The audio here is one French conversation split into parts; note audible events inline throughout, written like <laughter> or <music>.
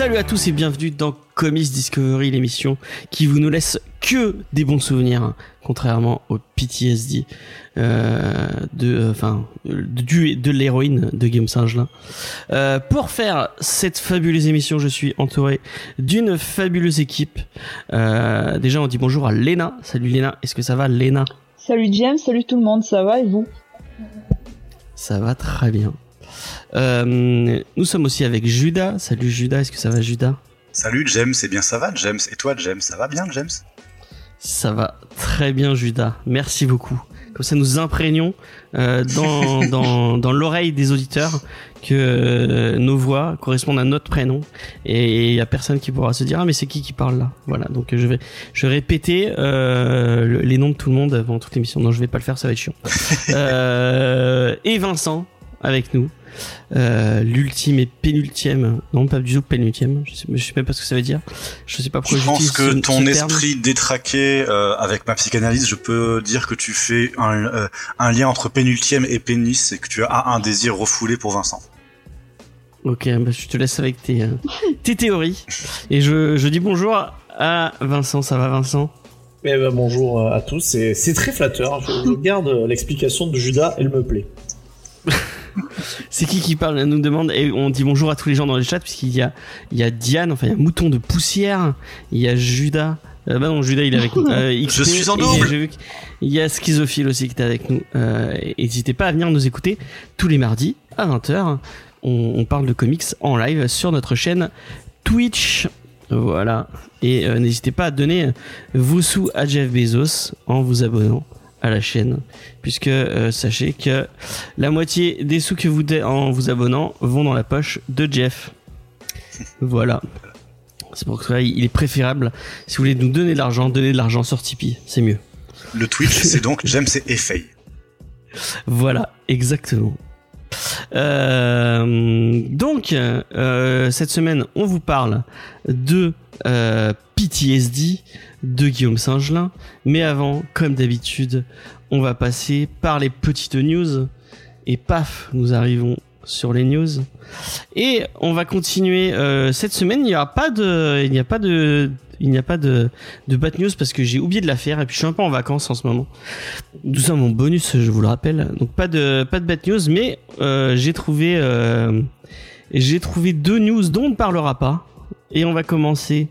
Salut à tous et bienvenue dans Comics Discovery, l'émission qui vous ne laisse que des bons souvenirs, hein, contrairement au PTSD euh, de, euh, enfin, du de l'héroïne de Game Singelin. Euh, pour faire cette fabuleuse émission, je suis entouré d'une fabuleuse équipe. Déjà, on dit bonjour à Lena. Salut Lena, est-ce que ça va, Lena Salut James, salut tout le monde, ça va et vous? Ça va très bien. Euh, nous sommes aussi avec Judas. Salut Judas, est-ce que ça va Judas? Salut James, c'est bien ça va James? Et toi James, ça va bien James? Ça va très bien Judas, merci beaucoup. Comme ça nous imprégnons euh, dans, <laughs> dans, dans l'oreille des auditeurs que euh, nos voix correspondent à notre prénom. Et il y a personne qui pourra se dire ah mais c'est qui qui parle là? Voilà donc je vais je vais répéter euh, le- les noms de tout le monde avant toute l'émission non je vais pas le faire ça va être chiant. <laughs> Euh, et Vincent avec nous euh, l'ultime et pénultième non pas du tout pénultième je sais, je sais même pas ce que ça veut dire je sais pas pourquoi Je pense que ce- ton ce terme. esprit détraqué euh, avec ma psychanalyse, je peux dire que tu fais un, euh, un lien entre pénultième et pénis et que tu as un désir refoulé pour Vincent. Ok, bah, je te laisse avec tes, euh, tes théories. Et je, je dis bonjour à Vincent. Ça va, Vincent? Eh ben, bonjour à tous, c'est c'est très flatteur. Je, je garde l'explication de Judas, elle me plaît. <laughs> <laughs> C'est qui qui parle Elle nous demande. Et on dit bonjour à tous les gens dans le chat, puisqu'il y a, il y a Diane, enfin, il y a Mouton de Poussière, il y a Judas. Euh, bah non, Judas, il est avec nous. Euh, XP, Je suis en double. vu qu'il y a Schizophile aussi qui est avec nous. Euh, N'hésitez pas à venir nous écouter tous les mardis à 20h. On, on parle de comics en live sur notre chaîne Twitch. Voilà. Et euh, n'hésitez pas à donner vos sous à Jeff Bezos en vous abonnant à la chaîne. Puisque euh, sachez que la moitié des sous que vous donnez en vous abonnant vont dans la poche de Jeff. Voilà. C'est pour ça il est préférable, si vous voulez nous donner de l'argent, donnez de l'argent sur Tipeee. C'est mieux. Le Twitch, c'est donc James et Faye. Voilà, exactement. Euh, donc, euh, cette semaine, on vous parle de PTSD de Guillaume Singelin. Mais avant, comme d'habitude, on va passer par les petites news. Et paf, nous arrivons sur les news. Et on va continuer euh, cette semaine. Il n'y a pas de, bad news parce que j'ai oublié de la faire et puis je suis un peu en vacances en ce moment. Tout ça, mon bonus, je vous le rappelle. Donc pas de, pas de bad news, mais euh, j'ai trouvé, euh, j'ai trouvé deux news dont on ne parlera pas. Et on va commencer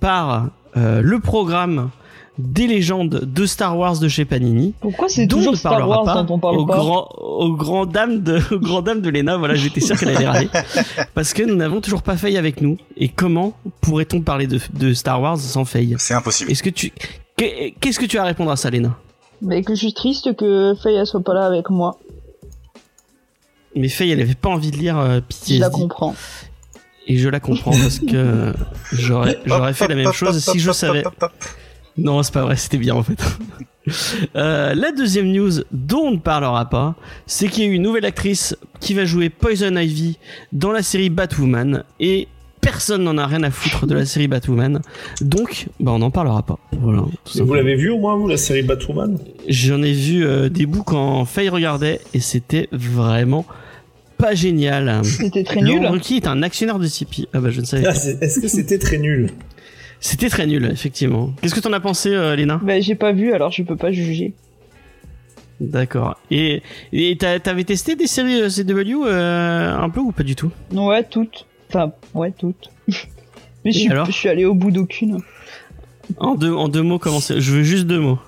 par euh, le programme des légendes de Star Wars de chez Panini. Pourquoi c'est toujours Star Wars pas dont on parle au pas grand, au grand dame de, au grand dame de Lena. Voilà, j'étais sûr qu'elle allait râler. <laughs> Parce que nous n'avons toujours pas Faye avec nous. Et comment pourrait-on parler de, de Star Wars sans Faye C'est impossible. Est-ce que tu, qu'est- qu'est-ce que tu as à répondre à ça, Lena? Mais que je suis triste que Faye elle soit pas là avec moi. Mais Faye, elle avait pas envie de lire euh, Je la comprends. Et je la comprends parce que j'aurais, j'aurais fait la même chose si je savais. Non, c'est pas vrai, c'était bien en fait. <laughs> Euh, la deuxième news dont on ne parlera pas, c'est qu'il y a eu une nouvelle actrice qui va jouer Poison Ivy dans la série Batwoman et personne n'en a rien à foutre de la série Batwoman. Donc, bah on n'en parlera pas. Voilà. Vous l'avez vu au moins, vous, la série Batwoman? J'en ai vu euh, des bouts quand Faye regardait et c'était vraiment pas génial. C'était très Laurent nul. Ruquier est un actionnaire de Tipeee. Ah bah je ne savais Ah, pas. Est-ce que c'était très nul C'était très nul, effectivement. Qu'est-ce que t'en as pensé, euh, Léna Bah j'ai pas vu alors je peux pas juger. D'accord. Et t'avais testé des séries euh, CW euh, un peu ou pas du tout Ouais, toutes. Enfin, ouais, toutes. <laughs> Mais je suis, je suis allé au bout d'aucune. En deux, en deux mots, comment c'est Je veux juste deux mots.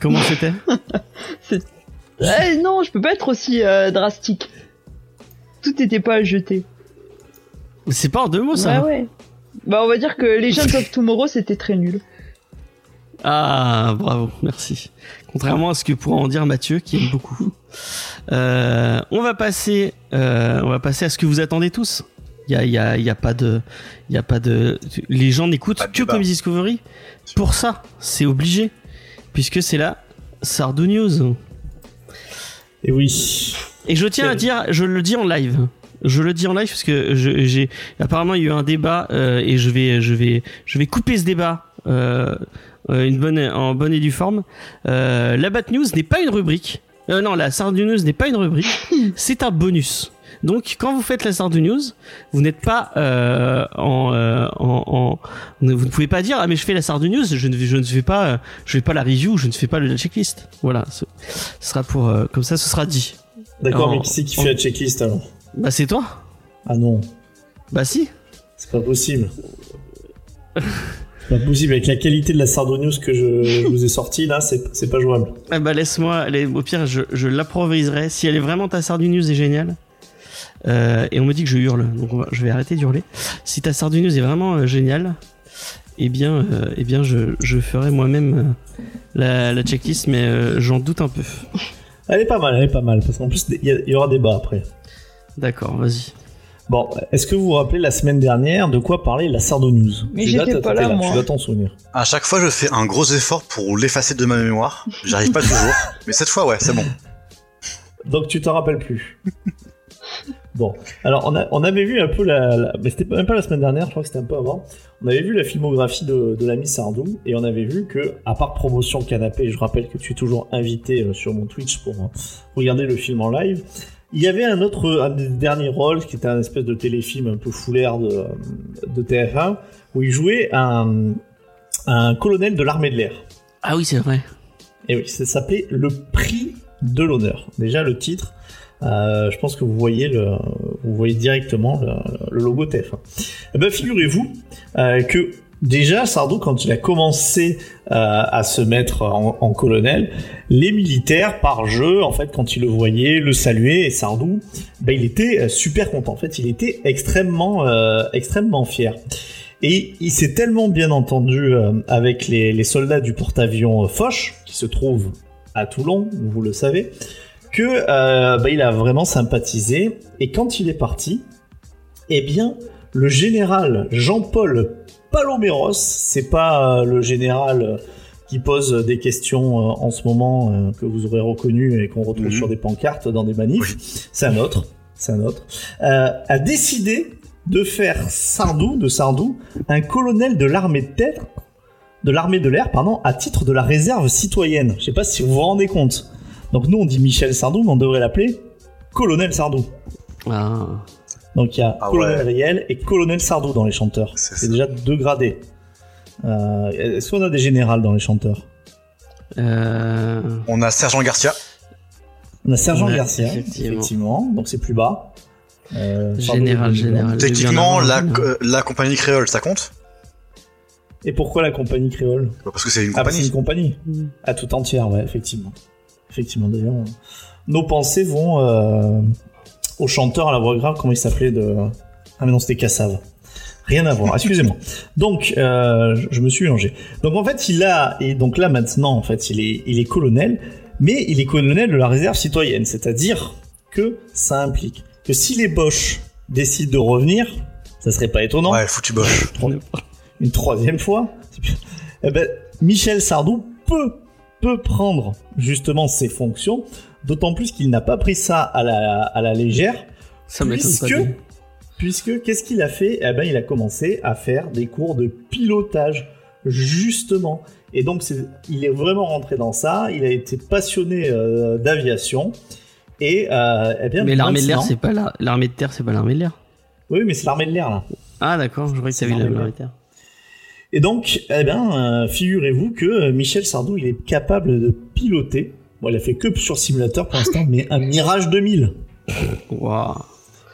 Comment c'était <laughs> Eh non, je peux pas être aussi euh, drastique. Tout était pas à jeter. C'est pas en deux mots, ça Ouais, ouais. Bah on va dire que Legends of Tomorrow c'était très nul. Ah, bravo, merci. Contrairement à ce que pourrait en dire Mathieu, qui aime beaucoup. Euh, on va passer, euh, on va passer à ce que vous attendez tous. Il y a, il y a, il y a pas de, il y a pas de. Les gens n'écoutent que. Comics Discovery. Pour ça, c'est obligé, puisque c'est la Sardou News. Et oui. Et je tiens à dire, je le dis en live. Je le dis en live parce que j'ai apparemment il y a eu un débat euh, et je vais je vais je vais couper ce débat euh, euh, une bonne en bonne et due forme. Euh, la Bat News n'est pas une rubrique. Euh, non, la Sardou News n'est pas une rubrique. <laughs> C'est un bonus. Donc, quand vous faites la Sardou News, vous n'êtes pas euh, en, euh, en, en- vous ne pouvez pas dire ah mais je fais la Sardou News, je ne je ne fais pas je fais pas la review, je ne fais pas le la checklist. Voilà, ce, ce sera pour euh, comme ça, ce sera dit. D'accord, mais qui c'est qui fait la checklist alors Bah c'est toi. Ah non, Bah si. c'est pas possible. C'est pas possible, avec la qualité de la Sardo News que je vous ai sortie là, c'est c'est pas jouable. Ah bah laisse-moi, les- au pire je, je l'approviserai. Si elle est vraiment ta Sardou News est géniale. Euh, et on me dit que je hurle, donc va- je vais arrêter d'hurler. Si ta Sardou News est vraiment euh, géniale, eh bien, euh, eh bien je, je ferai moi-même euh, la, la checklist, mais j'en doute un peu. Elle est pas mal, elle est pas mal, parce qu'en plus, il y, y aura débat après. D'accord, vas-y. Bon, est-ce que vous vous rappelez la semaine dernière de quoi parlait la Sardo News? Mais Tu dois- j'étais pas t'étais là, moi. Tu dois t'en souvenir. À chaque fois, je fais un gros effort pour l'effacer de ma mémoire. J'arrive pas toujours. <laughs> Mais cette fois, ouais, c'est bon. Donc tu t'en rappelles plus. Bon, alors on, a- on avait vu un peu la, la- mais c'était même pas la semaine dernière, je crois que c'était un peu avant. On avait vu la filmographie de, de l'ami Sardou et on avait vu que, à part promotion canapé, je rappelle que tu es toujours invité euh, sur mon Twitch pour euh, regarder le film en live. Il y avait un autre, un des derniers rôles qui était un espèce de téléfilm un peu foulaire de, euh, de TF1 où il jouait un, un colonel de l'armée de l'air. Ah oui, c'est vrai. Et oui, ça s'appelait Le Prix de l'honneur. Déjà le titre, euh, je pense que vous voyez le, vous voyez directement le, le logo TF1. Eh ben, figurez-vous euh, que déjà Sardou, quand il a commencé euh, à se mettre en, en colonel, les militaires par jeu, en fait, quand ils le voyaient, le saluaient, et Sardou, ben, il était euh, super content. En fait, il était extrêmement, euh, extrêmement fier. Et il s'est tellement bien entendu avec les, les soldats du porte-avions Foch, qui se trouve à Toulon, vous le savez, que euh, bah, il a vraiment sympathisé. Et quand il est parti, eh bien, le général Jean-Paul Paloméros, c'est pas euh, le général euh, qui pose des questions en ce moment que vous aurez reconnu et qu'on retrouve Mhm. sur des pancartes dans des manifs. C'est un autre, c'est un autre. Euh, a décidé de faire Sardou, de Sardou, un colonel de l'armée de terre, de l'armée de l'air, pardon, à titre de la réserve citoyenne. Je sais pas si vous vous rendez compte. Donc nous on dit Michel Sardou, mais on devrait l'appeler Colonel Sardou. Ah. Donc il y a Ah Colonel ouais. Riel et Colonel Sardou dans les chanteurs. C'est déjà deux gradés. Euh, Est-ce qu'on a des générales dans les chanteurs Euh... On a Sergent Garcia. On a Sergent Ouais, Garcia, effectivement. effectivement. donc c'est plus bas. Euh, Général, général. Techniquement, la, compagnie créole, ça compte Et pourquoi la compagnie créole Parce que c'est une Ah, c'est compagnie. une compagnie. À tout entière, ouais, effectivement. Effectivement, d'ailleurs. Nos pensées vont euh, au chanteur à la voix grave, comment il s'appelait de... Ah mais non, c'était Cassave. Rien à voir, excusez-moi. Donc, euh, je, me suis mélangé. Donc en fait, il a... Et donc là, maintenant, en fait, il est, il est colonel, mais il est colonel de la réserve citoyenne. C'est-à-dire que ça implique que si les Bosch décident de revenir, ça serait pas étonnant Ouais, foutu boche. une troisième fois, eh ben, Michel Sardou peut, peut prendre justement ses fonctions, d'autant plus qu'il n'a pas pris ça à la, à la légère, Ça puisque, puisque qu'est-ce qu'il a fait? Eh ben, il a commencé à faire des cours de pilotage, justement. Et donc, c'est- il est vraiment rentré dans ça, il a été passionné euh, d'aviation, et euh, eh bien, Mais l'armée de l'air, c'est pas la... l'armée de terre, c'est pas l'armée de l'air. Oui, mais c'est l'armée de l'air, là. Ah d'accord, je croyais que C'est t'avais l'armée de l'air. Et donc, eh bien, euh, figurez-vous que euh, Michel Sardou, il est capable de piloter. Bon, il a fait que sur simulateur pour l'instant, mais un Mirage 2000. Waouh.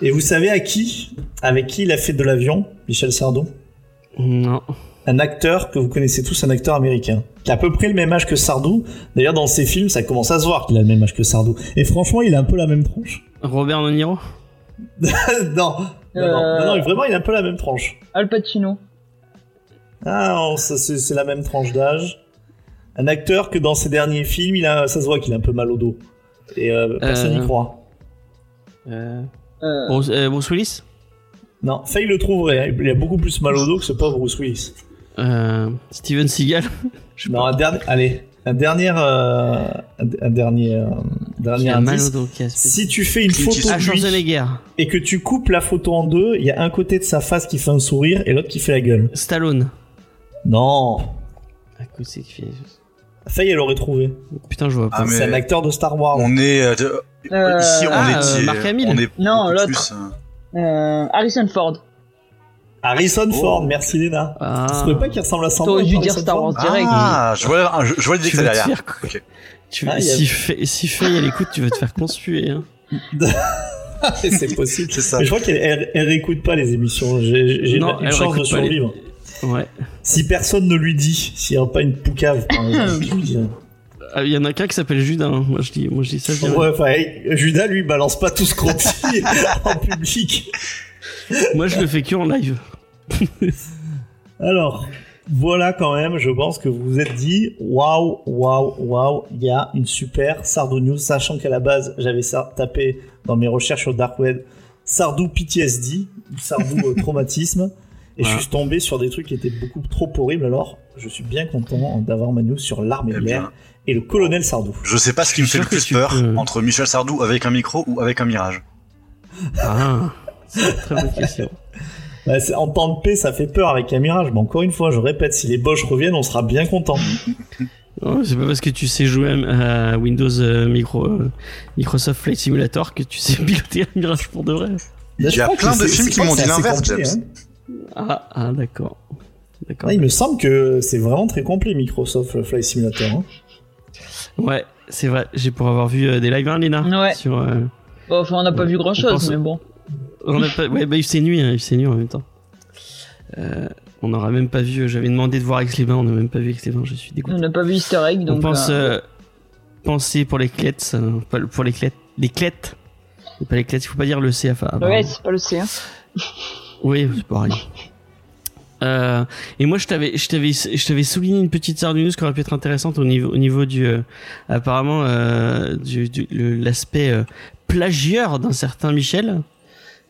Et vous savez à qui, avec qui il a fait de l'avion, Michel Sardou? Non. Un acteur que vous connaissez tous, un acteur américain, qui a à peu près le même âge que Sardou. D'ailleurs, dans ses films, ça commence à se voir qu'il a le même âge que Sardou. Et franchement, il a un peu la même tronche. Robert De Niro? <laughs> Non, non, non, Euh. non, non, vraiment, il a un peu la même tronche. Al Pacino. Ah c'est la même tranche d'âge. Un acteur que dans ses derniers films, il a, ça se voit qu'il a un peu mal au dos. Et euh, personne n'y Euh. croit. euh... Bruce, euh, Bruce Willis? Non, Faye le trouverait. Il a beaucoup plus mal au dos que ce pauvre Bruce Willis. euh... Steven Seagal? <laughs> Non, un dernier, allez, un dernier, euh, un, un dernier, euh, dernier indice. dos, qui a spécial. Si tu fais une photo Eastwood. Ah, de lui et que tu coupes la photo en deux, il y a un côté de sa face qui fait un sourire et l'autre qui fait la gueule. Stallone. Non. À côté qui fait... Faye, elle aurait trouvé. Putain, je vois pas. Ah, mais- C'est un acteur de Star Wars. On est euh, Euh, ici, on ah, est, euh, Mark Hamill. on est Non, l'autre. plus, euh, euh, Harrison Ford. Harrison Oh. Ford, merci Léna. Ah. Tu trouvais pas qu'il ressemble à Sandra T'aurais dû dire Star Wars direct. Ah, je vois, je, je vois ça vas te derrière. faire. Tu, Ah, il y a- si, Faye, si Faye, elle écoute, tu vas te faire conspuer. Hein. <laughs> c'est possible. C'est ça. Mais je crois qu'elle elle, elle réécoute pas les émissions. J'ai j'ai Non, une chance de pas les- survivre. Ouais. Si personne ne lui dit, s'il n'y a pas une poucave, par <laughs> exemple, Ah, Il y en a qu'un qui s'appelle Judas. hein. Moi, je dis, moi, je dis ça. je dis rien. Ouais, enfin, hey, Judas, lui, balance pas tout ce qu'on dit <laughs> en public. Moi, je le fais que en live. Alors, voilà quand même, je pense que vous vous êtes dit, waouh, waouh, waouh, il y a une super Sardou News, sachant qu'à la base, j'avais ça tapé dans mes recherches sur le Dark Web, Sardou PTSD, Sardou euh, <laughs> traumatisme, et je suis tombé sur des trucs qui étaient beaucoup trop horribles, alors je suis bien content d'avoir ma news sur l'armée de Eh l'air et le colonel Sardou. je sais pas ce qui me fait le plus peur peux- entre Michel Sardou avec un micro ou avec un mirage. Ah. C'est une très bonne question. <laughs> Bah, c'est- en temps de paix, ça fait peur avec un mirage, mais encore une fois, je répète, si les Bosch reviennent, on sera bien content. <laughs> Oh, c'est pas parce que tu sais jouer à, Windows euh, Micro, euh, Microsoft Flight Simulator que tu sais <laughs> piloter un Mirage pour de vrai. Il y a plein de films qui m'ont dit l'inverse, James. Ah, ah d'accord. D'accord. Ouais, il me semble que c'est vraiment très complet Microsoft Flight Simulator. hein. Ouais, c'est vrai. J'ai pour avoir vu euh, des lives, hein, Léna Ouais. Sur, euh, Bon, enfin, on n'a pas vu grand On chose, pense- mais bon. on a pas... Ouais, bah, il s'est nuit, hein, il s'est nuit en même temps. Euh, on n'aura même pas vu. J'avais demandé de voir Ex les Bains, on n'a même pas vu Ex les Bains, je suis On dégoûté. n'a pas vu Easter Egg, donc. on pense. euh, euh, penser pour les clettes, euh, pour les clettes. Les clettes C'est pas les clettes, il faut pas dire le CFA. Ouais, apparemment. c'est pas le C. Hein. Oui, c'est pareil. Euh, et moi, je t'avais, je t'avais, je t'avais souligné une petite news qui aurait pu être intéressante au niveau, au niveau du, euh, apparemment, euh, du, l'aspect euh, plagieur d'un certain Michel.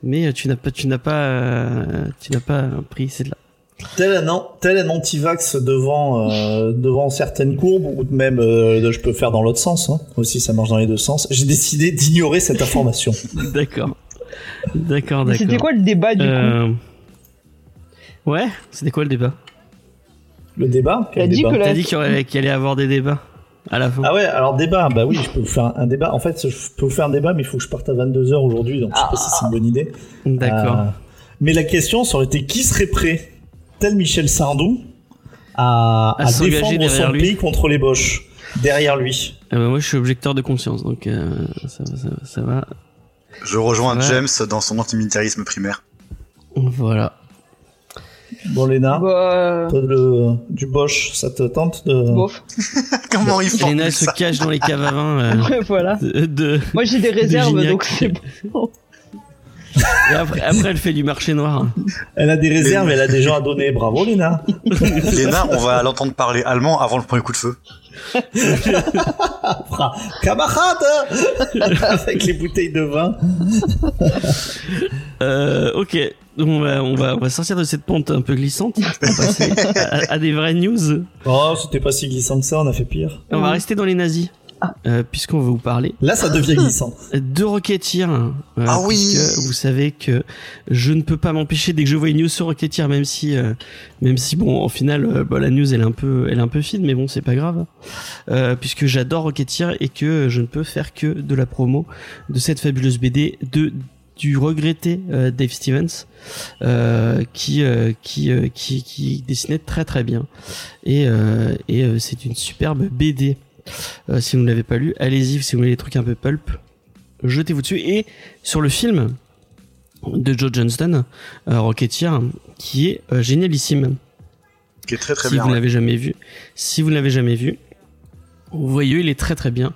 Mais tu n'as pas, tu n'as pas, tu n'as pas pris celle-là. Tel un, an- tel un anti-vax devant, devant certaines courbes, ou même je peux faire dans l'autre sens, hein. aussi ça marche dans les deux sens, j'ai décidé d'ignorer cette information. <laughs> D'accord, d'accord, Mais d'accord. C'était quoi le débat du coup Euh, Ouais, c'était quoi le débat? Le débat? T'as dit la- qu'il y, aurait- <laughs> qu'il allait y avoir des débats à la fin. Ah ouais, alors débat, bah oui, je peux vous faire un, débat. En fait, je peux vous faire un débat, mais il faut que je parte à 22h aujourd'hui, donc je sais pas si c'est une bonne idée. D'accord. Euh, mais la question, ça aurait été qui serait prêt, tel Michel Sardou, à, À à défendre son lui. pays contre les Boches Derrière lui? Euh, bah, moi, je suis objecteur de conscience, donc euh, ça, ça, ça va. Je rejoins Ouais. James dans son antimilitarisme primaire. Voilà. Bon, Léna, Bah, le- du Bosch, ça te tente de... bof. <laughs> Comment il Léna formule elle se ça cache dans les caves à vin euh, <laughs> voilà. de, de- Moi j'ai des réserves, donc c'est bon. Et après, après, elle fait du marché noir. Elle a des réserves, elle a des gens à donner. Bravo, Léna. <laughs> Léna, on va l'entendre parler allemand avant le premier coup de feu. <laughs> Camarade <laughs> Avec les bouteilles de vin. <laughs> Euh, ok, on va, on, va, on va sortir de cette pente un peu glissante. On va passer à, à des vraies news. Oh, c'était pas si glissant que ça, on a fait pire. On va rester dans les nazis. Euh, puisqu'on va vous parler Là, ça devient glissant. <laughs> de Rocketeer. euh, Ah oui. Vous savez que je ne peux pas m'empêcher dès que je vois une news sur Rocketeer, même si, euh, même si bon, en final, euh, bah, la news elle est un peu, elle est un peu fine, mais bon, c'est pas grave, euh, puisque j'adore Rocketeer et que je ne peux faire que de la promo de cette fabuleuse BD de du regretté euh, Dave Stevens euh, qui, euh, qui, euh, qui qui dessinait très très bien et, euh, et euh, c'est une superbe BD euh, si vous ne l'avez pas lu, allez-y si vous voulez des trucs un peu pulp, jetez-vous dessus. Et sur le film de Joe Johnston, euh, Rocketeer, qui est euh, génialissime. Qui est très très si bien. vous ne l'avez jamais vu, si vous ne l'avez jamais vu, vous voyez, il est très très bien.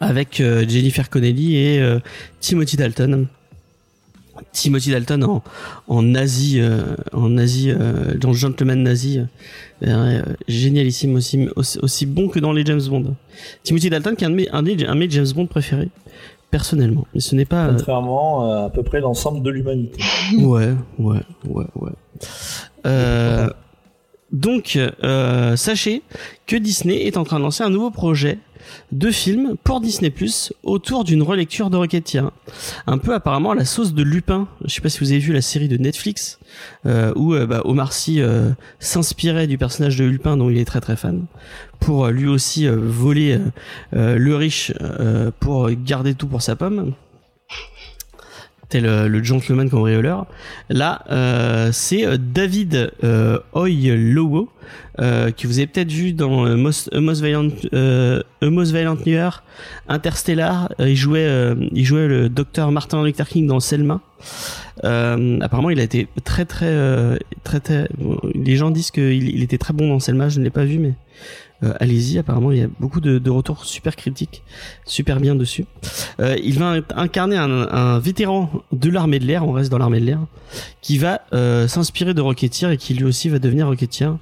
Avec euh, Jennifer Connelly et Timothy Dalton. Timothy Dalton en, en nazi, euh, en nazi, euh, dans Gentleman nazi, euh, génialissime aussi, aussi, aussi bon que dans les James Bond. Timothy Dalton qui est un de mes, un des- un de mes James Bond préférés, personnellement. Mais ce n'est pas. Contrairement à peu près l'ensemble de l'humanité. ouais, ouais, ouais, ouais. Euh, Donc, euh, sachez que Disney est en train de lancer un nouveau projet de film pour Disney Plus autour d'une relecture de Rocketeer. Un peu apparemment la sauce de Lupin. Je sais pas si vous avez vu la série de Netflix euh, où euh, bah, Omar Sy s'inspirait du personnage de Lupin dont il est très très fan pour lui aussi voler le riche pour garder tout pour sa pomme tel le gentleman cambrioleur. Là, euh, c'est euh, David euh, Oyelowo euh, que vous avez peut-être vu dans euh, Most, Most Violent, euh, Most Year, Interstellar. Euh, il jouait, euh, il jouait le docteur Martin Luther King dans Selma. Apparemment, il a été très très très très. bon, les gens disent qu'il il était très bon dans Selma. Je ne l'ai pas vu, mais euh, allez-y. Apparemment, il y a beaucoup de, de retours super critiques, super bien dessus. Euh, il va incarner un, un vétéran de l'armée de l'air. On reste dans l'armée de l'air, qui va euh, s'inspirer de Rocketeer et qui lui aussi va devenir Rocketeer.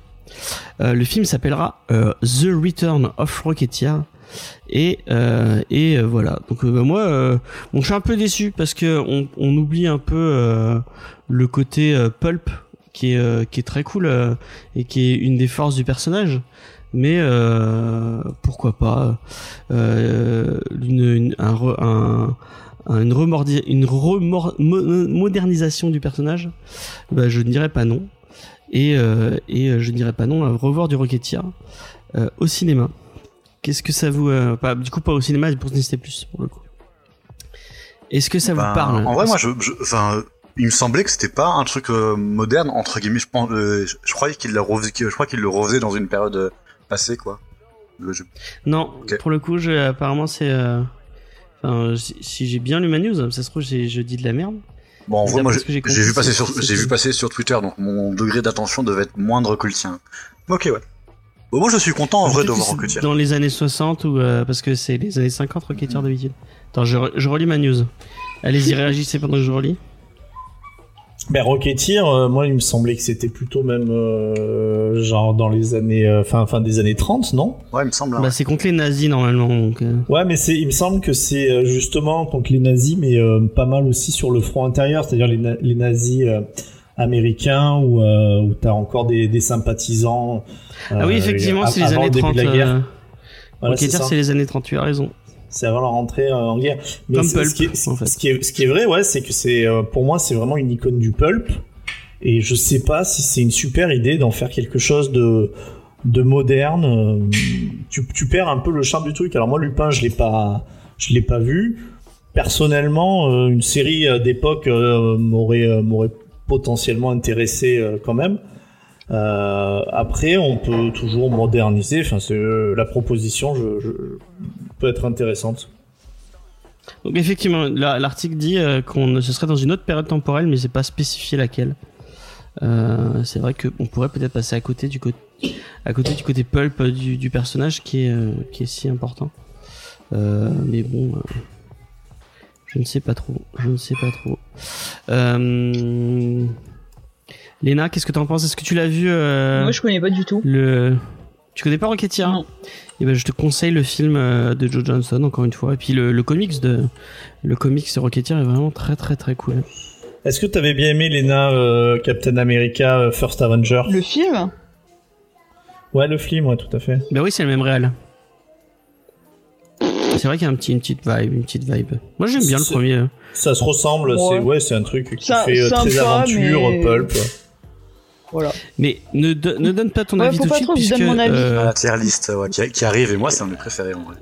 Euh, le film s'appellera euh, The Return of Rocketeer. Et euh, et voilà. Donc moi, bon, je suis un peu déçu parce que on, on oublie un peu le côté pulp qui est qui est très cool et qui est une des forces du personnage. Mais euh, pourquoi pas euh, une, une, un, un, une, remordi- une remor- mo- modernisation du personnage? Bah, Je ne dirais pas non. Et, euh, et je ne dirais pas non à revoir du Rocketeer au cinéma. Qu'est-ce que ça vous... pas, du coup, pas au cinéma, pour Disney+, pour le coup. Est-ce que ça Ben, vous parle? En vrai, moi, je, je- enfin, il me semblait que c'était pas un truc moderne entre guillemets. Je pense, je, je croyais qu'il le refaisait, je crois qu'il le refaisait dans une période passée, quoi. Le jeu. Non, pour le coup, je, apparemment, c'est... euh, Enfin, si, si j'ai bien lu ma news, ça se trouve, je dis de la merde. Bon, en vrai, moi, j'ai vu passer sur, j'ai vu passer sur Twitter, donc mon degré d'attention devait être moindre que le tien. Ok, ouais. Bon, moi, je suis content en vrai de voir Rocketeer. Dans les années 60 ou euh, parce que c'est les années 50 Rocketeer d'habitude. Attends, je, je relis ma news. Allez-y, réagissez pendant que je relis. Ben Rocketeer, euh, moi il me semblait que c'était plutôt même euh, genre dans les années euh, fin fin des années 30, non? Ouais, il me semble. hein. Bah, c'est contre les nazis normalement. Donc, euh, Ouais, mais c'est il me semble que c'est euh, justement contre les nazis mais euh, pas mal aussi sur le front intérieur, c'est-à-dire les, na- les nazis euh, américains où euh, où t'as encore des, des sympathisants Ah oui, effectivement, c'est les années le début 30. de la guerre. euh, Voilà, c'est Rocketeer, c'est les années 30, tu as raison. C'est avant la rentrée euh, en guerre. Mais Comme c'est- Pulp, ce, qui est, en fait. ce qui est- ce qui est vrai, ouais, c'est que c'est euh, pour moi c'est vraiment une icône du pulp. Et je sais pas si c'est une super idée d'en faire quelque chose de de moderne. euh, Tu, tu perds un peu le charme du truc. Alors moi Lupin, je l'ai pas je l'ai pas vu. Personnellement, une série d'époque m'aurait m'aurait potentiellement intéressé quand même. Euh, après, on peut toujours moderniser. Enfin, c'est euh, la proposition, je, peut être intéressante. Donc effectivement, l'article dit euh, qu'on ce serait dans une autre période temporelle, mais c'est pas spécifié laquelle. Euh, c'est vrai qu'on pourrait peut-être passer à côté du côté à côté du côté pulp du, personnage qui est qui est si important. Mais bon, je ne sais pas trop. Je ne sais pas trop. Euh, Léna, qu'est-ce que t'en penses? Est-ce que tu l'as vu euh, Moi, je connais pas du tout. le tu connais pas Rocketeer Non. Et ben je te conseille le film euh, de Joe Johnson encore une fois et puis le, le comics de le comics de Rocketeer est vraiment très très très cool. Est-ce que t'avais bien aimé Lena euh, Captain America euh, First Avenger? Le film? Ouais, le film, ouais, tout à fait. Ben oui, c'est le même réel. C'est vrai qu'il y a un petit, une petite vibe, une petite vibe. Moi j'aime bien le premier. Ça se ressemble, Ouais. c'est ouais, c'est un truc qui Ça- fait euh, très sympa, aventure, mais- pulp. Voilà. Mais ne, do- ne donne pas ton Ouais, avis tout de suite trop que je puisque donne mon avis. euh, la tier list ouais, qui, qui arrive et moi c'est un de mes préférés en vrai.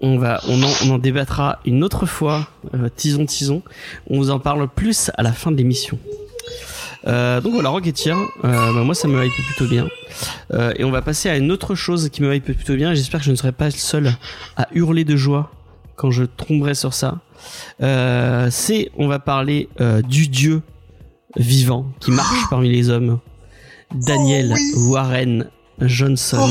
on va on en, on en débattra une autre fois. Euh, tison tison. On vous en parle plus à la fin de l'émission. Euh, donc voilà, Rocketeer, euh, bah, moi ça me hype plutôt bien. Euh, et on va passer à une autre chose qui me hype plutôt bien. J'espère que je ne serai pas le seul à hurler de joie quand je tomberai sur ça. Euh, c'est, on va parler euh, du dieu vivant qui marche parmi les hommes, Daniel Warren Johnson.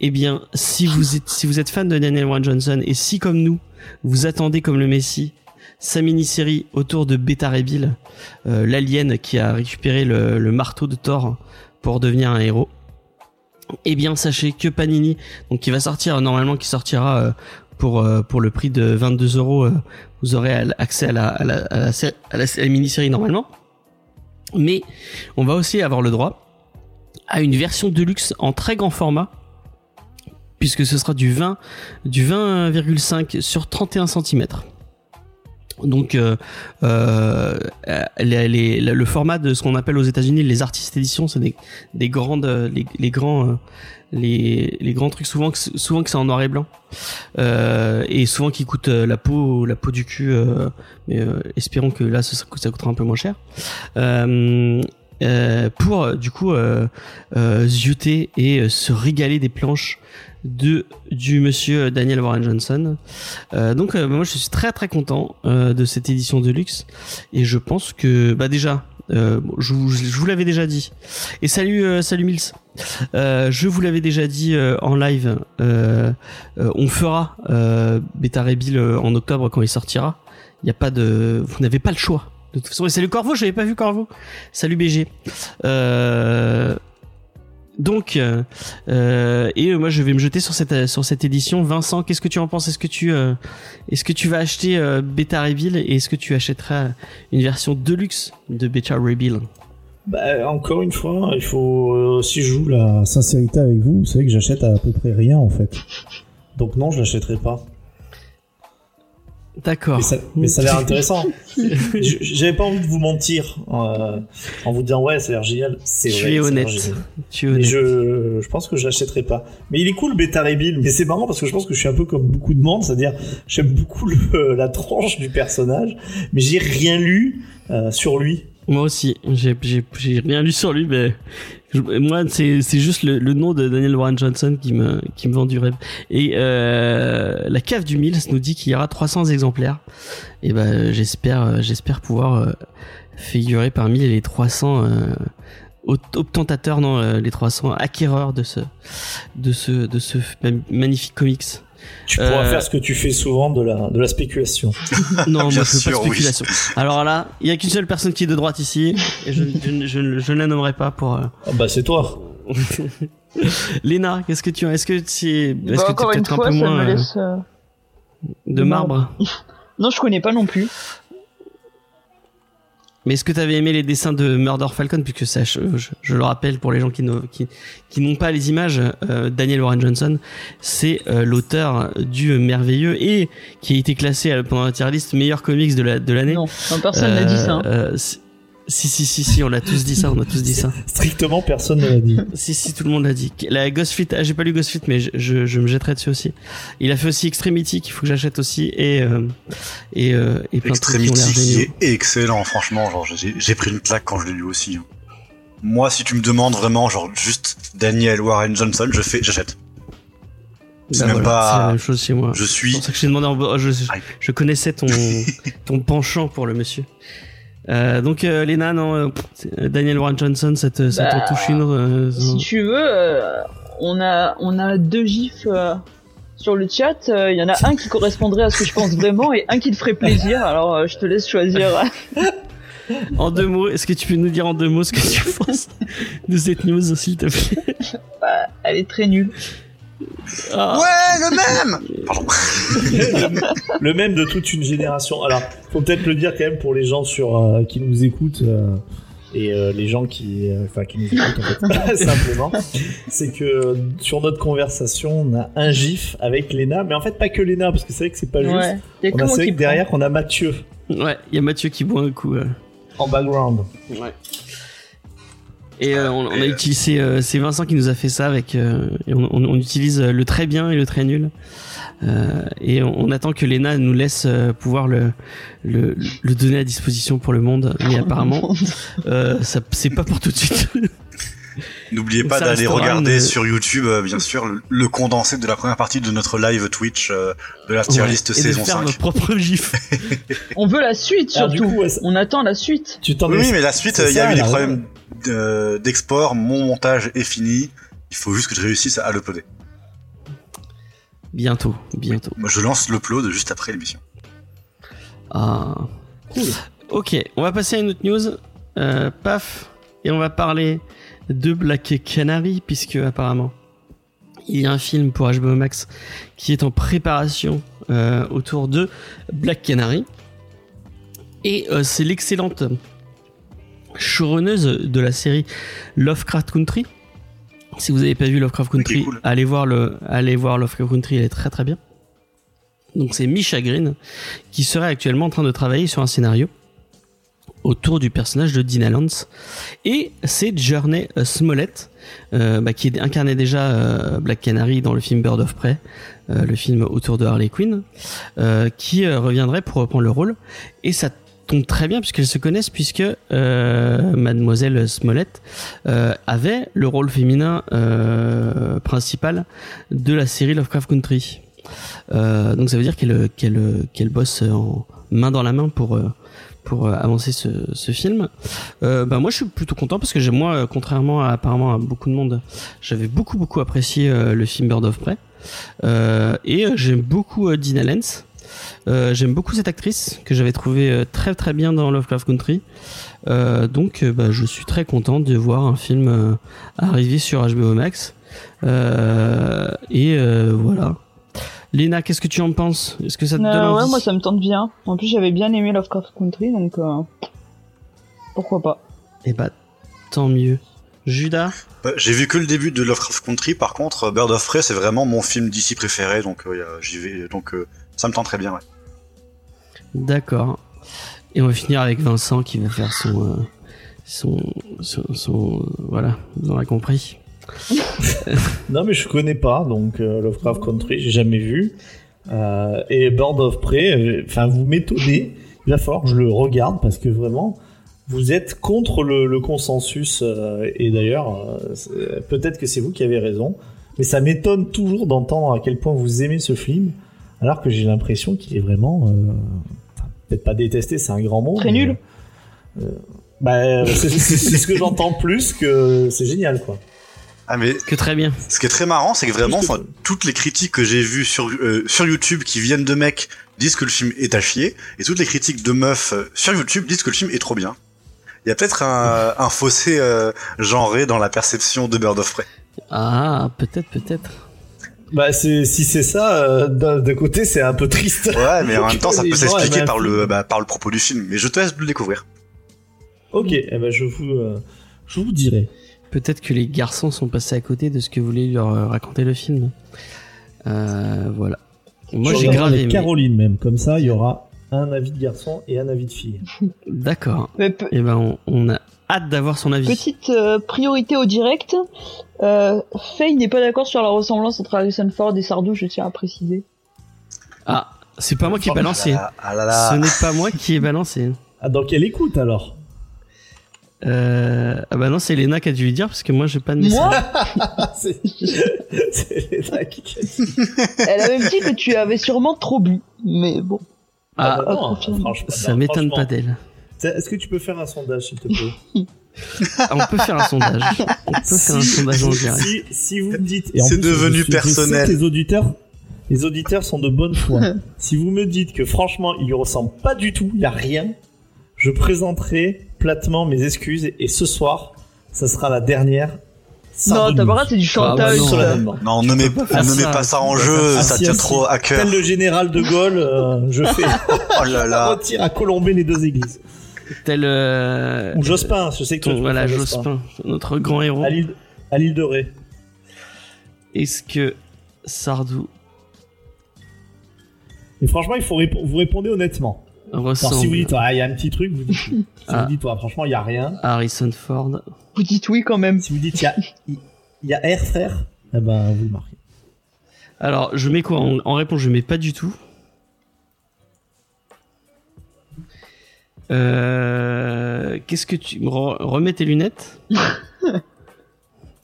Eh bien, si vous êtes si vous êtes fan de Daniel Warren Johnson et si comme nous vous attendez comme le Messi sa mini-série autour de Beta Ray Bill, euh, l'alien qui a récupéré le, le marteau de Thor pour devenir un héros. Eh bien, sachez que Panini, donc qui va sortir normalement, qui sortira euh, pour euh, pour le prix de 22 euros, vous aurez accès à la à la, à la, sé- à la- à la mini-série normalement. Mais on va aussi avoir le droit à une version deluxe en très grand format puisque ce sera du 20 du 20,5 sur 31 cm. Donc euh, euh, le format de ce qu'on appelle aux États-Unis les artistes éditions, c'est des, des grandes les, les grands euh, les, grands trucs souvent que, c'est en noir et blanc. Euh, et souvent qui coûtent euh, la peau la peau du cul euh, mais euh, espérons que là ça, coûtera un peu moins cher. Euh, euh, pour euh, du coup euh, euh, zioter et euh, se régaler des planches de du monsieur Daniel Warren Johnson. Euh, donc euh, moi je suis très très content euh, de cette édition de luxe. Et je pense que bah déjà je, vous- l'avais déjà dit. Et salut salut Mills. Je vous l'avais déjà dit en live. On fera euh, Beta Ray Bill euh, en octobre quand il sortira. Il n'y a pas de vous n'avez pas le choix de toute façon. Et salut Corvo j'avais pas vu Corvo. Salut BG euh, donc, euh, euh, et euh, moi je vais me jeter sur cette édition. Vincent, qu'est-ce que tu en penses? Est-ce que tu vas acheter Beta Reveal et est-ce que tu achèteras une version deluxe de Beta Reveal? Bah, encore une fois, il faut si je joue la sincérité avec vous, vous savez que j'achète à peu près rien en fait. Donc non, je l'achèterai pas. D'accord. Mais ça, a l'air intéressant. <laughs> J'avais pas envie de vous mentir euh, en vous disant ouais, ça a l'air génial. C'est vrai. es honnête. Tu es je, je pense que je l'achèterai pas. Mais il est cool, Beta Bill. Mais c'est marrant parce que je pense que je suis un peu comme beaucoup de monde, c'est-à-dire j'aime beaucoup le- la tranche du personnage, mais j'ai rien lu euh, sur lui. Moi aussi, j'ai rien lu sur lui, mais moi c'est c'est juste le, le nom de Daniel Warren Johnson qui me qui me vend du rêve. Et euh, la cave du Mills nous dit qu'il y aura 300 exemplaires. Et ben j'espère j'espère pouvoir euh, figurer parmi les 300 euh, obtentateurs, non, euh, les 300 acquéreurs de ce de ce de ce ma- magnifique comics. Tu pourras Euh, faire ce que tu fais souvent de la, de la spéculation. <laughs> Non, moi je fais pas de oui. spéculation. Alors là, il y a qu'une seule personne qui est de droite ici, et je, je, je, je ne la nommerai pas pour. euh, Ah bah c'est toi. <laughs> Léna, qu'est-ce que tu as? Est-ce que tu es, est-ce Bah, que t'es une peut-être un peu moins me laisse. euh, de marbre? <laughs> Non, je connais pas non plus. Mais est-ce que tu avais aimé les dessins de Murder Falcon Puisque ça, je, je- je le rappelle pour les gens qui n'ont qui, qui n'ont pas les images, euh, Daniel Warren Johnson, c'est euh, l'auteur du merveilleux et qui a été classé euh, pendant la tier list meilleur comics de la de l'année. Non, non, personne n'a dit ça. hein. C'est- si si si si, on l'a tous dit ça, on a tous dit ça. <laughs> Strictement personne ne l'a dit. Si, si, tout le monde l'a dit. La Ghost Fleet, ah, j'ai pas lu Ghost Fleet, mais je, je, je me jetterai dessus aussi. Il a fait aussi Extremity, qu'il faut que j'achète aussi, et, euh, et, euh, et plein de trucs qui ont qui est excellent, franchement. Genre, j'ai j'ai pris une claque quand je l'ai lu aussi. hein. Moi, si tu me demandes vraiment, genre, juste Daniel Warren Johnson, je fais, j'achète. c'est même pas- C'est la même chose chez moi. Je C'est suis. pour ça que je t'ai demandé en... je, je, je connaissais ton, <laughs> ton penchant pour le monsieur. Euh, donc, euh, Léna, non, euh, c'est- Daniel Warren Johnson, ça te, ça Bah, te touche une euh, Si tu veux, euh, on a on a deux gifs euh, sur le chat. Il y en a un qui correspondrait à ce que je pense vraiment et un qui te ferait plaisir. Alors euh, je te laisse choisir. <laughs> En deux mots, est-ce que tu peux nous dire en deux mots ce que tu penses de cette news, s'il te plaît? Elle est très nulle. Ah. Ouais, le même <laughs> le même de toute une génération. Alors, faut peut-être le dire quand même pour les gens sur euh, qui nous écoutent euh, et euh, les gens qui, euh, enfin, qui nous écoutent en fait, <laughs> <laughs> simplement, c'est que sur notre conversation, on a un gif avec Léna, mais en fait pas que Léna, parce que c'est vrai que c'est pas juste. Ouais. Y a On que a c'est vrai que derrière qu'on a Mathieu Ouais, il y a Mathieu qui boit un coup. euh. en background. Ouais. Et euh, on, on a utilisé, euh, c'est Vincent qui nous a fait ça avec, euh, et on, on- on utilise euh, le très bien et le très nul. Euh, et on, on attend que Lena nous laisse euh, pouvoir le, le, le donner à disposition pour le monde. Mais apparemment, euh, ça, c'est pas pour tout de suite. <laughs> N'oubliez pas d'aller regarder une- sur YouTube, euh, bien sûr, le, le condensé de la première partie de notre live Twitch euh, de la tier Ouais. list saison de faire 5. notre propre <laughs> gif. On veut la suite Alors, surtout. coup, On attend la suite. tu t'en Oui, mais la suite, euh, il y a ça, eu des problèmes d'export, mon montage est fini, il faut juste que je réussisse à l'uploader. Bientôt, bientôt. Moi, je lance l'upload juste après l'émission. Ah. Cool. Ok, on va passer à une autre news. Euh, paf. Et on va parler de Black Canary, puisque apparemment, il y a un film pour HBO Max qui est en préparation euh, autour de Black Canary. Et euh, c'est l'excellente showrunneuse de la série Lovecraft Country, Si vous n'avez pas vu Lovecraft Country, cool. allez voir le, allez voir Lovecraft Country, elle est très très bien. Donc c'est Misha Green qui serait actuellement en train de travailler sur un scénario autour du personnage de Dina Lance et c'est Journey Smollett euh, bah, qui incarnait déjà euh, Black Canary dans le film Bird of Prey, euh, le film autour de Harley Quinn, qui reviendrait pour reprendre le rôle et ça tombe très bien puisqu'elles se connaissent puisque euh, Mademoiselle Smollett euh, avait le rôle féminin euh, principal de la série Lovecraft Country. Donc ça veut dire qu'elle qu'elle qu'elle bosse main dans la main pour pour avancer ce, film. Bah moi je suis plutôt content parce que moi contrairement à apparemment à beaucoup de monde, j'avais beaucoup beaucoup apprécié le film Bird of Prey et j'aime beaucoup Dina Lance. Euh, j'aime beaucoup cette actrice que j'avais trouvée euh, très très bien dans Lovecraft Country. Euh, donc bah, je suis très content de voir un film euh, arriver sur HBO Max. Euh, et euh, voilà. Léna, qu'est-ce que tu en penses? Est-ce que ça te donne Euh, ouais, envie? moi ça me tente bien. En plus, j'avais bien aimé Lovecraft Country, donc euh, pourquoi pas. Eh bah, tant mieux. Judas? Bah, J'ai vu que le début de Lovecraft Country, par contre, Bird of Prey, c'est vraiment mon film d'ici préféré, donc euh, y a- j'y vais, donc euh, ça me tente très bien. Ouais. D'accord. Et on va finir avec Vincent qui va faire son. euh, son, son, son- Voilà, vous aurez compris. <laughs> Non, mais je connais pas, donc euh, Lovecraft Country, j'ai jamais vu. Euh, et Bird of Prey, euh, enfin, vous m'étonnez. Il va falloir que je le regarde parce que vraiment, vous êtes contre le, consensus. euh, et d'ailleurs, euh, peut-être que c'est vous qui avez raison. Mais ça m'étonne toujours d'entendre à quel point vous aimez ce film, alors que j'ai l'impression qu'il est vraiment. euh, Peut-être pas détesté, c'est un grand mot. Très mais, nul. euh, bah, c'est ce que j'entends plus que c'est génial, quoi. Ah mais Que très bien. ce qui est très marrant, c'est que vraiment, enfin, toutes les critiques que j'ai vues sur euh, sur YouTube qui viennent de mecs disent que le film est à chier, et toutes les critiques de meufs euh, sur YouTube disent que le film est trop bien. Il y a peut-être un, un fossé euh, genré dans la perception de Bird of Prey. Ah, peut-être, peut-être. Bah, c'est, si c'est ça, euh, d'un côté, c'est un peu triste. Ouais, mais en <laughs> même temps, ça peut aiment s'expliquer un par film. le bah, par le propos du film. Mais je te laisse le découvrir. ok, eh ben, je vous, euh, je vous dirai. Peut-être que les garçons sont passés à côté de ce que voulait leur euh, raconter le film. Euh, voilà. Moi j'ai avec aimé. Caroline même, comme ça, il y aura un avis de garçon et un avis de fille. D'accord. Et ben on, on a hâte d'avoir son avis. petite euh, priorité au direct. Euh, Faye n'est pas d'accord sur la ressemblance entre Harrison Ford et Sardou, je tiens à préciser. Ah, c'est pas moi qui ai balancé. Ah, ah là là. Ce n'est pas moi qui ai balancé. Ah, donc elle écoute alors? Euh, ah bah non, c'est Léna qui a dû lui dire parce que moi j'ai pas de message. Moi, <laughs> Ah, c'est, Léna qui a dit. elle a même dit que tu avais sûrement trop bu. Mais bon. Ah, bah non, confirme. franchement, ça m'étonne pas d'elle. Est-ce que tu peux faire un sondage, s'il te plaît <laughs> Ah, on peut faire un sondage. On peut faire un sondage en direct. si, si vous me dites. et en C'est plus, devenu je suis- je sais personnel. que les auditeurs, les auditeurs sont de bonne foi. <laughs> si vous me dites que franchement, il lui ressemble pas du tout, il y a rien, je présenterai platement mes excuses et ce soir, ça sera la dernière. Non, pas c'est du chantage. Ah bah non. ne mets, pas faire ne ça. pas ça en peux jeu, ça tient Si, trop à cœur. Tel le général de Gaulle, euh, je fais <laughs> Oh là là. retire à colomber les deux églises. Tel euh, Ou Jospin, je sais que ton- tu voilà Jospin, notre grand héros. À l'île, de Ré. Est-ce que Sardou Et franchement, il faut répo- vous répondez honnêtement. ressemble Alors, si vous dites, ah, il y a un petit truc, vous dites. <laughs> Si Ah. vous dites, ouais, franchement, il y a rien. Harrison Ford Vous dites oui quand même. Si vous dites, il y a, il il y a R, frère, eh ben, vous le marquez. Alors, je mets quoi? En, en réponse Je mets pas du tout. Euh, Qu'est-ce que tu re- remets tes lunettes <laughs>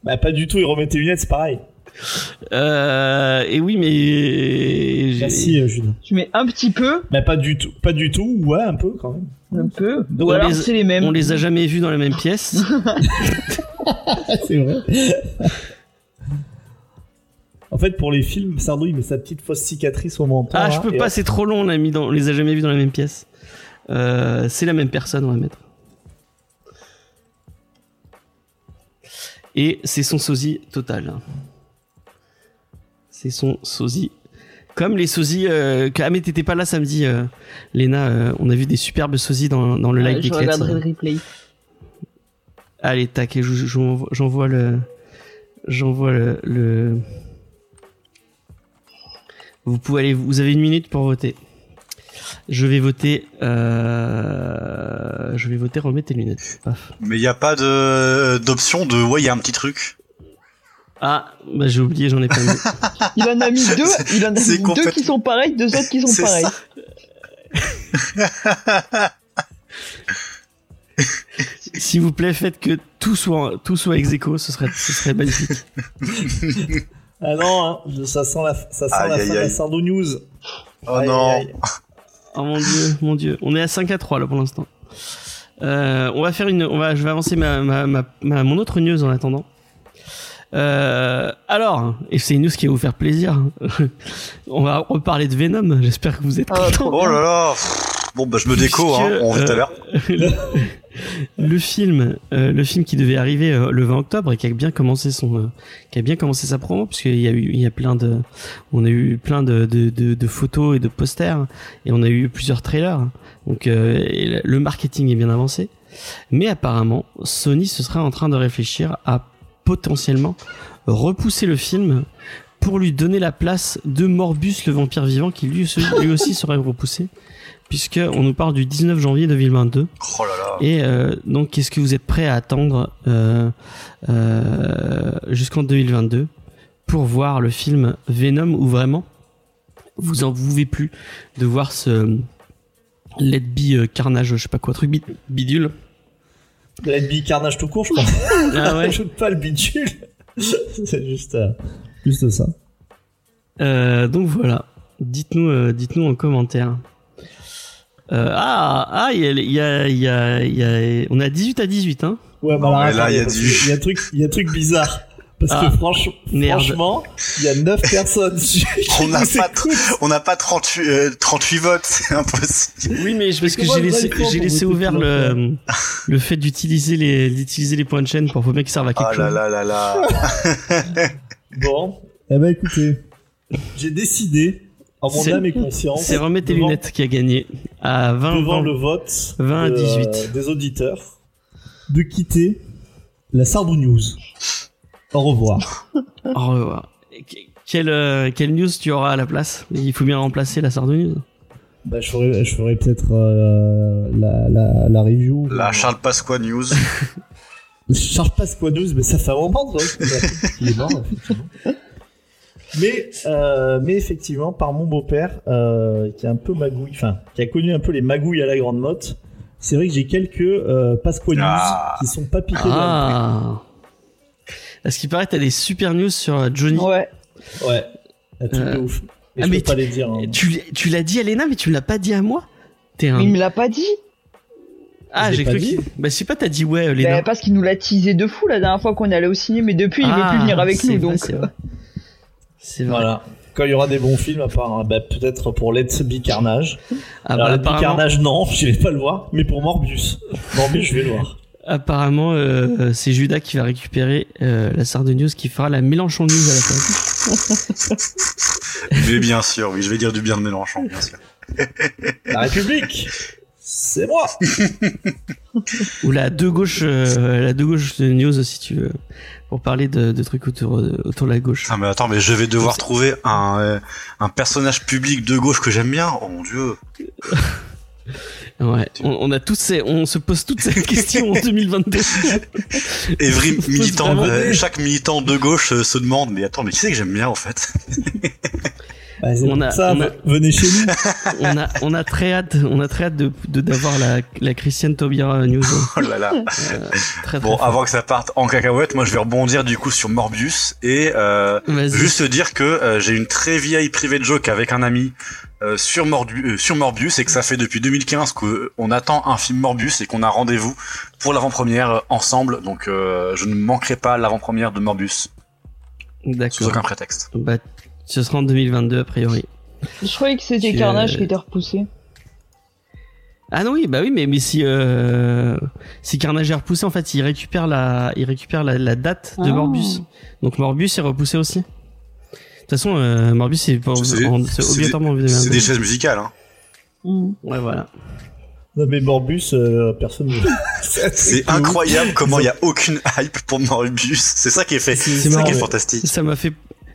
Bah, pas du tout, il remet tes lunettes, c'est pareil. euh, Et oui, mais Merci, euh, Julien. Tu mets un petit peu, Bah, pas du tout, pas du tout, ouais, un peu quand même. un peu. Donc, Ou on alors les- c'est les mêmes. on les a jamais vus dans la même pièce. <laughs> <laughs> c'est vrai. en fait, pour les films, Sardou, il met sa petite fausse cicatrice au menton. Ah, je peux et pas, c'est trop long. On a mis dans, on les a jamais vus dans la même pièce. Euh, c'est la même personne, on va mettre. Et c'est son sosie total. C'est son sosie. Comme les sosies. Euh. Ah, mais t'étais pas là samedi, euh, Léna. euh, on a vu des superbes sosies dans, dans le Ouais, live des le replay. Allez, tac, j'envoie le, j'envoie le, le- Vous pouvez aller, vous avez une minute pour voter. Je vais voter. Euh... Je vais voter. Remets tes lunettes. Paf. Mais il n'y a pas de d'option de ouais, il y a un petit truc. Ah, bah j'ai oublié, j'en ai pas mis. <laughs> Il en a mis deux, il en a mis deux qui sont pareils, deux autres qui sont pareils. S'il vous plaît, faites que tout soit tout soit ex aequo, ce serait ce serait magnifique. Ah non, hein, ça sent la, ça sent Aïe, la aïe, fin de la. Sardo News. Oh Aïe, non. Oh mon dieu, mon dieu. On est à 5 à 3 là pour l'instant. Euh, on va faire une, on va, je vais avancer ma, ma, ma, ma- mon autre news en attendant. Euh, alors, et c'est une news qui va vous faire plaisir. <laughs> on va reparler de Venom. J'espère que vous êtes Ah, contents. Oh là là. Bon bah je me déco, hein, on vit tout à euh, <laughs> l'heure. Le, film, euh, le film qui devait arriver euh, le 20 octobre et qui a bien commencé son, euh, qui a bien commencé sa promo, puisqu'il y a eu, il y a plein de, on a eu plein de, de, de, de photos et de posters et on a eu plusieurs trailers. Donc et le- marketing est bien avancé, mais apparemment Sony se serait en train de réfléchir à potentiellement repousser le film pour lui donner la place de Morbus le vampire vivant qui lui, lui aussi <laughs> serait repoussé puisque on nous parle du 19 janvier 2022 Oh là là. et euh, donc qu'est-ce que vous êtes prêt à attendre euh, euh, jusqu'en 2022 pour voir le film Venom ou vraiment? Vous en pouvez plus de voir ce Let Be Carnage je sais pas quoi truc bid- bidule La NB Carnage tout court, je pense. ah ouais <laughs> Ajoute pas le bidule. <laughs> C'est juste, juste ça. Donc voilà. Dites-nous, dites-nous en commentaire. Euh, ah, ah, il y a, il y a, il y a, y a- on est à 18 à 18, hein. Ouais, mais là, il y a parce du- que Il y a un truc, il y a truc bizarre. Parce Ah, que franch- merde. franchement, il y a 9 personnes <laughs> On n'a pas, on n'a pas 38, euh, 38 votes, c'est impossible. Oui, mais je- parce que j'ai laissé, j'ai laissé ouvert le, <laughs> le fait d'utiliser les, d'utiliser les points de chaîne pour faut bien qu'ils servent à quelque là chose. là là là. <laughs> Bon. Eh ben écoutez, j'ai décidé, en mon C'est- âme et conscience, C'est remettre tes devant- lunettes qui a gagné à 20, devant 20. le vote 20 à de- 18. des auditeurs, de quitter la Sardou News. Au revoir. <laughs> Au revoir. Que- Quelle, euh, quelle news tu auras à la place? Il faut bien remplacer la Sardou Bah, je ferai, je ferai peut-être euh, la, la, la review. La Charles Pasqua News. <laughs> Charles Pasqua News, mais ça fait un moment tu vois, <laughs> qu'il est mort, effectivement. Mais, euh, mais effectivement, par mon beau-père, euh, qui est un peu magouille, enfin, qui a connu un peu les magouilles à la grande motte, c'est vrai que j'ai quelques euh, Pasqua News Ah. qui sont pas piqués Ah. À ce qui paraît, t'as des super news sur euh, Johnny. Ouais. Ouais, un truc de ouf. Mais ah, je mais peux pas les dire. hein. Tu, tu l'as dit à Léna, mais tu me l'as pas dit à moi T'es un... Mais il me l'a pas dit. Ah, j'ai cru. Bah, je sais pas, t'as dit ouais, euh, Léna. Bah, parce qu'il nous l'a teasé de fou la dernière fois qu'on est allé au ciné, mais depuis il veut Ah, plus venir avec nous vrai, donc. C'est vrai. Voilà. Quand il y aura des bons films, à part hein, bah, peut-être pour Let's Be Carnage. Ah, Alors, bah, Let's Be apparemment, Carnage, non, <laughs> je vais pas le voir. Mais pour Morbius, Morbius, je vais le voir. apparemment euh, c'est Judas qui va récupérer euh, la Sarde News qui fera la Mélenchon News à la fin. <laughs> Mais bien sûr, oui, je vais dire du bien de Mélenchon, bien sûr. <laughs> La République, c'est moi. Ou la deux gauche, euh, la deux gauche de news si tu veux, pour parler de, de trucs autour, euh, autour de la gauche. Ah mais attends, mais je vais devoir trouver un, euh, un personnage public de gauche que j'aime bien. Oh mon dieu. <laughs> Ouais, on, on a tous ces, on se pose toutes ces <laughs> questions en 2022. <laughs> Every militant, euh, chaque militant de gauche se demande, mais attends, mais qui c'est que j'aime bien en fait? Bah, On a- ça, on a- venez chez nous. <laughs> on a, on a très hâte, on a très hâte de, de d'avoir la, la Christiane Taubira news. Oh là là. Euh, très, très Bon, fort. avant que ça parte en cacahuète, moi je vais rebondir du coup sur Morbius et euh, juste dire que euh, j'ai une très vieille private joke avec un ami euh, sur, Mordu- euh, sur Morbius et que ça fait depuis 2015 qu'on attend un film Morbius et qu'on a rendez-vous pour l'avant-première euh, ensemble. Donc euh, je ne manquerai pas l'avant-première de Morbius sous D'accord. aucun prétexte. Bah, ce sera en 2022 a priori. Je croyais que c'était Tu, Carnage euh, qui était repoussé. Ah non oui, bah oui, mais mais si euh, si Carnage est repoussé, en fait, il récupère la, il récupère la, la date de Ah. Morbius. Donc Morbius est repoussé aussi. De toute façon, euh, Morbius c'est obligatoirement en C'est 2022. des chaises musicales, hein. Hmm. Ouais, voilà. Non mais Morbus, euh, personne. ne- <laughs> C'est incroyable comment il y a aucune hype pour Morbius. C'est ça qui est fait. C'est ça qui est fantastique. Ça m'a fait,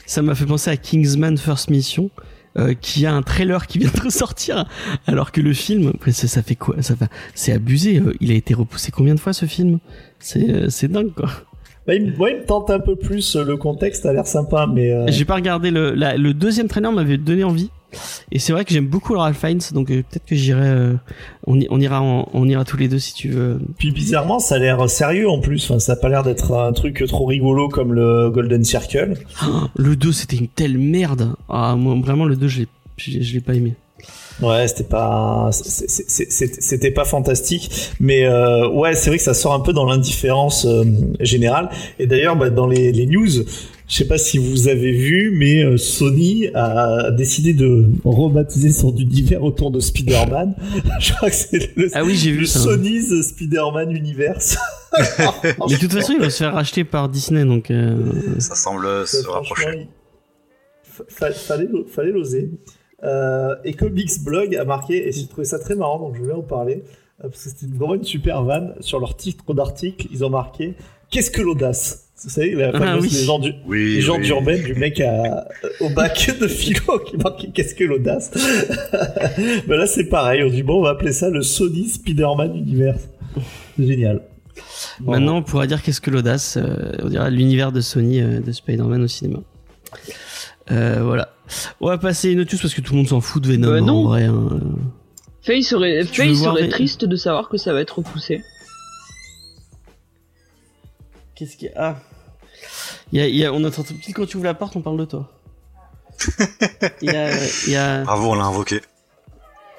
ça m'a fait penser à Kingsman First Mission, euh, qui a un trailer qui vient de ressortir, alors que le film, ça, fait quoi Ça c'est abusé. euh, Il a été repoussé combien de fois ce film? C'est, euh, c'est dingue quoi. Bah, il, il me tente un peu plus. euh, Le contexte a l'air sympa, mais euh, J'ai pas regardé le, la- le deuxième trailer m'avait donné envie. Et c'est vrai que j'aime beaucoup le Ralph Fiennes, donc euh, peut-être que j'irai, euh, on, ira, on ira tous les deux si tu veux. puis bizarrement, ça a l'air sérieux en plus. Enfin, ça a pas l'air d'être un truc trop rigolo comme le Golden Circle. <gasps> Le 2 c'était une telle merde. Ah moi vraiment le 2 je l'ai, je l'ai- je l'ai pas aimé. Ouais, c'était pas, c'était pas fantastique, mais euh, ouais, c'est vrai que ça sort un peu dans l'indifférence euh, générale. Et d'ailleurs, bah, dans les, les news, je sais pas si vous avez vu, mais euh, Sony a décidé de rebaptiser son univers autour de Spider-Man. <laughs> je crois que c'est le, Ah oui j'ai le vu ça. Sony's Spider-Man Universe. <laughs> Mais de toute façon il va se faire racheter par Disney donc. euh, Ça semble se Franchement, rapprocher. il fallait, fallait l'oser. Euh, et Comics Blog a marqué, et j'ai trouvé ça très marrant, donc je voulais en parler, euh, parce que c'était vraiment une super vanne. Sur leur titre d'article, ils ont marqué Qu'est-ce que l'audace? Vous savez, la Ah fameuse oui. légende du, Oui. légende oui. urbaine du mec à- au bac de philo qui marquait Qu'est-ce que l'audace? <laughs> Ben là, c'est pareil. On dit Bon, on va appeler ça le Sony Spider-Man Universe. Génial. Bon. Maintenant, on pourra dire qu'est-ce que l'audace? euh, on dira l'univers de Sony euh, de Spider-Man au cinéma. Euh, voilà. On va passer une autre chose parce que tout le monde s'en fout de Venom Euh, hein, non. en vrai. hein. Faye serait, Faye serait triste de savoir que ça va être repoussé. Qu'est-ce qu'il y a? Ah. Y a, y a- on entend pile quand tu ouvres la porte, on parle de toi. <laughs> Y a, il y a- Bravo, on l'a invoqué.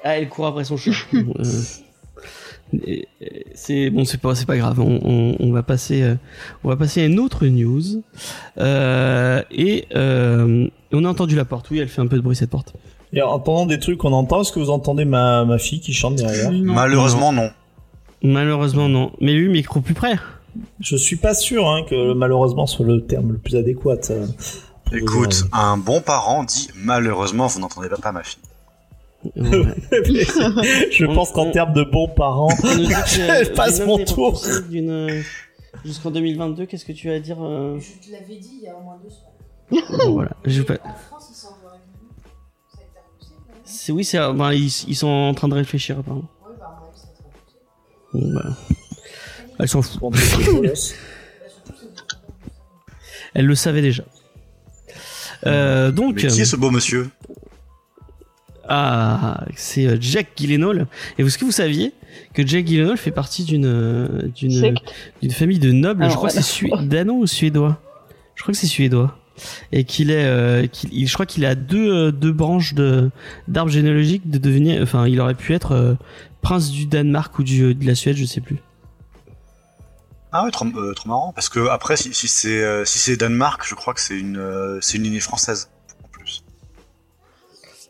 Ah, elle court après son chat. <laughs> Euh, c'est bon, c'est pas, c'est pas grave. On, on- on va passer, euh, on va passer à une autre news. Euh, et euh, on a entendu la porte. Oui, elle fait un peu de bruit cette porte. Et en entendant des trucs qu'on entend, est-ce que vous entendez ma, ma fille qui chante derrière? Non. Malheureusement, non. Malheureusement, non. Mais lui, micro plus près. Je suis pas sûr hein, que malheureusement soit le terme le plus adéquat. euh, Écoute, dire. un bon parent dit malheureusement, vous n'entendez pas, pas ma fille. Ouais. je On- pense qu'en termes de bons parents, <laughs> Je passe Venom mon tour. euh, Jusqu'en 2022, qu'est-ce que tu as à dire euh, Je te l'avais dit il y a au moins deux semaines. bon, <laughs> voilà. Je vais pas- En France, ils même. C'est oui, c'est ben, ils, ils sont en train de réfléchir apparemment. Oui, bah. Bon, bah. Elle s'en fout. <laughs> Elle le savait déjà. Euh, donc, Mais qui est ce beau monsieur? Ah, c'est euh, Jack Gyllenhaal. Et est-ce que vous saviez que Jack Gyllenhaal fait partie d'une euh, d'une famille de nobles? Alors, Je crois que c'est voilà. Sui- dano ou suédois? Je crois que c'est suédois. Et qu'il est, euh, il- je crois qu'il a deux euh, deux branches de d'arbres généalogiques de devenir. Enfin, il aurait pu être euh, prince du Danemark ou du, de la Suède, je sais plus. Ah ouais, trop, euh, trop marrant. Parce que après, si, si c'est euh, si c'est Danemark, je crois que c'est une euh, c'est une lignée française.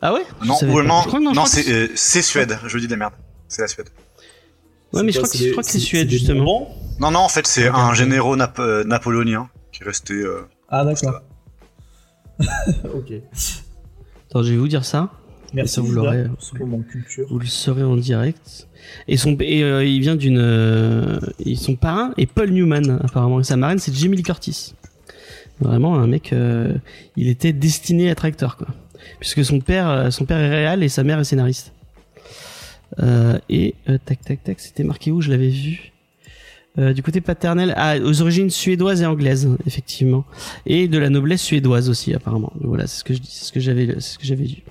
Ah ouais Non, non, Je crois que non, c'est euh, c'est Suède. Je dis de la merde. C'est la Suède. Ouais, mais je crois que c'est je des- crois que c'est c'est- Suède justement. Non, non, en fait, c'est un généraux nap- euh, napoléonien qui est resté. euh, Ah d'accord. <laughs> ok. Attends, je vais vous dire ça. Merci. ça, vous l'aurez. Vous le saurez en direct. Et son et euh, il vient d'une euh, son parrain est Paul Newman apparemment. Et sa marraine c'est Jamie Lee Curtis. Vraiment un mec. euh, il était destiné à être acteur quoi. Puisque son père euh, son père est réal et sa mère est scénariste. Euh, et euh, tac tac tac c'était marqué où? Je l'avais vu. Euh, du côté paternel, ah, aux origines suédoises et anglaises, effectivement, et de la noblesse suédoise aussi, apparemment. Voilà, c'est ce que je dis, c'est ce que j'avais, ce que j'avais lu.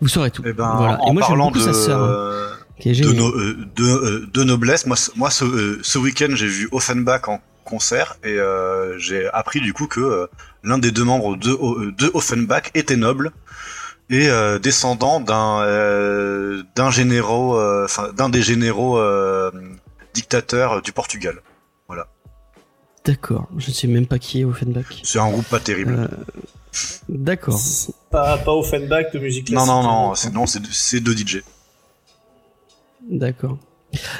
Vous saurez tout. Eh ben, voilà. en et moi, j'aime beaucoup de, sa sœur, hein, de, no- de, de noblesse, moi, ce- moi ce, ce week-end, j'ai vu Offenbach en concert et j'ai appris du coup que l'un des deux membres de, euh, de Offenbach était noble et euh, descendant d'un euh, d'un généraux, euh, enfin d'un des généraux euh, dictateurs du Portugal. D'accord. Je ne sais même pas qui est Offenbach. C'est un groupe pas terrible. Euh, D'accord. Pas, pas Offenbach de musique non, classique. non, non, hein. c'est non, c'est c'est deux DJ. D'accord.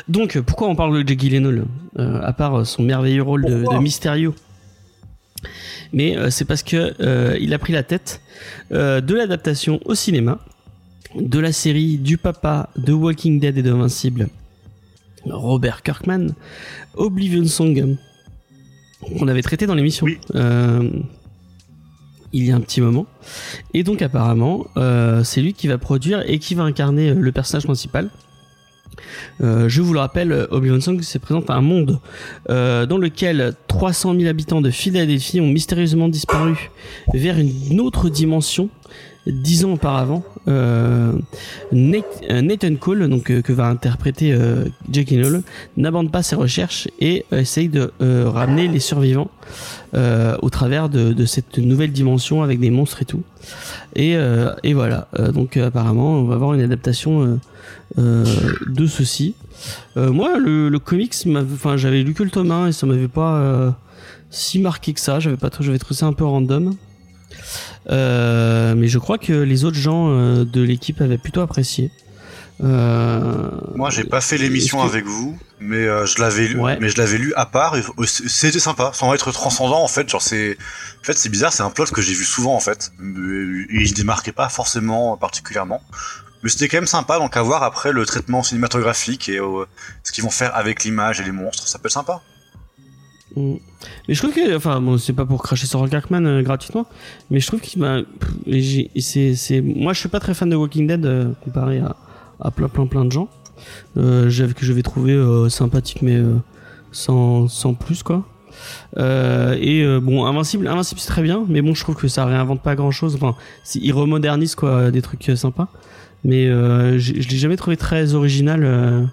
Donc, pourquoi on parle de Gyllenhaal euh, À part son merveilleux rôle de, de Mysterio? Mais euh, c'est parce que euh, il a pris la tête euh, de l'adaptation au cinéma de la série du papa de Walking Dead et de Invincible, Robert Kirkman, Oblivion Song, qu'on avait traité dans l'émission. Oui. Euh, il y a un petit moment. Et donc apparemment, c'est lui qui va produire et qui va incarner le personnage principal. Euh, je vous le rappelle, euh, Oblivion Song se présente à un monde euh, dans lequel 300 000 habitants de Philadelphie ont mystérieusement disparu vers une autre dimension dix ans auparavant. Euh, euh, Nathan Cole, donc euh, que va interpréter Jake Hall, n'abandonne pas ses recherches et essaye de ramener les survivants au travers de, cette nouvelle dimension avec des monstres et tout. Et, voilà. Donc apparemment, on va avoir une adaptation de ceci. Moi, le, le comics, enfin, j'avais lu que le tome 1 et ça m'avait pas si marqué que ça. J'avais pas, trop- j'avais trouvé ça un peu random. Euh, mais je crois que les autres gens euh, de l'équipe avaient plutôt apprécié. Euh, Moi, j'ai pas fait l'émission que- avec vous, mais euh, je l'avais lu, Ouais. mais je l'avais lu à part. C'était sympa, sans être transcendant en fait. Genre c'est, en fait, c'est bizarre. C'est un plot que j'ai vu souvent en fait, et il se démarquait pas forcément particulièrement. Mais c'était quand même sympa. Donc à voir après le traitement cinématographique et euh, ce qu'ils vont faire avec l'image et les monstres, ça peut être sympa. Mm. Mais je trouve que, enfin, bon, c'est pas pour cracher sur Robert Kirkman euh, gratuitement, mais je trouve qu'il m'a, c'est, moi, je suis pas très fan de Walking Dead euh, comparé à, à plein, plein, plein de gens. Euh, que je vais trouver sympathique, mais sans, sans plus quoi. Et bon, Invincible, Invincible c'est très bien, mais bon, je trouve que ça réinvente pas grand chose. Enfin, il remodernise quoi, des trucs sympas, mais je l'ai jamais trouvé très original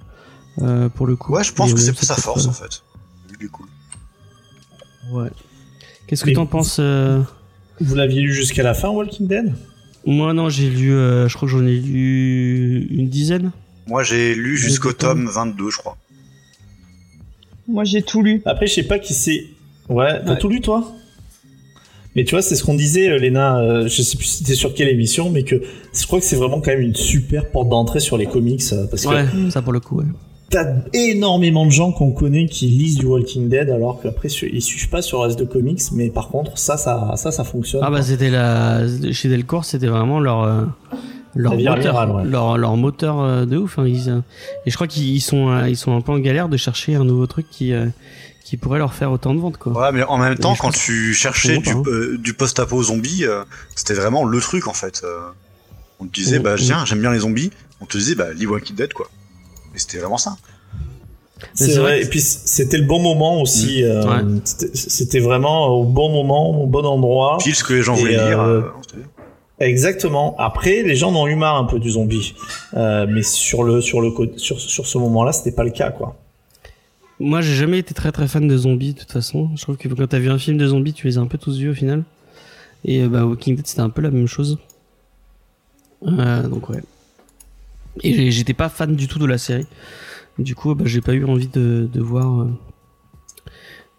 pour le coup. Ouais, je pense Et que c'est sa force en fait. Il est cool. Ouais. Qu'est-ce que t'en penses euh, Vous l'aviez lu jusqu'à la fin, Walking Dead? Moi non, j'ai lu, euh, je crois que j'en ai lu une dizaine. Moi, j'ai lu jusqu'au tome 22, je crois. Moi, j'ai tout lu. Après, je sais pas qui c'est. Ouais, t'as Ouais. tout lu, toi? Mais tu vois, c'est ce qu'on disait, euh, Léna, euh, je sais plus si c'était sur quelle émission, mais que je crois que c'est vraiment quand même une super porte d'entrée sur les comics, parce que Ouais, ça pour le coup. Ouais. T'as énormément de gens qu'on connaît qui lisent du Walking Dead, alors qu'après, ils suivent pas sur le reste de comics, mais par contre, ça, ça, ça, ça fonctionne. Ah bah c'était la chez Delcourt, c'était vraiment leur euh, leur moteur, virale, ouais. leur leur moteur de ouf. hein, ils, euh, et je crois qu'ils sont euh, ils sont un peu en galère de chercher un nouveau truc qui euh, qui pourrait leur faire autant de ventes quoi. Ouais, mais en même temps, quand tu cherchais je du, euh, post-apo zombie, euh, c'était vraiment le truc en fait. Euh, on te disait, Mm, bah mm. tiens, j'aime bien les zombies. On te disait, bah lis Walking Dead quoi. Et c'était vraiment ça. C'est vrai. vrai Et puis c'était le bon moment aussi. euh, Ouais. c'était- vraiment au bon moment, au bon endroit. Pile ce que les gens Et, voulaient lire. euh, euh, Exactement. Après, les gens en ont eu marre un peu du zombie, Euh, mais sur le sur le sur sur ce moment-là, c'était pas le cas quoi. Moi j'ai jamais été très très fan de zombies de toute façon. Je trouve que quand t'as vu un film de zombies, tu les as un peu tous vus au final. Et euh, bah Walking Dead c'était un peu la même chose. Euh, donc ouais. Et j'étais pas fan du tout de la série. Du coup bah, j'ai pas eu envie de, de voir euh,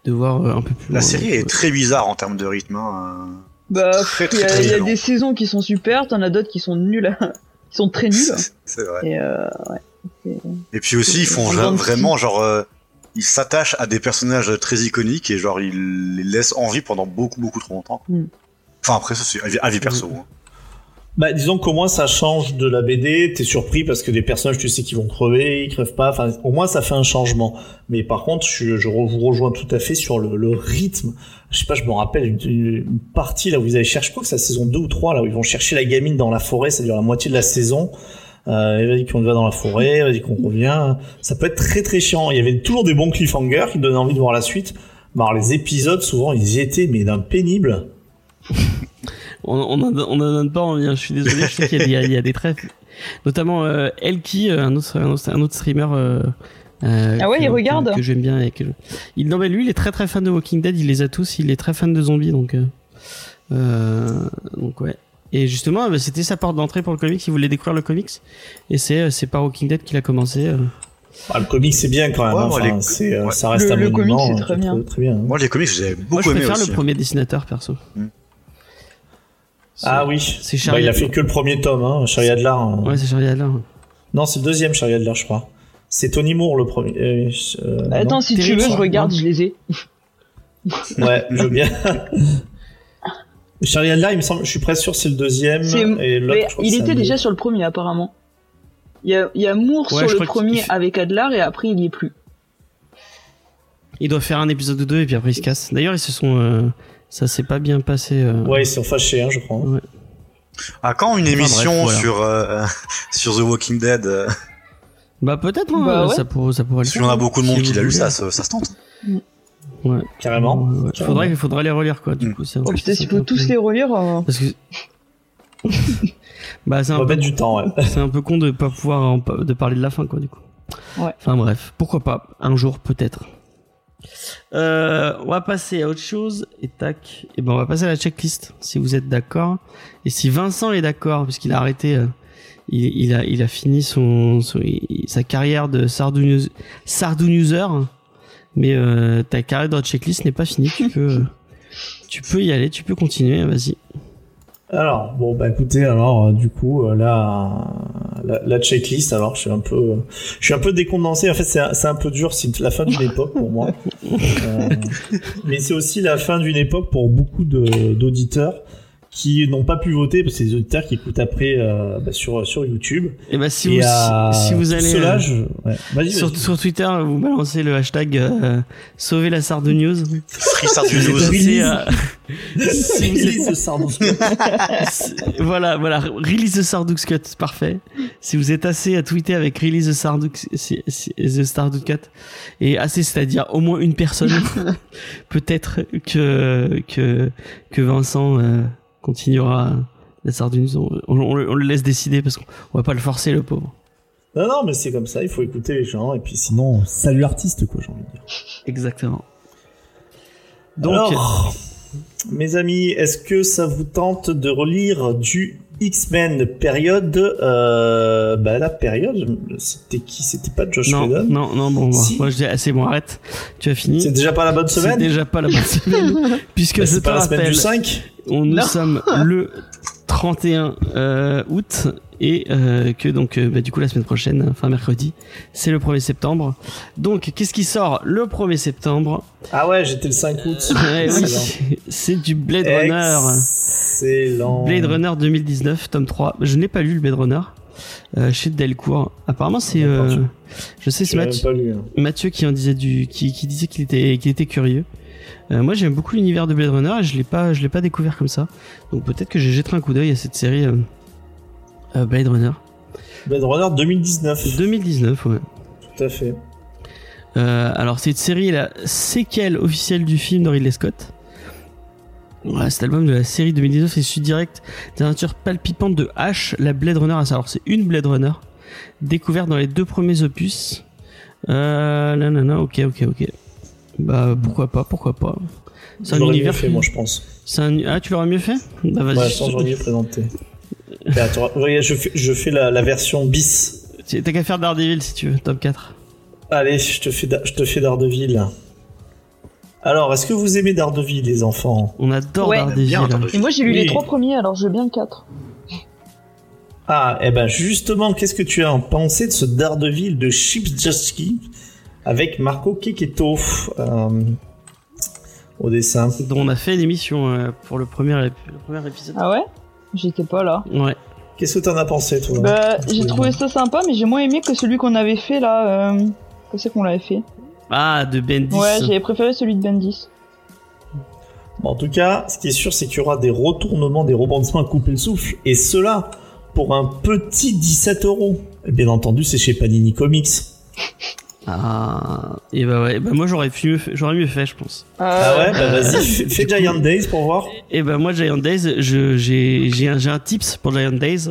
de voir euh, un peu plus. La loin. série est très bizarre en termes de rythme. Hein. Bah, il y, a- très il y a lent. des saisons qui sont super, t'en as d'autres qui sont nulles, <laughs> qui sont très nulles. C'est- vrai. Et euh, Et puis aussi, ils font vraiment genre, euh, ils s'attachent à des personnages très iconiques et genre ils les laissent en vie pendant beaucoup beaucoup trop longtemps. Mm. Enfin après ça c'est avis, avis perso. hein. Bah, disons qu'au moins ça change de la BD. T'es surpris parce que des personnages, tu sais qu'ils vont crever, ils crèvent pas. Enfin, au moins ça fait un changement. Mais par contre, je, je vous rejoins tout à fait sur le, le rythme. Je sais pas, je me rappelle une, partie là où ils allaient chercher, je crois que c'est la saison 2 ou 3, là où ils vont chercher la gamine dans la forêt. Ça dure la moitié de la saison. Euh, vas-y qu'on va dans la forêt, vas-y qu'on revient. Ça peut être très très chiant. Il y avait toujours des bons cliffhangers qui donnaient envie de voir la suite. Mais alors les épisodes, souvent, ils y étaient, mais d'un pénible. <laughs> On, on, en- on en donne pas envie. hein. Je suis désolé. Je sais qu'il y, a des- il y a des traits, notamment euh, Elki, euh, un autre, un autre, un autre streamer. euh, euh, Ah ouais, que- il regarde que, j'aime bien et que je- il non mais lui il est très très fan de Walking Dead il les a tous il est très fan de zombies donc euh, euh, donc ouais et justement c'était sa porte d'entrée pour le comics il voulait découvrir le comics et c'est euh, c'est par Walking Dead qu'il a commencé euh. Ah, le comic c'est bien quand même. Ouais, hein. moi, Enfin, les- c'est, ouais. ça reste Le- un le monument, comic, c'est hein, très bien. Très, bien. Moi les comics moi beaucoup je aimé préfère aussi. le premier dessinateur perso Ah oui. c'est Bah, Charlie il a fait que le premier tome, hein, Charlie Adler. hein. ouais c'est Charlie Adler Non, c'est le deuxième Charlie Adler, je crois. C'est Tony Moore le premier. euh, euh, Bah, Attends, si tu veux, je regarde, Non. je les ai. <laughs> Ouais, je veux bien. <laughs> Charlie Adler, il me semble, je suis presque sûr, c'est le deuxième. Et Mais je crois il était déjà sur le premier apparemment. Il y a, il y a Moore Ouais, sur le premier avec Adler et après il y est plus. Il doit faire un épisode de deux et puis après il se casse. D'ailleurs, ils se sont. euh, ça s'est pas bien passé. euh, Ouais, ils sont fâchés, hein, je crois. À quand une Enfin, émission bref, voilà. sur euh, <laughs> sur The Walking Dead euh, Bah peut-être, hein, Bah ouais. ça, pour- ça pourrait le Parce a beaucoup de monde qui l'a lu, ça, se- ça se tente. Ouais. Carrément. Ouais, ouais. Carrément. Faudrait, faudrait les relire quoi. Du Mm. coup, c'est Oh putain, c'est s'il faut un peu- tous les relire. euh, Parce que. <laughs> bah c'est un va peu mettre du temps, ouais. <laughs> C'est un peu con de pas pouvoir en de parler de la fin quoi du coup. Ouais. Enfin bref, pourquoi pas un jour peut-être. Euh, on va passer à autre chose et tac. Et ben on va passer à la checklist si vous êtes d'accord et si Vincent est d'accord puisqu'il a arrêté. euh, il, a il a fini son, sa carrière de Sardouneser mais euh, ta carrière de checklist n'est pas finie. Tu peux tu peux y aller, tu peux continuer. Vas-y. Alors, bon, bah écoutez, alors, du coup, là, la, la checklist, alors, je suis un peu, je suis un peu décondensé. En fait, c'est un, un peu dur, c'est la fin d'une époque pour moi. <laughs> Euh, mais c'est aussi la fin d'une époque pour beaucoup d'auditeurs qui n'ont pas pu voter, parce que c'est des auditeurs qui écoutent après euh, bah, sur, sur YouTube. Et ben si Et vous à si vous allez cela, euh, je... ouais. Vas-y, Sur, vas-y. sur Twitter, vous balancez le hashtag euh, Sauver la Sarde News. Free euh, <laughs> Release the <laughs> voilà, voilà, release the Sardux Cut, parfait. Si vous êtes assez à tweeter avec release the si- si- the Sardux Cut, et assez, c'est-à-dire au moins une personne, <laughs> peut-être que que que Vincent euh, continuera la Sarde News. On, on- on le- laisse décider parce qu'on on va pas le forcer, le pauvre. Non, non, mais c'est comme ça, il faut écouter les gens, et puis sinon, salut l'artiste, quoi, j'ai envie de dire. Exactement. Donc, Alors, mes amis, est-ce que ça vous tente de relire du X-Men période euh, Bah la période, c'était qui? C'était pas Josh non, Whedon? non, non, bon, Si. moi je dis, ah, c'est bon, arrête, tu as fini. C'est déjà pas la bonne C'est semaine? déjà pas la bonne semaine. <laughs> Puisque Bah, je C'est te pas la semaine du 5 on, nous sommes le 31 euh, août et euh, que donc euh, bah, du coup la semaine prochaine, enfin mercredi, c'est le 1er septembre. Donc qu'est-ce qui sort le 1er septembre? Ah ouais, j'étais le 5 août. Oui, C'est du Blade Runner. Excellent. Blade Runner 2019, tome 3. Je n'ai pas lu le Blade Runner. Euh, chez Delcourt. Apparemment, c'est. euh, je sais, c'est Mathieu, hein. Mathieu qui en disait du, qui, qui disait qu'il était, qu'il était curieux. Euh, moi, j'aime beaucoup l'univers de Blade Runner et je l'ai pas, je l'ai pas découvert comme ça. Donc peut-être que j'ai jeté un coup d'œil à cette série euh, euh, Blade Runner Blade Runner 2019. 2019. Ouais. Tout à fait. Alors c'est une série la séquelle officielle du film de Ridley Scott. Ouais, cet album de la série 2019 est issu direct des aventures palpitantes de H, la Blade Runner. à savoir, c'est une Blade Runner découverte dans les deux premiers opus. Euh, non, non, non, ok, ok, ok. Bah pourquoi pas, pourquoi pas. C'est un J'aurais mieux univers fait, moi, je pense. C'est un... Ah, tu l'aurais mieux fait? Bah vas-y. Ouais, je que j'aurais mieux présenté. Et <laughs> attends, regarde, je fais, je fais la, la version bis. T'as qu'à faire Daredevil si tu veux, top 4. Allez, je te fais, je te fais Daredevil. Alors, est-ce que vous aimez Daredevil, les enfants? On adore Ouais. Daredevil. Bien entendu. Et moi j'ai lu Oui. les trois premiers, alors je veux bien le 4. Ah, eh ben justement, qu'est-ce que tu as en pensé de ce Daredevil de Chipsjowski avec Marco Keketto euh, au dessin Dont on a fait une émission euh, pour le premier, ép- le premier épisode. Ah ouais? J'étais pas là. Ouais. Qu'est-ce que t'en as pensé, toi? Bah, j'ai trouvé ça sympa, mais j'ai moins aimé que celui qu'on avait fait là. Euh... Que c'est qu'on l'avait fait Ah, de Bendis. Ouais, j'avais préféré celui de Bendis. Bon, En tout cas, ce qui est sûr, c'est qu'il y aura des retournements, des rebondissements à couper le souffle. Et cela, pour un petit 17 euros. Bien entendu, c'est chez Panini Comics. <laughs> Ah, et bah ouais, bah moi j'aurais pu mieux fait, j'aurais mieux fait, je pense. Ah ouais, bah vas-y, <laughs> fais, Giant Days pour voir. Et bah moi Giant Days, je j'ai j'ai un, j'ai un tips pour Giant Days.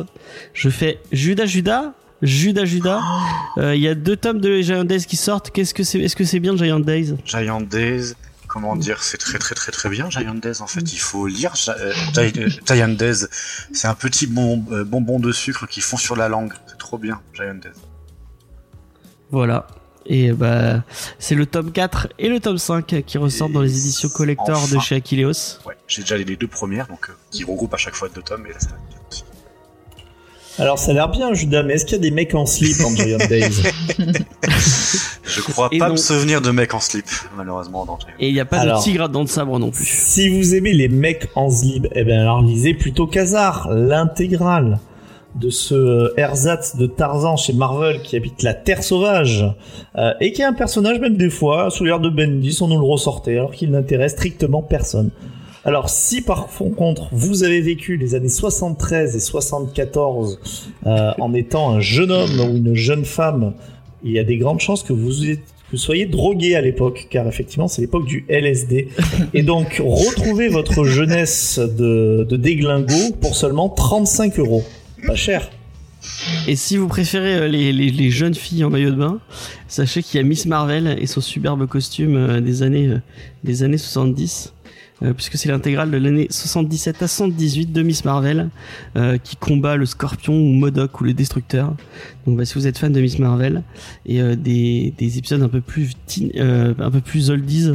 Je fais Judas Judas, Judas Judas. Euh, Il y a deux tomes de Giant Days qui sortent. Qu'est-ce que c'est Est-ce que c'est bien Giant Days? Giant Days, comment dire, c'est très très très très bien Giant Days en fait. Il faut lire euh, euh, Giant Days. C'est un petit bon, euh, bonbon de sucre qui fond sur la langue. C'est trop bien Giant Days. Voilà. Et bah c'est le tome 4 et le tome 5 qui ressortent dans les éditions collector de chez Aquileos. Ouais, j'ai déjà les deux premières donc euh, qui regroupent à chaque fois deux tomes et là bien aussi. Alors, ça a l'air bien, Judas, mais est-ce qu'il y a des mecs en slip en Giant Days Je crois Et pas non. me souvenir de mec en slip, malheureusement, dans Et il n'y a pas Alors. de tigre dans le sabre non plus. Si vous aimez les mecs en slip, eh ben alors lisez plutôt Kazar, l'intégrale de ce euh, ersatz de Tarzan chez Marvel qui habite la Terre sauvage euh, et qui est un personnage même des fois sous l'air de Bendis on nous le ressortait alors qu'il n'intéresse strictement personne. Alors si par contre vous avez vécu les années 73 et 74 euh, en étant un jeune homme ou une jeune femme, il y a des grandes chances que vous êtes- vous soyez drogué à l'époque, car effectivement c'est l'époque du LSD. <laughs> Et donc retrouvez votre jeunesse de, de déglingo pour seulement 35 euros. Pas cher. Et si vous préférez euh, les, jeunes filles en maillot de bain, sachez qu'il y a Miss Marvel et son superbe costume euh, des années euh, des années 70. Euh, puisque c'est l'intégrale de l'année 77 à 118 de Miss Marvel euh, qui combat le Scorpion ou Modoc ou le Destructeur. Donc bah, si vous êtes fan de Miss Marvel et euh, des, des épisodes un peu plus un peu plus oldies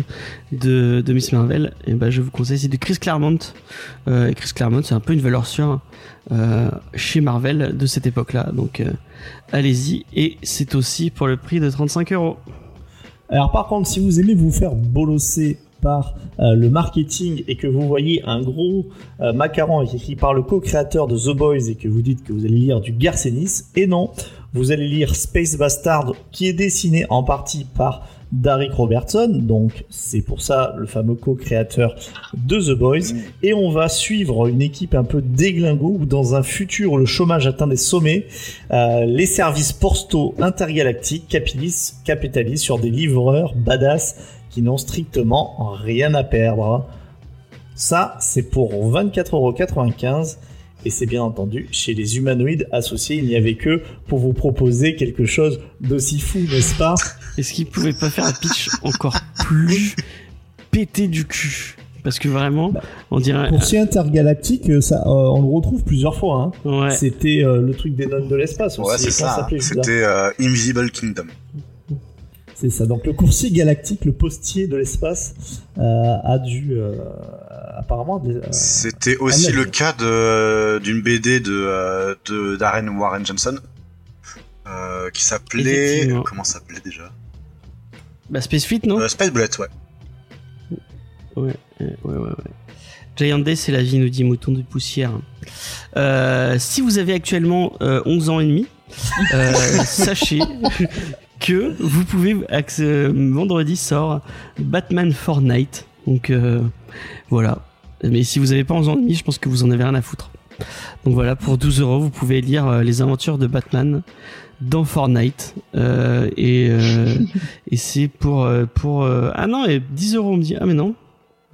de, de Miss Marvel, et bah, je vous conseille c'est de Chris Claremont. Et Chris Claremont c'est un peu une valeur sûre chez Marvel de cette époque-là. Donc allez-y et c'est aussi pour le prix de 35 euros. Alors par contre, si vous aimez vous faire bolosser par euh, le marketing et que vous voyez un gros euh, macaron écrit par le co-créateur de The Boys et que vous dites que vous allez lire du Garcenis, et non, vous allez lire Space Bastard qui est dessiné en partie par Derek Robertson, donc c'est pour ça le fameux co-créateur de The Boys, et on va suivre une équipe un peu déglingo où dans un futur où le chômage atteint des sommets, euh, les services postaux intergalactiques capitalisent, capitalisent sur des livreurs badass qui n'ont strictement rien à perdre. Ça, c'est pour 24,95€ et c'est bien entendu chez les humanoïdes associés. Il n'y avait que pour vous proposer quelque chose d'aussi fou, n'est-ce pas? Est-ce qu'ils pouvaient pas faire un pitch encore plus pété du cul? Parce que vraiment, on dirait. Coursier intergalactique, ça, euh, on le retrouve plusieurs fois. hein. Ouais. C'était euh, le truc des nonnes de l'espace aussi. Ouais, c'est ça. C'était euh, Invisible Kingdom. C'est ça. Donc le coursier galactique, le postier de l'espace, euh, a dû euh, apparemment. euh, C'était aussi le cas de d'une BD de euh, de Darren Warren Johnson euh, qui s'appelait comment ça s'appelait déjà? Bah Space Fleet, non? Euh, Space Bullet, ouais. Ouais, ouais, ouais, ouais. Giant Day, c'est la vie, nous dit Mouton de Poussière. Euh, si vous avez actuellement euh, 11 ans et demi, euh, <laughs> sachez que vous pouvez, vendredi sort Batman Fortnite. Donc euh, voilà. Mais si vous n'avez pas 11 ans et demi, je pense que vous en avez rien à foutre. Donc voilà, pour 12 euros, vous pouvez lire euh, les aventures de Batman dans Fortnite. Euh, et euh, et c'est pour, pour ah non, et 10 euros, on me dit, ah mais non,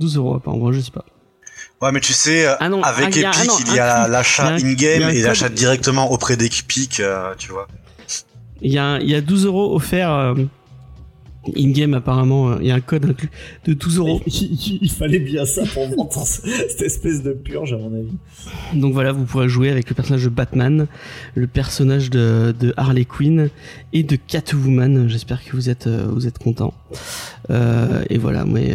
12 euros apparemment, je sais pas. Ouais, mais tu sais, Ah non, avec ah, il y a- Epic, ah non, il y a un- l'achat in-game et l'achat directement auprès d'Epic, euh, tu vois. Il y a, il y a 12 euros offerts euh, in-game apparemment, il y a un code inclus de 12 euros. <laughs> il, fallait bien ça pour vendre cette espèce de purge, à mon avis. Donc voilà, vous pourrez jouer avec le personnage de Batman, le personnage de, de Harley Quinn et de Catwoman. J'espère que vous êtes, euh, vous êtes contents. Euh, et voilà, mais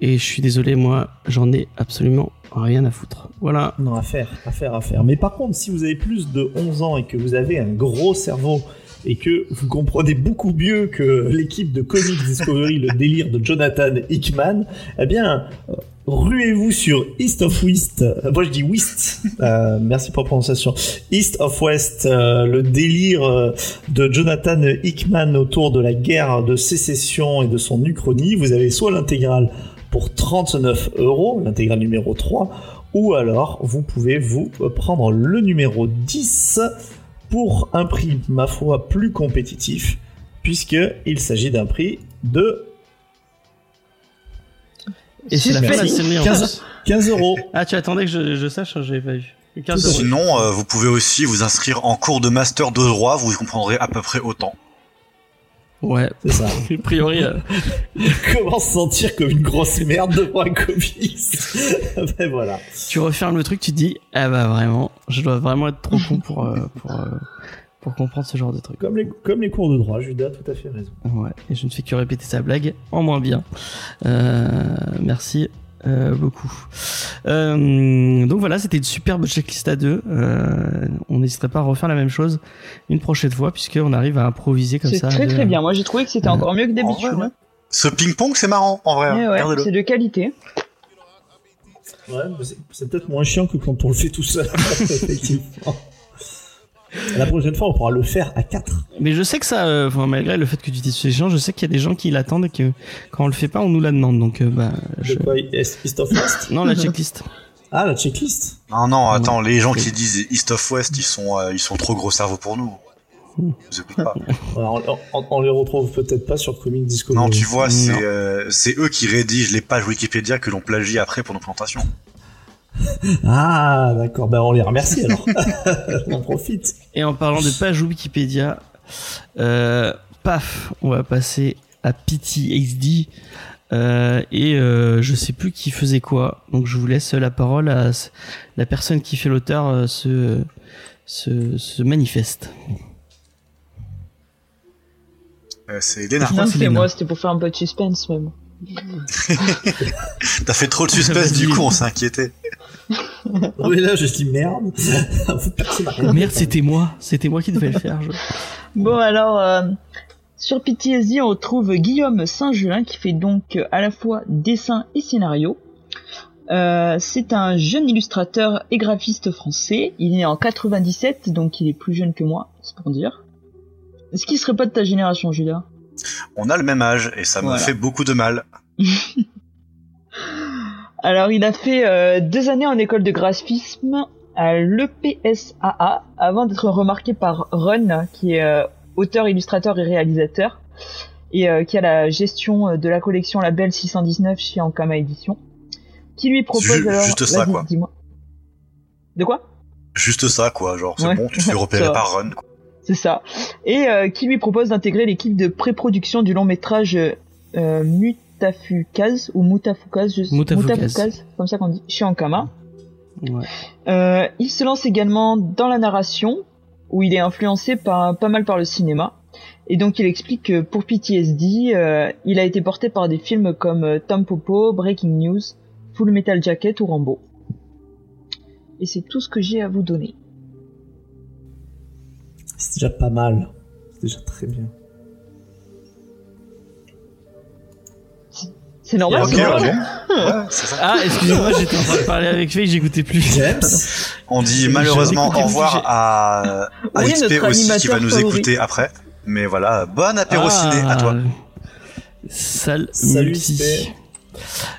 et je suis désolé, moi, j'en ai absolument rien à foutre. Voilà. Non, à faire, à faire, à faire. Mais par contre, si vous avez plus de 11 ans et que vous avez un gros cerveau et que vous comprenez beaucoup mieux que l'équipe de Comics Discovery le délire de Jonathan Hickman, eh bien, euh, ruez-vous sur East of West. Euh, Moi, je dis West. Euh, merci pour la prononciation. East of West, euh, le délire euh, de Jonathan Hickman autour de la guerre de sécession et de son uchronie. Vous avez soit l'intégrale pour 39 euros, l'intégrale numéro 3, ou alors vous pouvez vous prendre le numéro 10 pour un prix, ma foi, plus compétitif, puisqu'il s'agit d'un prix de Et c'est la fin de la Merci. série en 15 plus. 15 euros. <laughs> Ah, tu attendais que je, je sache, je l'avais pas vu. 15 Tout à euros. fait. Sinon, euh, vous pouvez aussi vous inscrire en cours de master de droit, vous y comprendrez à peu près autant. Ouais, C'est ça. <laughs> a priori. euh, Comment se sentir comme une grosse merde devant un comics Ben <laughs> voilà. tu refermes le truc, tu te dis, ah bah vraiment, je dois vraiment être trop con pour, euh, pour, euh, pour comprendre ce genre de truc. Comme les, comme les cours de droit, Judas a tout à fait raison. Ouais, et je ne fais que répéter sa blague en moins bien. Euh, merci Euh, beaucoup. Euh, donc voilà, c'était une superbe checklist à deux. Euh, on n'hésiterait pas à refaire la même chose une prochaine fois, puisqu'on arrive à improviser comme C'est ça. à très très bien. Moi j'ai trouvé que c'était Euh, encore mieux que d'habitude. ouais. hein. Ce ping-pong, c'est marrant, en vrai. Ouais, hein. ouais, Regardez-le. c'est de qualité. Ouais, c'est- c'est peut-être moins chiant que quand on le fait tout seul, <laughs> effectivement. La prochaine fois, on pourra le faire à 4. Mais je sais que ça, euh, enfin, malgré le fait que tu dises ces gens, je sais qu'il y a des gens qui l'attendent et que quand on le fait pas, on nous la demande. Donc, euh, bah, je... East of West? Non, la checklist. <laughs> Ah, la checklist Non, non, attends, les gens qui disent East of West, ils sont, euh, ils sont trop gros cerveau pour nous. Pas. <laughs> Ouais, on, on- les retrouve peut-être pas sur Comic Discovery. Non, tu vois, c'est euh, c'est eux qui rédigent les pages Wikipédia que l'on plagie après pour nos plantations. <laughs> Ah, d'accord. Ben, on les remercie alors. <laughs> on en profite. Et en parlant de page Wikipédia, euh, paf, on va passer à PTXD. Euh, et euh, je sais plus qui faisait quoi. Donc je vous laisse la parole à la personne qui fait l'auteur euh, se, se, se manifeste. Euh, c'est Léna. Non, c'est moi, c'était pour faire un peu de suspense même. <laughs> T'as fait trop de suspense, du coup, on s'est <laughs> mais là, je dis merde. <laughs> Rien Merde, c'était moi. C'était moi qui devais le faire. je- Bon alors, euh, sur PTSD, on retrouve Guillaume Saint-Gelin qui fait donc euh, à la fois dessin et scénario. Euh, c'est un jeune illustrateur et graphiste français. Il est né en 97, donc il est plus jeune que moi, c'est pour dire. Est-ce qu'il serait pas de ta génération, Julia On a le même âge et ça me Voilà. fait beaucoup de mal. <laughs> Alors, il a fait euh, deux années en école de graphisme à l'EPSAA avant d'être remarqué par Run, qui est euh, auteur, illustrateur et réalisateur, et euh, qui a la gestion de la collection Label 619 chez Ankama Édition, qui lui propose Ju- alors... juste ça, quoi. Dis-moi. De quoi? Juste ça, quoi. Genre, c'est Ouais. bon, tu te fais <laughs> repérer par Run. quoi. C'est ça. Et qui lui propose d'intégrer l'équipe de pré-production du long métrage euh, Mutafukaz ou Mutafukaz, je... Mutafukaz. comme ça qu'on dit, chez Ankama. Ouais. Euh, il se lance également dans la narration, où il est influencé par, pas mal par le cinéma. Et donc il explique que pour PTSD, euh, il a été porté par des films comme euh, Tom Popo, Breaking News, Full Metal Jacket ou Rambo. Et c'est tout ce que j'ai à vous donner. C'est déjà pas mal. C'est déjà très bien. C'est normal, Ok, c'est ouais, normal. bon. <laughs> Ouais, c'est ça. Ah, excusez-moi, j'étais en train de parler avec Faye, j'écoutais plus. James On dit malheureusement au revoir à, à Oui, XP aussi qui va nous favori. écouter après. Mais voilà, bon apéro ciné à toi. Ah, Sale Salut.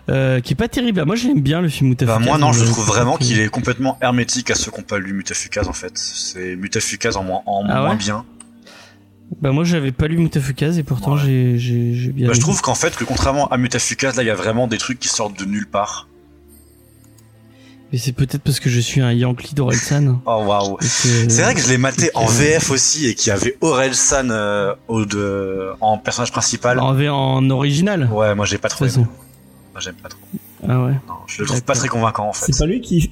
Euh, qui est pas terrible. Moi, j'aime bien le film Bah, Mutafukaz. moi non, je trouve vraiment qu'il est complètement hermétique à ceux qui n'ont pas lu Mutafukaz en fait. C'est Mutafukaz en moins, en Ah moins ouais bien. Bah moi, j'avais pas lu Mutafukaz et pourtant Ouais. j'ai j'ai j'ai bien. Bah, je trouve qu'en fait, que contrairement à Mutafukaz, là, il y a vraiment des trucs qui sortent de nulle part. Mais c'est peut-être parce que je suis un Yankee d'Orelsan. <laughs> Oh waouh. C'est vrai que je l'ai maté en VF aussi et qu'il y avait Aurel San euh, au de, en personnage principal. En, V- en original. Ouais, moi j'ai pas trop aimé. Moi j'aime pas trop. Ah ouais. Non, je le trouve pas très convaincant en fait. C'est pas lui qui.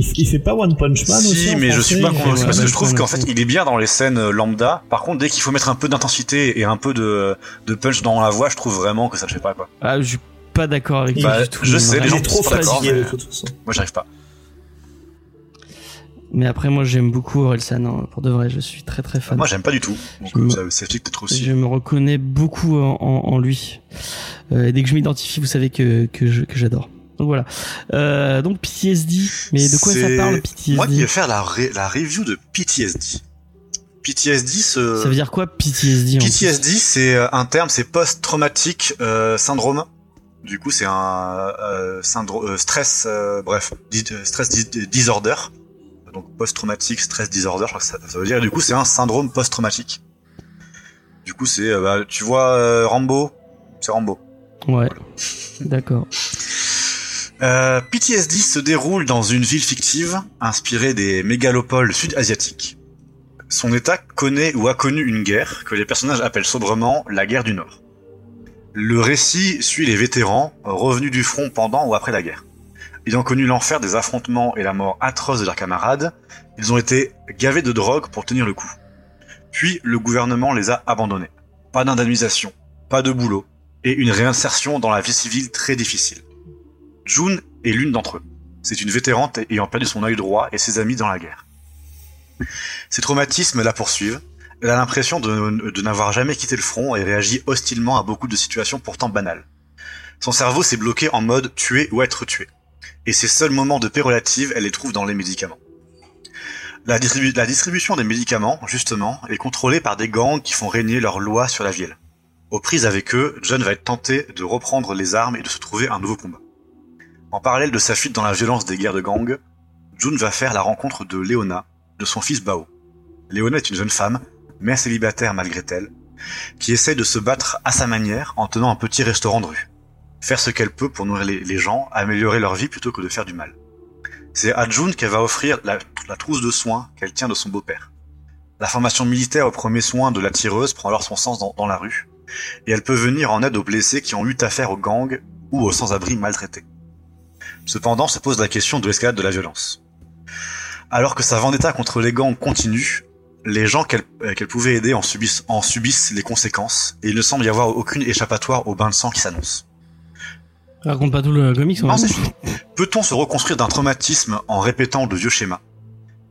Il, il fait pas One Punch Man aussi Si, mais je suis pas convaincu parce que je trouve qu'en fait il est bien dans les scènes euh, lambda. Par contre, dès qu'il faut mettre un peu d'intensité et un peu de, de punch dans la voix, je trouve vraiment que ça le fait pas quoi. Ah, je suis pas d'accord avec Bah, toi du tout. je sais, les gens trop sont pas d'accord, fatigué mais- de toute façon. Moi j'arrive pas. Mais après, moi, j'aime beaucoup Orelsan. hein, pour de vrai, je suis très très fan. Moi j'aime pas du tout. Donc me- ça, ça explique peut-être aussi. Je me reconnais beaucoup en, en- en lui. Euh, et dès que je m'identifie, vous savez que, que j'adore. Donc voilà. Euh, donc PTSD. Mais de quoi ça parle PTSD Moi qui vais faire la, ré- la review de PTSD. PTSD, ce... Ça veut dire quoi PTSD PTSD, c'est euh, un terme, c'est post-traumatique euh, syndrome. Du coup, c'est un euh, syndrome, euh, stress, euh, bref, stress dis- disorder. Donc post-traumatique stress disorder, je crois que ça, ça veut dire. Du coup, c'est un syndrome post-traumatique. Du coup, c'est, bah, tu vois, euh, Rambo, c'est Rambo. Ouais. D'accord. Euh, PTSD se déroule dans une ville fictive inspirée des mégalopoles sud-asiatiques. Son état connaît ou a connu une guerre que les personnages appellent sobrement la guerre du Nord. Le récit suit les vétérans revenus du front pendant ou après la guerre. Ayant connu l'enfer des affrontements et la mort atroce de leurs camarades, ils ont été gavés de drogue pour tenir le coup. Puis le gouvernement les a abandonnés. Pas d'indemnisation, pas de boulot, et une réinsertion dans la vie civile très difficile. June est l'une d'entre eux. C'est une vétérante ayant perdu son œil droit et ses amis dans la guerre. Ces traumatismes la poursuivent. Elle a l'impression de, n'avoir jamais quitté le front et réagit hostilement à beaucoup de situations pourtant banales. Son cerveau s'est bloqué en mode tuer ou être tué. Et ses seuls moments de paix relative, elle les trouve dans les médicaments. La distribution des médicaments, justement, est contrôlée par des gangs qui font régner leur loi sur la ville. Aux prises avec eux, John va être tenté de reprendre les armes et de se trouver un nouveau combat. En parallèle de sa fuite dans la violence des guerres de gang, June va faire la rencontre de Léona, de son fils Bao. Léona est une jeune femme, mère célibataire malgré elle, qui essaie de se battre à sa manière en tenant un petit restaurant de rue. Faire ce qu'elle peut pour nourrir les, gens, améliorer leur vie plutôt que de faire du mal. C'est à June qu'elle va offrir la, trousse de soins qu'elle tient de son beau-père. La formation militaire au premier soin de la tireuse prend alors son sens dans, dans la rue, et elle peut venir en aide aux blessés qui ont eu affaire aux gangs ou aux sans-abri maltraités. Cependant se pose la question de l'escalade de la violence. Alors que sa vendetta contre les gangs continue, les gens qu'elle euh, qu'elle pouvait aider en subissent, en subissent les conséquences, et il ne semble y avoir aucune échappatoire au bain de sang qui s'annonce. Raconte pas tout le comics, Peut-on se reconstruire d'un traumatisme en répétant de vieux schémas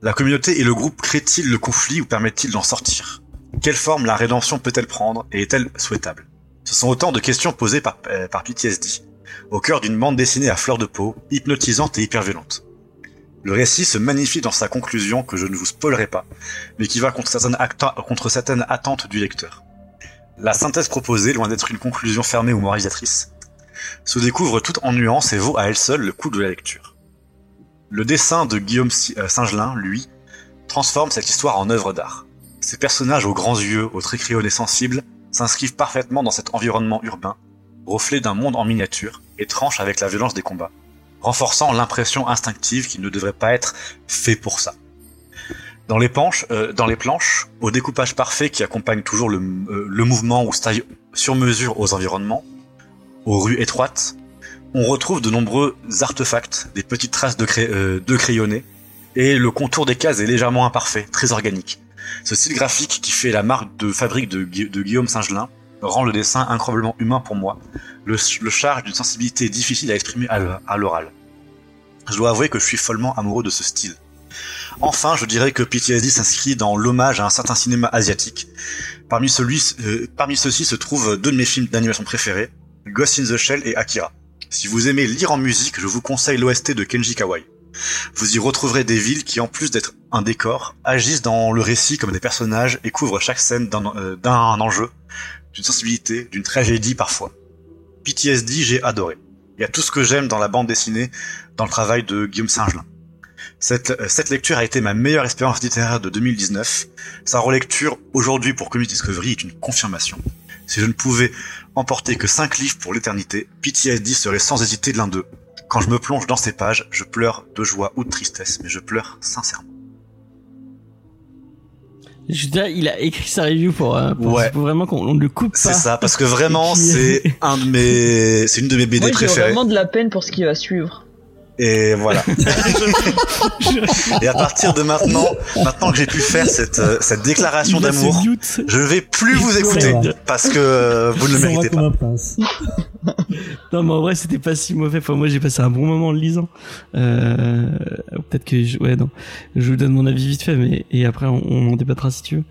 La communauté et le groupe créent-ils le conflit ou permettent-ils d'en sortir? Quelle forme la rédemption peut-elle prendre et est-elle souhaitable? Ce sont autant de questions posées par, euh, par PTSD, au cœur d'une bande dessinée à fleur de peau, hypnotisante et hyper violente. Le récit se magnifie dans sa conclusion que je ne vous spoilerai pas, mais qui va contre certaines, attentes du lecteur. La synthèse proposée, loin d'être une conclusion fermée ou moralisatrice, se découvre toute en nuances et vaut à elle seule le coût de la lecture. Le dessin de Guillaume euh, Singelin, lui, transforme cette histoire en œuvre d'art. Ces personnages aux grands yeux, aux traits crayonnés sensibles, s'inscrivent parfaitement dans cet environnement urbain, reflet d'un monde en miniature, et tranchent avec la violence des combats, renforçant l'impression instinctive qu'il ne devrait pas être fait pour ça. Dans les, planches, euh, dans les planches, au découpage parfait qui accompagne toujours le, euh, le mouvement ou style sur mesure aux environnements, aux rues étroites, on retrouve de nombreux artefacts, des petites traces de, cray- euh, crayonnés, et le contour des cases est légèrement imparfait, très organique. Ce style graphique qui fait la marque de fabrique de, de Guillaume Singelin rend le dessin incroyablement humain pour moi, le, charge d'une sensibilité difficile à exprimer à l'oral. Je dois avouer que je suis follement amoureux de ce style. Enfin, je dirais que PTSD s'inscrit dans l'hommage à un certain cinéma asiatique. Parmi, euh, parmi ceux-ci se trouvent deux de mes films d'animation préférés, Ghost in the Shell et Akira. Si vous aimez lire en musique, je vous conseille l'OST de Kenji Kawai. Vous y retrouverez des villes qui, en plus d'être un décor, agissent dans le récit comme des personnages et couvrent chaque scène d'un euh, d'un enjeu, d'une sensibilité, d'une tragédie parfois. PTSD, j'ai adoré. Il y a tout ce que j'aime dans la bande dessinée, dans le travail de Guillaume Singelin. Cette, euh, cette lecture a été ma meilleure expérience littéraire de 2019. Sa relecture aujourd'hui pour Comics Discovery est une confirmation. Si je ne pouvais emporter que 5 livres pour l'éternité, PTSD serait sans hésiter l'un d'eux. Quand je me plonge dans ces pages, je pleure de joie ou de tristesse, mais je pleure sincèrement. Je dirais, il a écrit sa review pour, euh, pour, Ouais. pour vraiment qu'on ne le coupe pas. C'est ça, parce que <laughs> vraiment, puis- c'est un de mes, <laughs> c'est une de mes BD Moi, j'ai préférées. vraiment de la peine pour ce qui va suivre. Et voilà. <laughs> Et à partir de maintenant, maintenant que j'ai pu faire cette, euh, cette déclaration d'amour, je vais plus vous écouter parce que euh, vous ne le méritez pas. <laughs> Non, mais en vrai, c'était pas si mauvais. Enfin, moi, j'ai passé un bon moment en le lisant. Euh, peut-être que je, ouais, non. Je vous donne mon avis vite fait, mais, et après, on, on en débattra si tu veux.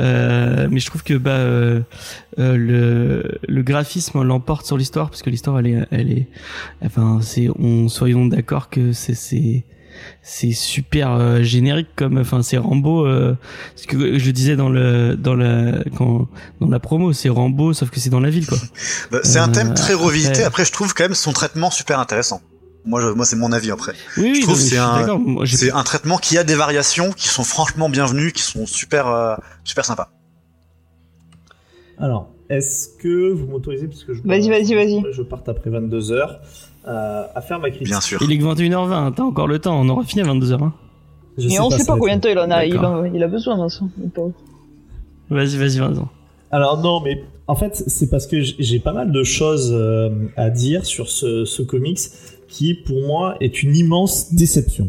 Euh, mais je trouve que, bah, euh, euh, le, le graphisme l'emporte sur l'histoire, parce que l'histoire, elle est, elle est, enfin, c'est, on, soyons d'accord que c'est, c'est, c'est super euh, générique comme enfin c'est Rambo euh, ce que je disais dans le dans la quand dans la promo c'est Rambo sauf que c'est dans la ville quoi <laughs> Bah, c'est un Euh, thème très revisité. après- Après, je trouve quand même son traitement super intéressant. Moi, je, moi, c'est mon avis après. oui oui trouve c'est un- C'est un traitement qui a des variations qui sont franchement bienvenues, qui sont super, euh, super sympas. Alors, est-ce que vous m'autorisez, parce que je, Vas-y, vas-y, vas-y. je parte après 22 heures, euh, à faire ma critique Bien sûr. il est que 21h20 t'as encore le temps on aura fini à 22h hein. Je Et on ça sait pas combien de temps il en a. Il, D'accord. en- il a besoin, Vincent. vas-y vas-y Vincent Alors non, mais en fait, c'est parce que j'ai pas mal de choses euh, à dire sur ce, ce comics qui, pour moi, est une immense déception.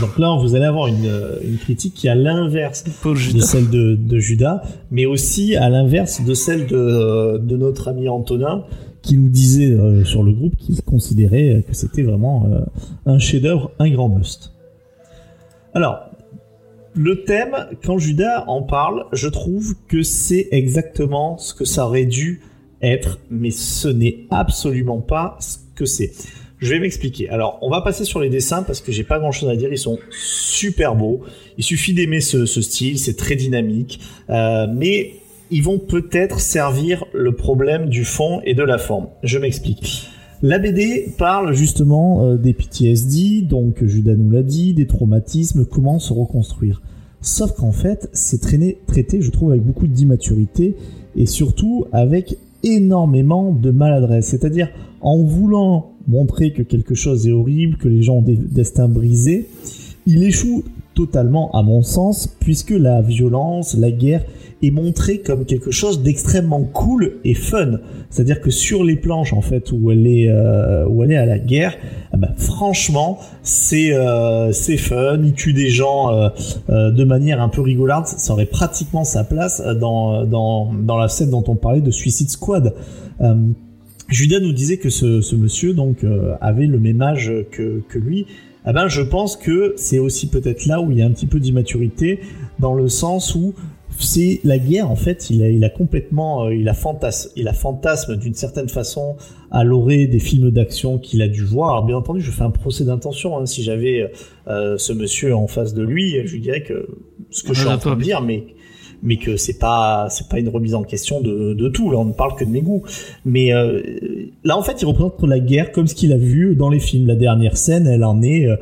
Donc là, vous allez avoir une, euh, une critique qui est à l'inverse de celle de, de Judas, mais aussi à l'inverse de celle de, de notre ami Antonin, qui nous disait euh, sur le groupe qu'il considérait que c'était vraiment euh, un chef-d'œuvre, un grand must. Alors, le thème, quand Judas en parle, je trouve que c'est exactement ce que ça aurait dû être, mais ce n'est absolument pas ce que c'est. Je vais m'expliquer. Alors, on va passer sur les dessins parce que j'ai pas grand chose à dire. Ils sont super beaux. Il suffit d'aimer ce, style. C'est très dynamique. Euh, mais ils vont peut-être servir le problème du fond et de la forme. Je m'explique. La BD parle justement euh, des PTSD, donc Judas nous l'a dit, des traumatismes, comment se reconstruire. Sauf qu'en fait, c'est traité, je trouve, avec beaucoup d'immaturité et surtout avec énormément de maladresse. C'est-à-dire en voulant montrer que quelque chose est horrible, que les gens ont des destins brisés, il échoue totalement à mon sens, puisque la violence, la guerre est montrée comme quelque chose d'extrêmement cool et fun. C'est-à-dire que sur les planches en fait où elle est euh, où elle est à la guerre, bah, franchement c'est euh, c'est fun. Il tue des gens euh, euh, de manière un peu rigolarde. Ça aurait pratiquement sa place dans dans dans la scène dont on parlait de Suicide Squad. Euh, Judas nous disait que ce, ce monsieur donc euh, avait le même âge que, que lui. Eh ben, je pense que c'est aussi peut-être là où il y a un petit peu d'immaturité, dans le sens où c'est la guerre en fait. Il a, il a complètement, euh, il a fantasme, il a fantasme d'une certaine façon à l'orée des films d'action qu'il a dû voir. Alors bien entendu, je fais un procès d'intention. hein. Si j'avais euh, ce monsieur en face de lui, je lui dirais que ce que je suis en train de dire, mais mais que c'est pas c'est pas une remise en question de, de tout. Là on ne parle que de mes goûts mais euh, là en fait il représente la guerre comme ce qu'il a vu dans les films. La dernière scène elle en est euh,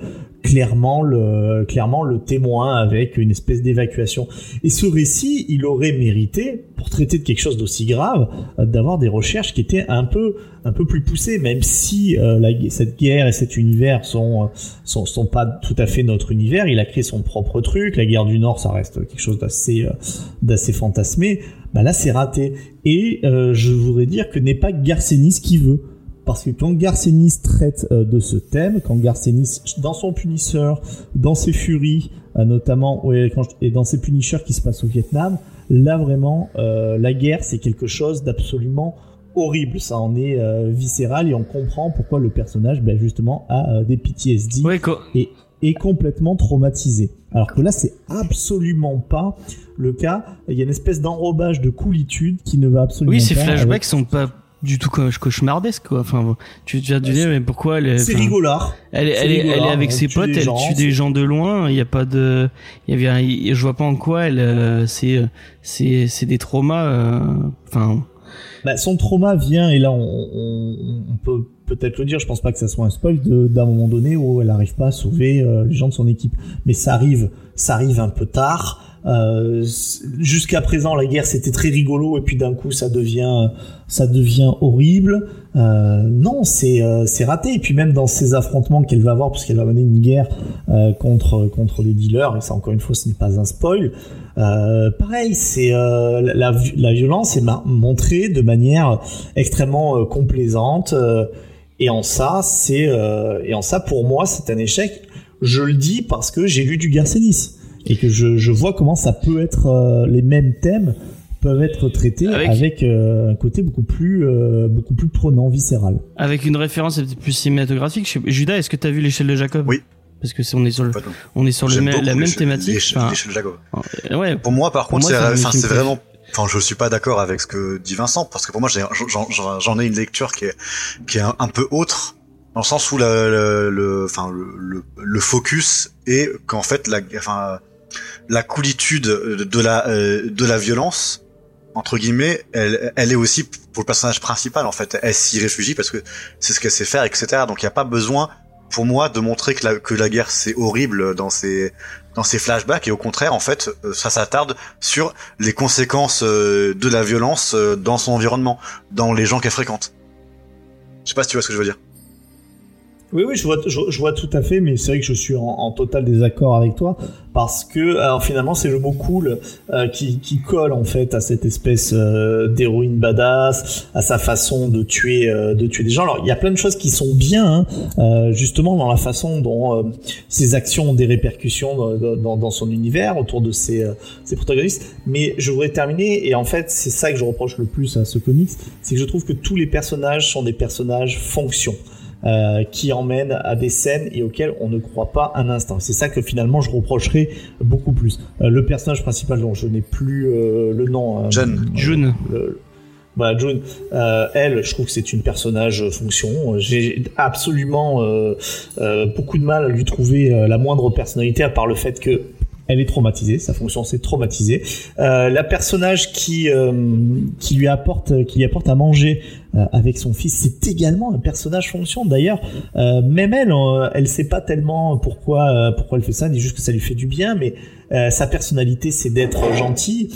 clairement le clairement le témoin avec une espèce d'évacuation. Et ce récit il aurait mérité pour traiter de quelque chose d'aussi grave d'avoir des recherches qui étaient un peu un peu plus poussées même si euh, la, cette guerre et cet univers sont, euh, sont sont pas tout à fait notre univers. Il a créé son propre truc. La guerre du nord ça reste quelque chose d'assez euh, d'assez fantasmé. Bah là c'est raté. Et euh, je voudrais dire que n'est pas Garcenis qui veut parce que quand Garcenis traite euh, de ce thème, quand Garcenis, dans son Punisher, dans ses Furies, euh, notamment, ouais, quand je- et dans ses Punishers qui se passent au Vietnam, là vraiment, euh, la guerre, c'est quelque chose d'absolument horrible. Ça en est viscéral et on comprend pourquoi le personnage, ben, justement, a des PTSD Ouais, et est complètement traumatisé. Alors que là, c'est absolument pas le cas. Il y a une espèce d'enrobage de coolitude qui ne va absolument oui, pas. ces flashbacks avec- sont pas du tout cauchemardesques quoi. Enfin, tu te Bah, dire mais pourquoi elle est, C'est rigolard. Elle, elle, est, elle est avec ses potes, elle tue des gens de loin. Il y a pas de, il y avait, je vois pas en quoi elle, euh, c'est, c'est, c'est des traumas. euh, Enfin, Bah, son trauma vient, et là on, on- on peut peut-être le dire, je pense pas que ça soit un spoil, de- d'un moment donné où elle arrive pas à sauver euh, les gens de son équipe. Mais ça arrive, ça arrive un peu tard. Euh, Jusqu'à présent, la guerre c'était très rigolo, et puis d'un coup ça devient, ça devient horrible. Euh, non, c'est euh, c'est raté. Et puis même dans ces affrontements qu'elle va avoir, puisqu'elle va mener une guerre euh, contre contre les dealers, et ça encore une fois ce n'est pas un spoil. Euh, pareil, c'est la, la, violence est montrée de manière extrêmement complaisante et en ça c'est et en ça pour moi c'est un échec. Je le dis parce que j'ai lu du Garcenis et que je, je vois comment ça peut être euh, les mêmes thèmes peuvent être traités Avec- avec, euh, un côté beaucoup plus euh, beaucoup plus prenant viscéral. avec une référence peut-être plus cinématographique. je sais- Judas, est-ce que t'as vu l'échelle de Jacob? Oui. Parce que c'est, on est sur le, on est sur le la même l'échelle- thématique. l'échelle- Enfin, l'échelle de Jacob. euh, ouais. Pour moi, par Pour contre, moi, c'est vraiment. Enfin, je suis pas d'accord avec ce que dit Vincent parce que pour moi, j'ai- j'en j'en- j'en ai une lecture qui est qui est un, un peu autre dans le sens où la- le, le, enfin, le, le, le focus est qu'en fait, la, enfin, la coolitude de de la euh, de la violence entre guillemets, elle, elle est aussi pour le personnage principal en fait. Elle s'y réfugie parce que c'est ce qu'elle sait faire, etc. Donc il n'y a pas besoin pour moi de montrer que la, que la guerre c'est horrible dans ses dans ses flashbacks et au contraire en fait euh, ça s'attarde sur les conséquences euh, de la violence euh, dans son environnement, dans les gens qu'elle fréquente. Je sais pas si tu vois ce que je veux dire. Oui, oui, je vois, je, je vois tout à fait, mais c'est vrai que je suis en, en total désaccord avec toi parce que alors finalement c'est le mot cool euh, qui, qui colle en fait à cette espèce euh, d'héroïne badass, à sa façon de tuer, euh, de tuer des gens. Alors il y a plein de choses qui sont bien, hein, euh, justement dans la façon dont euh, ses actions ont des répercussions dans, dans, dans son univers autour de ses, euh, ses protagonistes. Mais je voudrais terminer et en fait c'est ça que je reproche le plus à ce comics, c'est que je trouve que tous les personnages sont des personnages fonction euh, qui emmènent à des scènes et auxquelles on ne croit pas un instant. C'est ça que finalement je reprocherais beaucoup plus. Euh, le personnage principal dont je n'ai plus euh, le nom. euh, June. June. le- voilà, June, euh, elle, je trouve que c'est une personnage fonction. J'ai absolument euh, euh, beaucoup de mal à lui trouver euh, la moindre personnalité, à part le fait que elle est traumatisée, sa fonction c'est traumatisée. Euh, la personnage qui euh, qui lui apporte qui lui apporte à manger euh, avec son fils, c'est également un personnage fonction. D'ailleurs, euh, même elle, euh, elle sait pas tellement pourquoi euh, pourquoi elle fait ça, elle dit juste que ça lui fait du bien, mais sa personnalité c'est d'être gentille.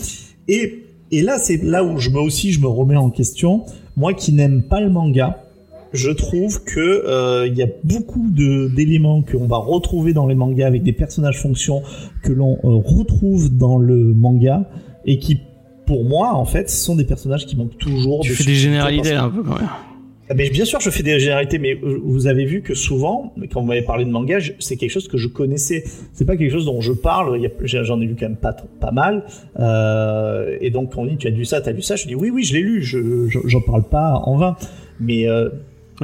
Et et là c'est là où je me aussi je me remets en question. Moi qui n'aime pas le manga, je trouve que euh, il y a beaucoup de d'éléments qu'on va retrouver dans les mangas avec des personnages fonctions que l'on euh, retrouve dans le manga et qui pour moi en fait sont des personnages qui manquent toujours Tu de fais des généralités que- un peu quand même. ah, mais bien sûr, je fais des généralités, mais euh, vous avez vu que souvent, quand vous m'avez parlé de manga, c'est quelque chose que je connaissais. C'est pas quelque chose dont je parle. J'en ai lu quand même pas, pas mal. Euh, et donc, quand on dit tu as lu ça, tu as lu ça, je dis oui, oui, je l'ai lu. Je je- j'en parle pas en vain. Mais euh,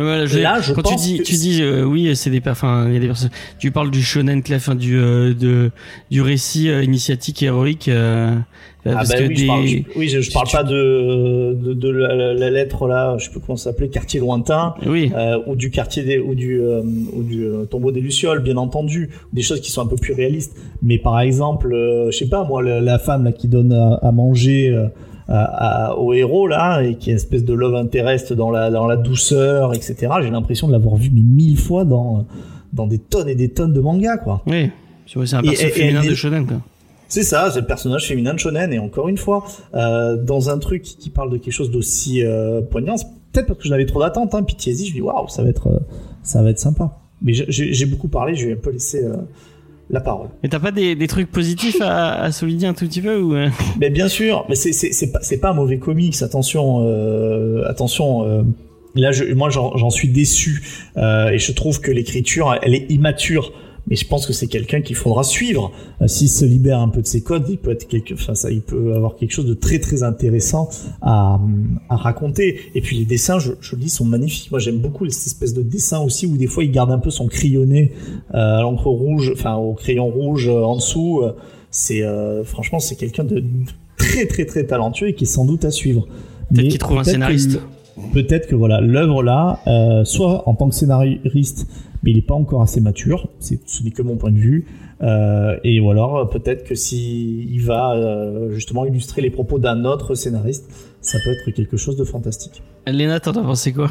Voilà, je- Là, je quand tu pense dis, que tu dis, euh, oui, c'est des, enfin, il y a des personnes. Tu parles du shonen, que la fin du, euh, de, du récit euh, initiatique héroïque. Euh, ah parce bah que oui, des, je parle, je- oui, je, je parle tu- pas de de, de la, la- la lettre là, je sais plus comment ça s'appelait, quartier lointain. oui, euh, ou du quartier des, ou du euh, ou du euh, tombeau des lucioles bien entendu des choses qui sont un peu plus réalistes mais par exemple euh, je sais pas moi la, la femme là qui donne à, à manger euh, à- au héros là et qui est une espèce de love interest dans la dans la douceur etc j'ai l'impression de l'avoir vu mais mille fois dans dans des tonnes et des tonnes de mangas quoi oui. C'est un personnage et féminin de shonen, quoi. c'est ça, c'est le personnage féminin de shonen et encore une fois, euh, dans un truc qui parle de quelque chose d'aussi euh, poignant, peut-être parce que j'avais trop d'attentes, hein, Pitié-y, je dis waouh, ça va être, euh, ça va être sympa. Mais j'ai- beaucoup parlé, je vais un peu laisser euh, la parole. Mais t'as pas des, des trucs positifs à, à souligner un tout petit peu ou euh <laughs> Mais bien sûr, mais c'est pas c'est pas un mauvais comics, attention, euh, attention. euh, là, je, moi, j'en j'en suis déçu euh, et je trouve que l'écriture, elle est immature. Mais je pense que c'est quelqu'un qu'il faudra suivre. Euh, S'il se libère un peu de ses codes, il peut être quelque, enfin ça, il peut avoir quelque chose de très très intéressant à, à raconter. Et puis les dessins, je, je le dis, sont magnifiques. Moi, j'aime beaucoup cette espèce de dessin aussi où des fois il garde un peu son crayonné euh, à l'encre rouge, enfin au crayon rouge euh, en dessous. Euh, C'est euh, franchement, c'est quelqu'un de très très très talentueux et qui est sans doute à suivre. Peut-être qu'il trouve un scénariste. Peut-être que voilà l'œuvre là, euh, soit en tant que scénariste, mais il n'est pas encore assez mature. C'est ce n'est que mon point de vue. Euh, et ou alors peut-être que si il va euh, justement illustrer les propos d'un autre scénariste, ça peut être quelque chose de fantastique. Léna, t'en as pensé quoi?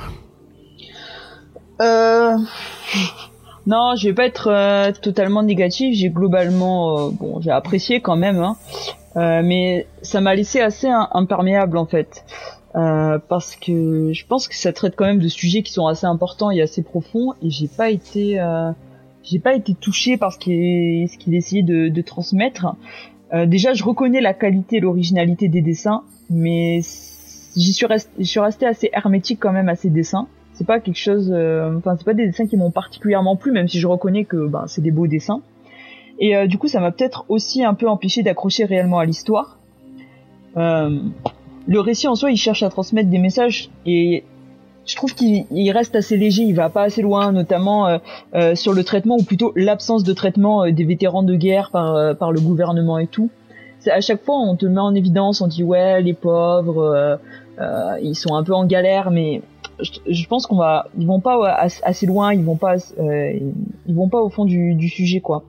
Euh... Non, je vais pas être euh, totalement négatif. J'ai globalement, euh, bon, j'ai apprécié quand même, hein. Euh, mais ça m'a laissé assez im- imperméable en fait, Euh, parce que je pense que ça traite quand même de sujets qui sont assez importants et assez profonds, et j'ai pas été, euh, j'ai pas été touché par ce qu'il essayait de, transmettre. Euh, déjà, je reconnais la qualité et l'originalité des dessins, mais j'y suis resté, je suis resté assez hermétique quand même à ces dessins. C'est pas quelque chose enfin c'est pas des dessins qui m'ont particulièrement plu même si je reconnais que ben c'est des beaux dessins. Et du coup ça m'a peut-être aussi un peu empêché d'accrocher réellement à l'histoire le récit en soi il cherche à transmettre des messages et je trouve qu'il il reste assez léger il va pas assez loin notamment euh, euh, sur le traitement ou plutôt l'absence de traitement euh, des vétérans de guerre par euh, par le gouvernement et tout. À chaque fois on te met en évidence on dit ouais les pauvres ils sont un peu en galère mais je, pense qu'on va ils vont pas assez, loin ils vont pas ils vont pas au fond du, du sujet quoi.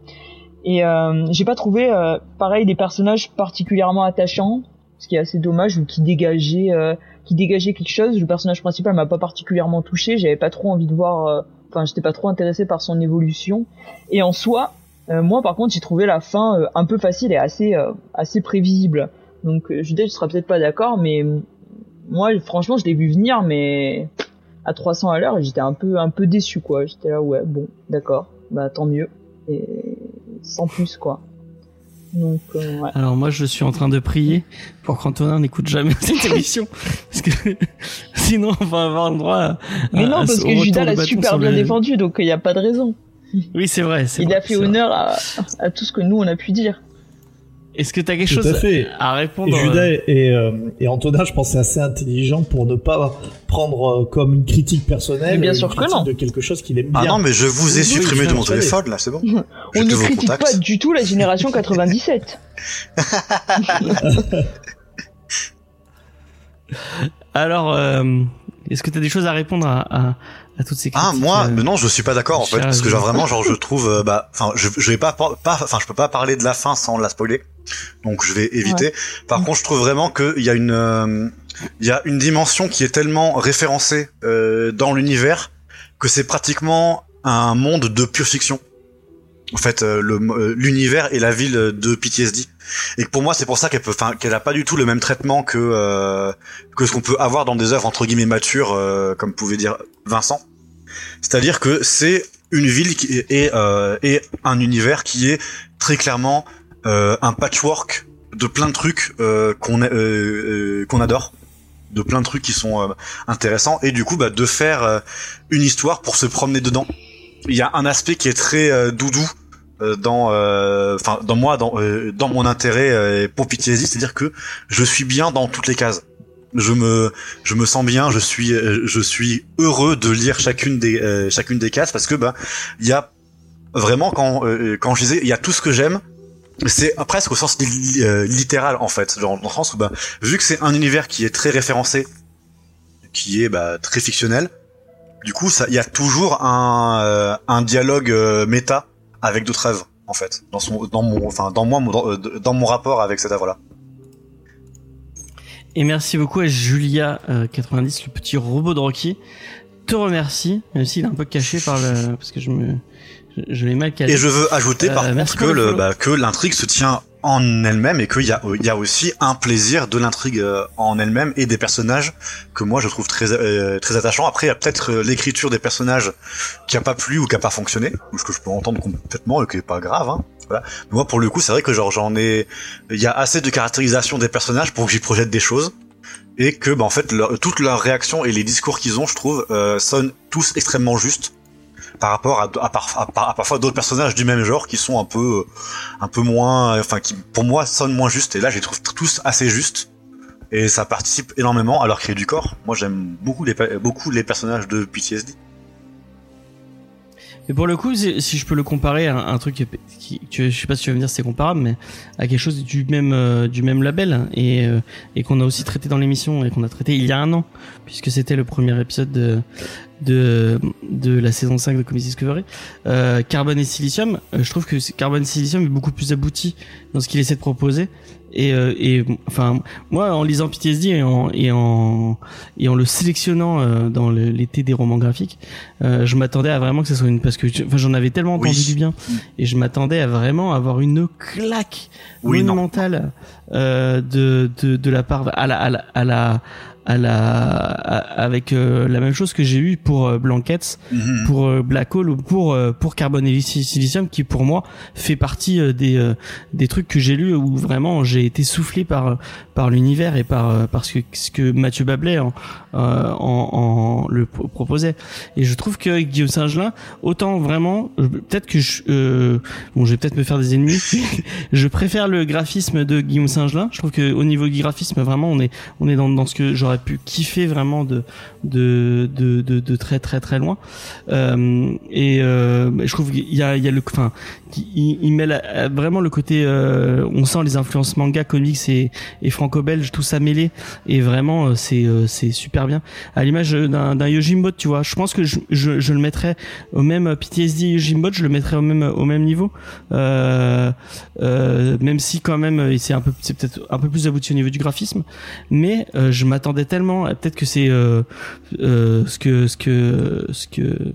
Et j'ai pas trouvé pareil des personnages particulièrement attachants ce qui est assez dommage ou qui dégageait euh, qui dégageait quelque chose. Le personnage principal m'a pas particulièrement touché. J'avais pas trop envie de voir euh, enfin j'étais pas trop intéressé par son évolution. Et en soi euh, moi par contre j'ai trouvé la fin euh, un peu facile et assez euh, assez prévisible. Donc je tu seras peut-être pas d'accord mais moi franchement je l'ai vu venir mais à 300 à l'heure j'étais un peu un peu déçu quoi. J'étais là ouais bon d'accord. Bah tant mieux. Et sans plus quoi. Donc euh, ouais. Alors moi je suis en train de prier pour qu'Antonin n'écoute jamais <laughs> cette émission parce que <laughs> sinon on va avoir le droit à, Mais non à parce ce que Judas l'a super bien défendu donc il n'y a pas de raison. Oui c'est vrai. c'est Il vrai, a fait honneur à, à tout ce que nous on a pu dire. Est-ce que t'as quelque Tout chose à fait. à Et répondre Judas et, euh, et Antonin, je pense, c'est assez intelligent pour ne pas prendre euh, comme une critique personnelle Mais bien une sûr que critique non. de quelque chose qu'il aime bien. Ah non, mais je vous ai Oui, supprimé de mon téléphone, là, c'est bon. On ne critique contacts. pas du tout la génération 97. <laughs> Alors euh, est-ce que t'as des choses à répondre à, à, à toutes ces critiques Ah moi, euh, non, je suis pas d'accord en fait, parce que genre vraiment, genre je trouve, euh, bah, enfin, je, je vais pas, pas, enfin, je peux pas parler de la fin sans la spoiler, donc je vais éviter. Par contre, je trouve vraiment qu'il y a une, euh, il y a une dimension qui est tellement référencée euh, dans l'univers que c'est pratiquement un monde de pure fiction. En fait, euh, le- euh, l'univers et la ville de PTSD. Et pour moi, c'est pour ça qu'elle peut, enfin, qu'elle a pas du tout le même traitement que euh, que ce qu'on peut avoir dans des œuvres entre guillemets matures, euh, comme pouvait dire Vincent. C'est-à-dire que c'est une ville qui est, et, euh, un univers qui est très clairement euh, un patchwork de plein de trucs qu'on qu'on adore, de plein de trucs qui sont intéressants, et du coup, bah, de faire une histoire pour se promener dedans. Il y a un aspect qui est très euh, doudou dans, euh, enfin, dans moi, dans, euh, dans mon intérêt euh, pour PTSD, c'est-à-dire que je suis bien dans toutes les cases. Je me, je me sens bien, je suis, euh, je suis heureux de lire chacune des, euh, chacune des cases parce que bah, il y a vraiment quand, euh, quand je disais, il y a tout ce que j'aime. C'est presque au sens li- euh, littéral en fait, genre dans le sens où bah, vu que c'est un univers qui est très référencé, qui est bah, très fictionnel, du coup ça, il y a toujours un, euh, un dialogue euh, méta avec d'autres œuvres en fait, dans son, dans mon, enfin dans moi, dans, euh, dans mon rapport avec cette œuvre-là. Et merci beaucoup à Julia euh, 90, le petit robot de Rocky. Te remercie, même s'il est un peu caché par le, parce que je me, je, je l'ai mal calé. Et je veux ajouter par Euh, contre que le bah, que l'intrigue se tient en elle-même et qu'il y a y a aussi un plaisir de l'intrigue euh, en elle-même et des personnages que moi je trouve très euh, très attachants. Après il y a peut-être euh, l'écriture des personnages qui a pas plu ou qui a pas fonctionné, ce que je peux entendre complètement et qui est pas grave. Hein. Moi pour le coup c'est vrai que genre j'en ai il y a assez de caractérisation des personnages pour que j'y projette des choses et que bah, en fait toutes leurs réactions et les discours qu'ils ont je trouve euh, sonnent tous extrêmement justes par rapport à, à, par- à par- à parfois d'autres personnages du même genre qui sont un peu euh, un peu moins euh, enfin qui pour moi sonnent moins justes. Et là je les trouve tous assez justes. Et ça participe énormément à leur créer du corps. Moi j'aime beaucoup beaucoup les personnages de PTSD Mais pour le coup, si je peux le comparer à un, truc qui, qui- je sais pas si tu vas me dire c'est comparable, mais à quelque chose du même euh, du même label et euh, et qu'on a aussi traité dans l'émission et qu'on a traité il y a un an, puisque c'était le premier épisode de de de la saison 5 de Comedy Discovery. Euh, Carbone et Silicium, euh, je trouve que Carbone et Silicium est beaucoup plus abouti dans ce qu'il essaie de proposer. Et, euh, et enfin moi en lisant PTSD et en et en et en le sélectionnant euh, dans l'été des romans graphiques euh, je m'attendais à vraiment que ce soit une parce que enfin, j'en avais tellement entendu Oui. du bien et je m'attendais à vraiment avoir une claque Oui, monumentale euh, de, de de la part à la à la à la, à la à- avec euh, la même chose que j'ai eu pour euh, Blankets Mhm. pour euh, Black Hole ou pour euh, pour Carbon et Sil- Silicium qui pour moi fait partie euh, des euh, des trucs que j'ai lus où vraiment j'ai été soufflé par par l'univers et par euh, parce que ce que Mathieu Bablet en, euh, en, en le pro- proposait. Et je trouve que Guillaume Singelin autant vraiment peut-être que je euh, bon je vais peut-être me faire des ennemis. <laughs> Je préfère le graphisme de Guillaume Singelin je trouve que au niveau du graphisme vraiment on est on est dans dans ce que j'aurais pu kiffer vraiment de de de de, très très très loin. Euh, et euh, je trouve qu'il y a il y a le enfin il, il met vraiment le côté euh, on sent les influences manga comics et et franco-belge tout ça mêlé. Et vraiment euh, c'est euh, c'est super bien. À l'image d'un d'un Yojimbot tu vois. Je pense que je, je, le mettrais au même PTSD Yojimbot je le mettrais au même au même niveau. Euh, euh, même si quand même euh, c'est un peu c'est peut-être un peu plus abouti au niveau du graphisme. Mais euh, je m'attendais tellement, peut-être que c'est euh, euh, ce que ce que ce que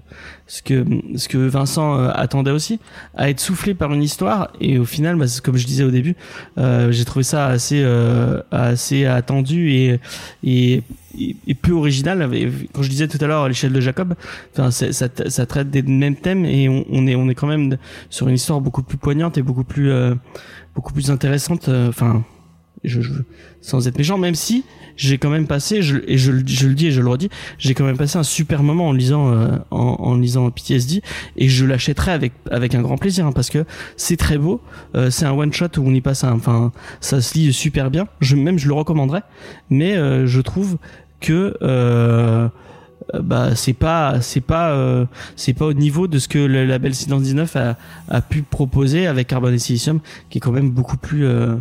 ce que ce que Vincent euh, attendait aussi, à être soufflé par une histoire. Et au final, bah, comme je disais au début, euh, j'ai trouvé ça assez euh, assez attendu et et et, peu original. Quand je disais tout à l'heure à l'échelle de Jacob, enfin, ça, ça traite des mêmes thèmes et on, on est on est quand même sur une histoire beaucoup plus poignante et beaucoup plus euh, beaucoup plus intéressante. euh, Enfin, je, je, sans être méchant, même si j'ai quand même passé, je, et je, le- je le dis et je le redis, j'ai quand même passé un super moment en lisant euh, en, en lisant PTSD et je l'achèterai avec avec un grand plaisir hein, parce que c'est très beau, euh, c'est un one shot où on y passe, enfin ça se lit super bien, je même je le recommanderais, mais euh, je trouve que euh, bah c'est pas c'est pas euh, c'est pas au niveau de ce que le label Silence 19 a, a pu proposer avec Carbon et Silicium qui est quand même beaucoup plus euh,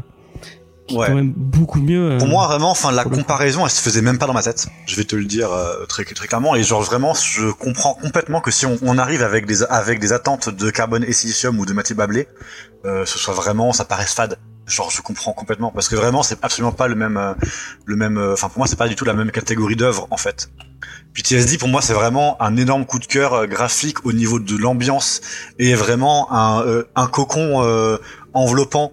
qui Ouais. est quand même beaucoup mieux euh, Pour moi, vraiment, enfin, la comparaison, elle se faisait même pas dans ma tête. Je vais te le dire euh, très, très clairement. Et genre, vraiment, je comprends complètement que si on, on arrive avec des, avec des attentes de carbone et silicium ou de Mathieu Bablé, euh, ce soit vraiment, ça paraisse fade. Genre, je comprends complètement. Parce que vraiment, c'est absolument pas le même, euh, le même, euh, enfin, pour moi, c'est pas du tout la même catégorie d'œuvre, en fait. PTSD, pour moi, c'est vraiment un énorme coup de cœur euh, graphique au niveau de l'ambiance et vraiment un, euh, un cocon euh, enveloppant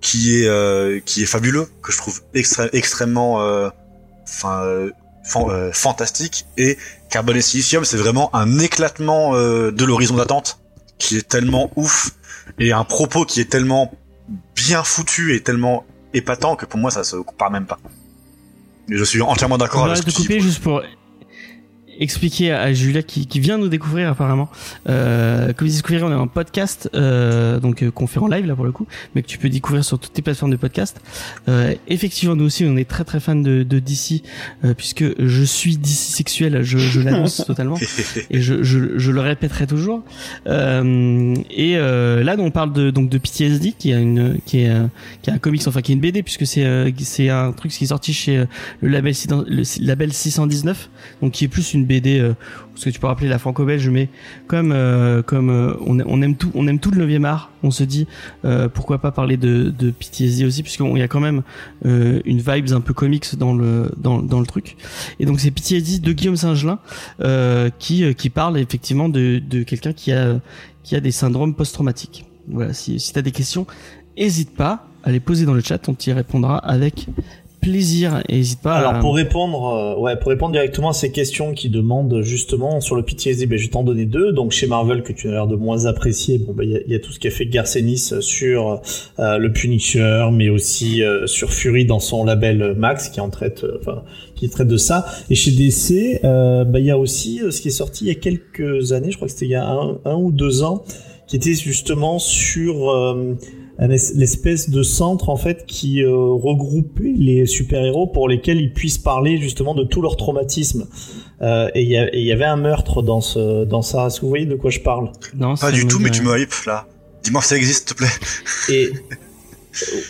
qui est euh, qui est fabuleux que je trouve extré- extrêmement euh, enfin euh, fan- euh, fantastique et Carbone et Silicium c'est vraiment un éclatement euh, de l'horizon d'attente qui est tellement ouf et un propos qui est tellement bien foutu et tellement épatant que pour moi ça se compare même pas. Mais je suis entièrement d'accord avec ce que tu dis. couper juste pour expliquer à Julia qui, qui vient nous découvrir apparemment. Euh, comme vous découvrir, on est en podcast, euh, donc euh, qu'on fait en live là pour le coup, mais que tu peux découvrir sur toutes tes plateformes de podcast. Euh, effectivement, nous aussi, on est très très fans de, de DC, euh, puisque je suis DC sexuel, je, je l'annonce <laughs> totalement et je, je, je le répéterai toujours. Euh, et euh, là, on parle de donc de PTSD, qui est une qui est qui est un comics, enfin qui est une BD, puisque c'est euh, c'est un truc qui est sorti chez le label 6 le label 619, donc qui est plus une BD, euh, ce que tu peux rappeler la franco-belge, mais comme euh, comme euh, on, aime tout, on aime tout le 9e art, on se dit euh, pourquoi pas parler de de aussi, puisqu'il y a quand même une vibes un peu comics dans le dans le truc. Et donc c'est PTSD de Guillaume Saint-Gelin qui qui parle effectivement de de quelqu'un qui a qui a des syndromes post-traumatiques. Voilà, si si t'as des questions, hésite pas à les poser dans le chat, on t'y répondra avec plaisir. Et hésite pas. Alors à... pour répondre, euh, ouais, pour répondre directement à ces questions qui demandent justement sur le PTSD, ben, je vais t'en donner deux. Donc chez Marvel que tu as l'air de moins apprécier, bon ben il y, a- il y a tout ce qu'a fait Garcenis sur euh, le Punisher, mais aussi euh, sur Fury dans son label Max qui en traite, euh, enfin qui traite de ça. Et chez DC, euh, ben, il y a aussi euh, ce qui est sorti il y a quelques années, je crois que c'était il y a un, un ou deux ans, qui était justement sur euh, l'espèce de centre en fait qui euh, regroupait les super-héros pour lesquels ils puissent parler justement de tout leur traumatisme. Euh, et il y, a- et il y avait un meurtre dans ce dans ça. Est-ce que vous voyez de quoi je parle? Non, Pas du tout, mais tu me hype là. Dis-moi si ça existe, s'il te plaît. Et <laughs>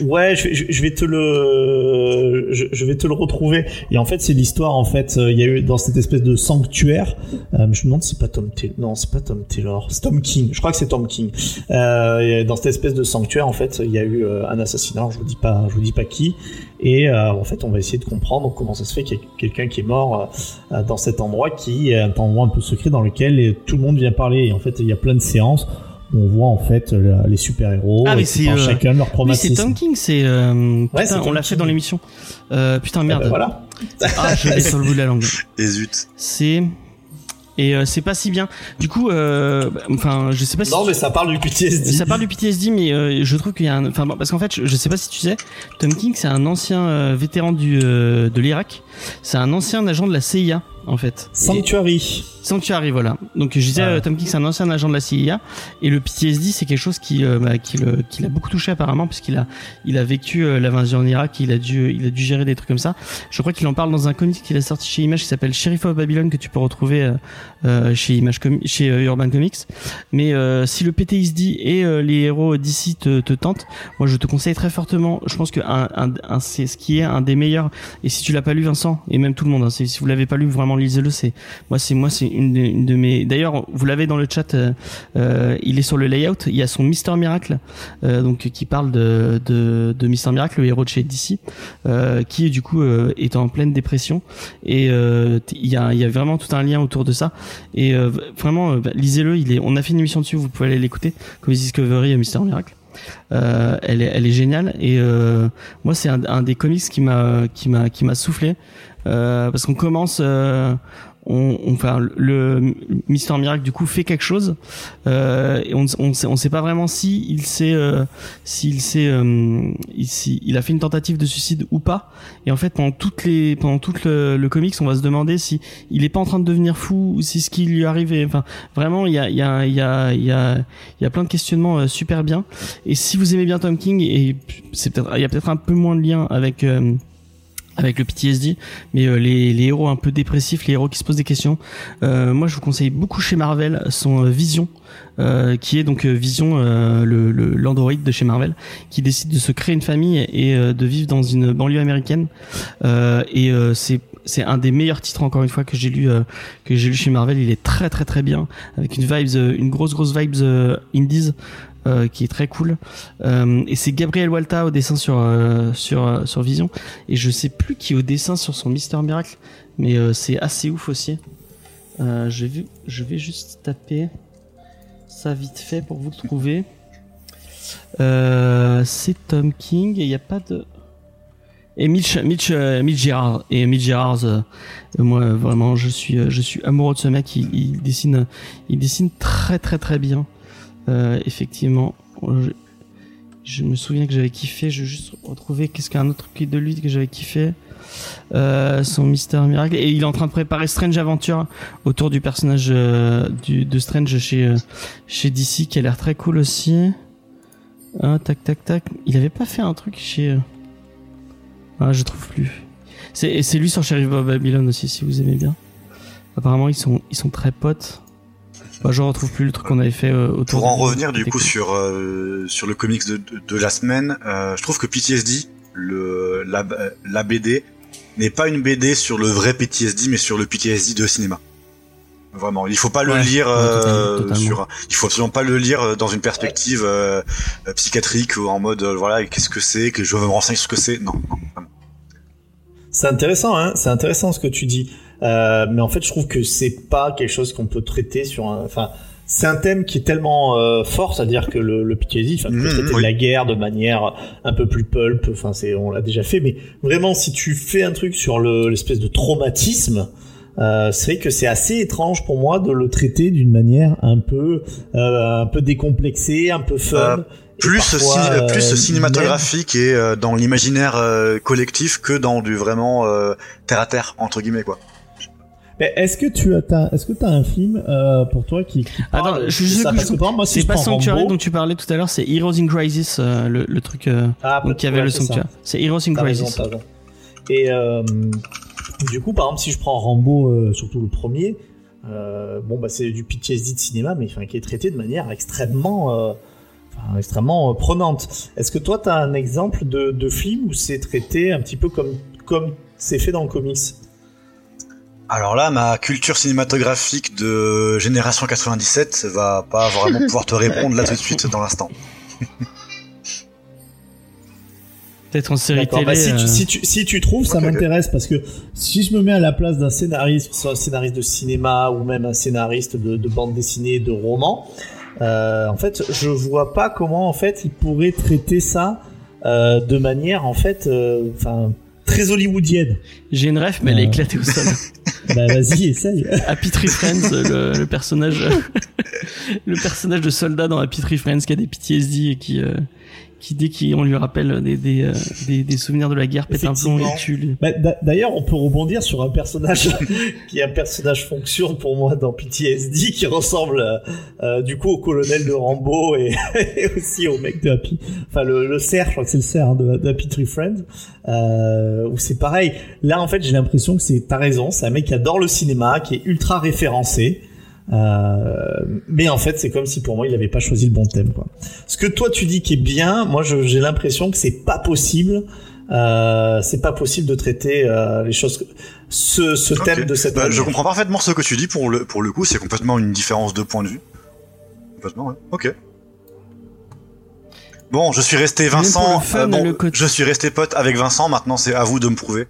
ouais, je, je- vais te le, je, je vais te le retrouver. Et en fait, c'est l'histoire. En fait, euh, il y a eu dans cette espèce de sanctuaire. euh, je me demande si c'est pas Tom Taylor. Non, c'est pas Tom Taylor. C'est Tom King. Je crois que c'est Tom King. Euh, dans cette espèce de sanctuaire, en fait, il y a eu euh, un assassinat. Je vous dis pas, je vous dis pas qui. Et euh, en fait, on va essayer de comprendre comment ça se fait qu'il y a quelqu'un qui est mort euh, dans cet endroit qui est un endroit un peu secret dans lequel tout le monde vient parler. Et en fait, il y a plein de séances on voit en fait le- les super-héros Ah, mais euh, c'est, euh, chacun leur Oui, traumatisme. c'est Tom King, c'est. Euh, Ouais, putain, c'est on l'a fait dans l'émission. Euh, putain, Ah merde. bah voilà. Ah, je l'ai sur le bout de la langue. <laughs> Et zut. C'est. Et euh, c'est pas si bien. Du coup, euh, bah, enfin, je sais pas si. Non, tu- mais ça parle du PTSD. Ça parle du PTSD, mais euh, je trouve qu'il y a un. Enfin, bon, parce qu'en fait, je, je sais pas si tu sais, Tom King, c'est un ancien euh, vétéran du euh, de l'Irak. C'est un ancien agent de la CIA, en fait. Et- Sanctuary. Sanctuary, voilà. Donc je disais, Ouais. euh, Tom King, c'est un ancien agent de la CIA, et le PTSD, c'est quelque chose qui, euh, bah, qui, le, qui l'a beaucoup touché apparemment, puisqu'il a, il a vécu euh, l'invasion en Irak, il a dû, il a dû gérer des trucs comme ça. Je crois qu'il en parle dans un comic qu'il a sorti chez Image qui s'appelle Sheriff of Babylon que tu peux retrouver euh, chez Image, Com- chez Urban Comics. Mais si le PTSD et les héros d'ici te, te tentent, moi je te conseille très fortement. Je pense que un, un, un- c'est ce qui est un des meilleurs. Et si tu l'as pas lu, Vincent, et même tout le monde, hein, si vous l'avez pas lu, vraiment lisez-le. C'est moi, c'est moi, c'est une, de- mes. D'ailleurs, vous l'avez dans le chat. euh, euh, il est sur le layout. Il y a son Mister Miracle, euh, donc qui parle de de, de Mister Miracle, le héros de chez DC, euh, qui du coup euh, est en pleine dépression. Et euh, il y a il y a vraiment tout un lien autour de ça. Et vraiment, bah, lisez-le. Il est. On a fait une émission dessus. Vous pouvez aller l'écouter. Comics Discovery, Mister Miracle. Euh, elle est elle est géniale et euh, moi c'est un, un des comics qui m'a qui m'a qui m'a soufflé parce qu'on commence euh, on, on- enfin le Mister Miracle du coup fait quelque chose. Euh, et on on sait on sait pas vraiment si il s'est euh, s'il s'est euh, si- il a fait une tentative de suicide ou pas. Et en fait pendant toutes les pendant tout le, le comics on va se demander si il est pas en train de devenir fou ou si ce qui lui arrivait enfin vraiment il y a il y a il y a il y a plein de questionnements euh, super bien. Et si vous aimez bien Tom King et c'est peut-être il y a peut-être un peu moins de lien avec euh, avec le PTSD, mais euh, les, les héros un peu dépressifs, les héros qui se posent des questions. Euh, moi, je vous conseille beaucoup chez Marvel son euh, Vision, euh, qui est donc euh, Vision, euh, le l'android de chez Marvel, qui décide de se créer une famille et de vivre dans une banlieue américaine. Et c'est c'est un des meilleurs titres encore une fois que j'ai lu euh, que j'ai lu chez Marvel. Il est très très très bien avec une vibes, une grosse grosse vibes euh, indies. Euh, qui est très cool. Euh, et c'est Gabriel Walta au dessin sur euh, sur sur Vision. Et je sais plus qui est au dessin sur son Mister Miracle mais c'est assez ouf aussi. Je vais je vais juste taper ça vite fait pour vous le trouver. C'est Tom King et il n'y a pas de et Mitch Mitch Mitch et Mitch Gerard euh, moi vraiment je suis je suis amoureux de ce mec. Il dessine il dessine très très très bien euh, effectivement je, me souviens que j'avais kiffé. Je vais juste retrouver qu'est-ce qu'un autre truc de lui que j'avais kiffé. Euh, son Mister Miracle. Et il est en train de préparer Strange Aventure autour du personnage euh, de Strange chez chez DC qui a l'air très cool aussi. Ah, tac tac tac. Il avait pas fait un truc chez ah je trouve plus. C'est c'est lui sur Sheriff of Babylon aussi si vous aimez bien. Apparemment ils sont ils sont très potes bah, je retrouve plus le truc qu'on avait fait euh, autour Pour en de- revenir du coup sur euh, sur le comics de, de, de la semaine, euh, je trouve que PTSD, le la, la BD, n'est pas une BD sur le vrai PTSD, mais sur le PTSD de cinéma. Vraiment, il faut pas le lire ouais, totalement, euh, totalement. sur, il faut absolument pas le lire dans une perspective euh, euh, psychiatrique ou en mode euh, voilà qu'est-ce que c'est, que je veux me renseigner sur ce que c'est. Non, non. C'est intéressant, hein. C'est intéressant ce que tu dis. Euh, mais en fait, je trouve que c'est pas quelque chose qu'on peut traiter sur un. Enfin, c'est un thème qui est tellement euh, fort, c'est-à-dire que le, le PTSD, enfin, Mhm, traiter oui. de la guerre de manière un peu plus pulp. Enfin, c'est, on l'a déjà fait. Mais vraiment, si tu fais un truc sur le, l'espèce de traumatisme. Euh, c'est vrai que c'est assez étrange pour moi de le traiter d'une manière un peu euh, un peu décomplexée, un peu fun. Euh, et plus parfois, euh, plus même- cinématographique et euh, dans l'imaginaire euh, collectif que dans du vraiment euh, terre à terre entre guillemets quoi. Est-ce que tu as, est-ce que t'as un film euh, pour toi qui, qui Attends, je- je- ça? je- que moi, si c'est pas Sanctuary Rambo- dont tu parlais tout à l'heure, c'est Heroes in Crisis, euh, le, le truc euh, Ah, donc, qui avait ouais, le. Sanctuary. C'est Heroes in Crisis. raison. Et euh, du coup, par exemple, si je prends Rambo, surtout le premier, bon bah c'est du PTSD de cinéma, mais enfin qui est traité de manière extrêmement, extrêmement prenante. Est-ce que toi, t'as un exemple de, de film où c'est traité un petit peu comme comme c'est fait dans le comics? Alors là, ma culture cinématographique de génération 97 va pas vraiment pouvoir te répondre là tout de suite dans l'instant. <laughs> Peut-être en série D'accord, télé. bah, si, euh, tu, si, tu, si tu trouves, ça m'intéresse parce que si je me mets à la place d'un scénariste, que ce soit un scénariste de cinéma ou même un scénariste de, de bande dessinée, de roman, euh, en fait, je vois pas comment en fait il pourrait traiter ça euh, de manière en fait, euh, enfin très hollywoodienne. J'ai une ref, mais elle est Euh. éclatée au sol. <laughs> bah vas-y, essaye. <laughs> Happy Tree Friends, le, le personnage, <laughs> le personnage de soldat dans Happy Tree Friends qui a des PTSD et qui, euh, qui dès qu'on lui rappelle des, des, euh, des, des souvenirs de la guerre, pète un plomb et tue. lui. Bah, d'a- D'ailleurs, on peut rebondir sur un personnage <laughs> qui est un personnage fonction pour moi dans PTSD qui ressemble euh, euh, du coup au colonel de Rambo et, <laughs> et aussi au mec de Happy, enfin le, le cerf, je crois que c'est le cerf hein, de, de Happy Tree Friends, euh, où c'est pareil. Là, en fait, j'ai l'impression que c'est, t'as raison, c'est un mec qui adore le cinéma, qui est ultra référencé. Euh, mais en fait, c'est comme si pour moi il avait pas choisi le bon thème. Quoi. Ce que toi tu dis qui est bien, moi j'ai l'impression que c'est pas possible euh, c'est pas possible de traiter euh, les choses, ce, ce thème de cette Bah, je comprends parfaitement ce que tu dis pour le, pour le coup, c'est complètement une différence de point de vue. Complètement, ouais. Ok. Bon, je suis resté Vincent. fun, euh, bon, je suis resté pote avec Vincent. Maintenant, c'est à vous de me prouver.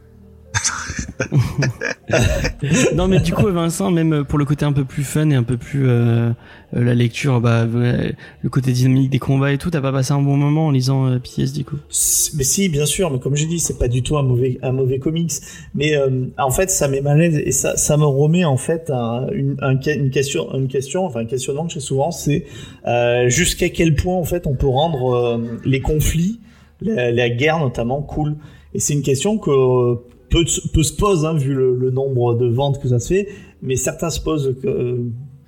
<laughs> non mais du coup Vincent même pour le côté un peu plus fun et un peu plus euh, euh, la lecture bah ouais, le côté dynamique des combats et tout t'as pas passé un bon moment en lisant euh, PTSD quoi Si- Mais si, bien sûr, mais comme j'ai dit, c'est pas du tout un mauvais, un mauvais comics. Mais euh, en fait, ça met mal et ça, ça me remet en fait une, un- une question, une question, enfin un questionnement que j'ai souvent, c'est euh, jusqu'à quel point en fait on peut rendre euh, les conflits, la, guerre notamment, cool. Et c'est une question que euh, peu, peu se pose hein, vu le, le nombre de ventes que ça se fait, mais certains se posent que, euh,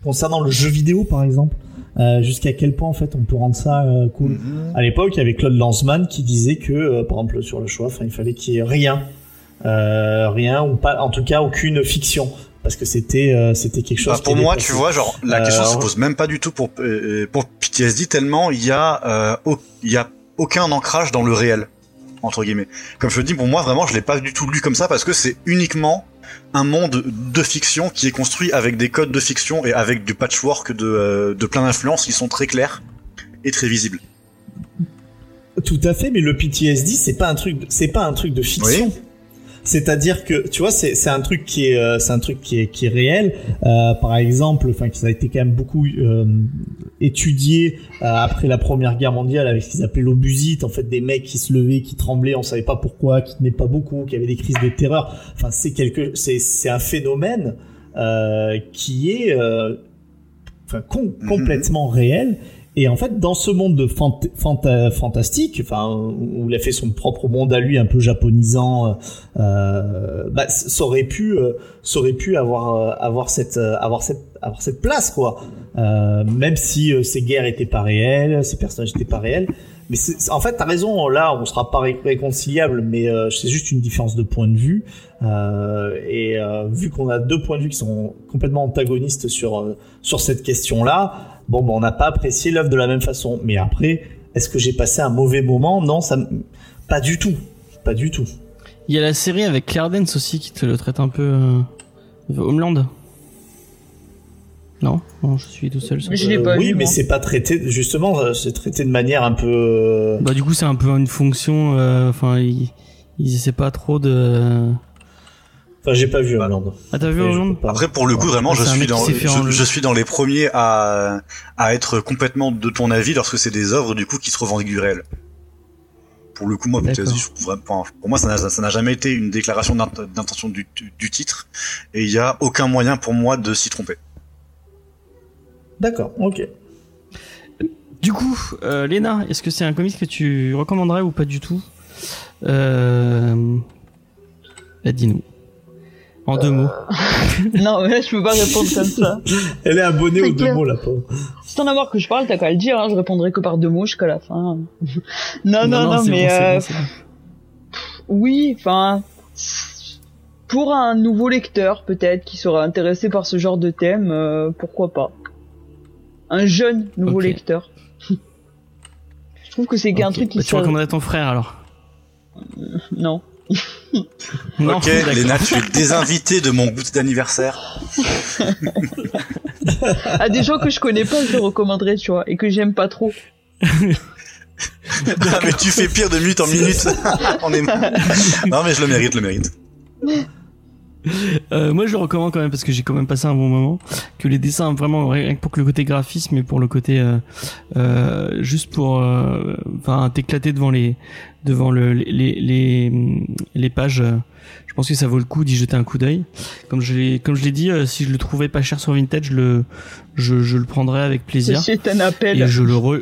concernant le jeu vidéo par exemple. euh, jusqu'à quel point en fait on peut rendre ça euh, cool à l'époque, il y avait Claude Lanzmann qui disait que, euh, par exemple, sur le choix, enfin, il fallait qu'il y ait rien, euh, rien ou pas, en tout cas aucune fiction, parce que c'était, euh, c'était quelque chose. Bah, pour moi, tu vois, genre, la question se pose même pas du tout pour, euh, pour PTSD, tellement il y a, euh, il y a aucun ancrage dans le réel, entre guillemets. Comme je te dis, pour moi, vraiment, je l'ai pas du tout lu comme ça parce que c'est uniquement un monde de fiction qui est construit avec des codes de fiction et avec du patchwork de, euh, de plein d'influences qui sont très clairs et très visibles. Tout à fait, mais le PTSD, c'est pas un truc, c'est pas un truc de fiction. C'est-à-dire que tu vois, c'est c'est un truc qui est, euh, c'est un truc qui est qui est réel. Euh, par exemple, enfin, qui ça a été quand même beaucoup euh, étudié euh, après la Première Guerre mondiale avec ce qu'ils appelaient l'obusite, en fait, des mecs qui se levaient, qui tremblaient, on savait pas pourquoi, qui tenaient pas beaucoup, qui avaient des crises de terreur. Enfin, c'est quelque, c'est c'est un phénomène euh, qui est, euh, enfin, com- Mhm. complètement réel. Et en fait, dans ce monde de fant fanta- fantastique, enfin, où il a fait son propre monde à lui, un peu japonisant, euh, bah, c- ça aurait pu, euh, ça aurait pu avoir, euh, avoir cette, euh, avoir cette, avoir cette place, quoi. Euh, même si euh, ces guerres étaient pas réelles, ces personnages étaient pas réels. Mais en fait, t'as raison. Là, on sera pas ré- réconciliable, mais euh, c'est juste une différence de point de vue. Euh, et euh, vu qu'on a deux points de vue qui sont complètement antagonistes sur euh, sur cette question-là, bon, ben, on n'a pas apprécié l'œuvre de la même façon. Mais après, est-ce que j'ai passé un mauvais moment? Non, ça, m- pas du tout, pas du tout. il y a la série avec Claire Danes aussi qui te le traite un peu euh, Homeland non? Non je suis tout seul sur je Euh, oui, vu, mais c'est pas traité. Justement, euh, c'est traité de manière un peu. euh, bah du coup c'est un peu une fonction euh, enfin ils ils essaient pas trop de Enfin, j'ai pas vu Homeland. ah t'as vu pas. Après, pour le coup, vraiment, je suis dans, je, je suis les premiers à, à être complètement de ton avis lorsque c'est des œuvres, du coup, qui se revendiquent du réel. Pour le coup, moi, je trouve pour moi, ça n'a, jamais été une déclaration d'int- d'intention du, du- du titre, et il y a aucun moyen pour moi de s'y tromper. D'accord, ok. Du coup, euh, Léna, est-ce que c'est un comics que tu recommanderais ou pas du tout? Euh... bah, dis-nous. En deux mots. Non, mais là, je peux pas répondre comme ça. <laughs> Elle est abonnée aux deux mots, la pauvre. Si t'en as marre que je parle, t'as qu'à le dire, hein, je répondrai que par deux mots jusqu'à la fin. <laughs> non, non, non, mais bon, euh, bon, c'est bon. oui, enfin, pour un nouveau lecteur peut-être qui sera intéressé par ce genre de thème, euh, pourquoi pas. Un jeune nouveau lecteur. <laughs> je trouve que c'est un Ok. truc qui Bah, tu recommanderais ton frère alors? Non. <laughs> Non, ok. Léna, tu es désinvité de mon goût d'anniversaire. À des gens que je connais pas, je le recommanderais, tu vois, et que j'aime pas trop. Ah, mais tu fais pire de minute en minute. <laughs> On est... Non, mais je le mérite, je le mérite. Euh, moi je le recommande quand même parce que j'ai quand même passé un bon moment. Que les dessins vraiment rien que pour que le côté graphisme et pour le côté euh, euh, juste pour euh, enfin t'éclater devant les devant le, les, les les pages. euh, je pense que ça vaut le coup d'y jeter un coup d'œil. Comme je l'ai comme je l'ai dit, euh, si je le trouvais pas cher sur Vintage, je le je, je le prendrais avec plaisir. C'est un appel. Et je le re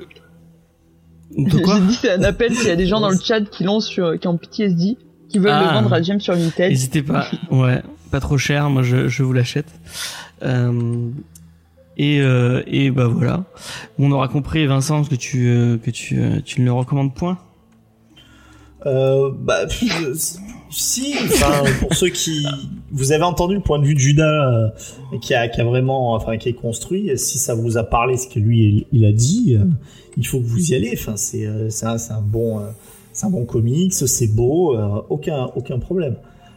de quoi J'ai dit c'est un appel s'il y a des gens dans le chat qui l'ont sur, qui ont PTSD, qui veulent Ah. le vendre à James sur Vinted. N'hésitez pas. Ouais, pas trop cher. Moi, je, je vous l'achète. Euh, et, euh, et bah voilà. On aura compris, Vincent, que tu euh, que tu tu ne le recommandes point. Euh, bah, si, enfin, pour ceux qui, vous avez entendu le point de vue de Judas, euh, qui a, qui a vraiment, enfin, qui est construit. Si ça vous a parlé, ce que lui il, il a dit, euh, il faut que vous y allez. Enfin, c'est, euh, c'est un, c'est un bon, euh, c'est un bon comics, c'est beau, euh, aucun, aucun problème.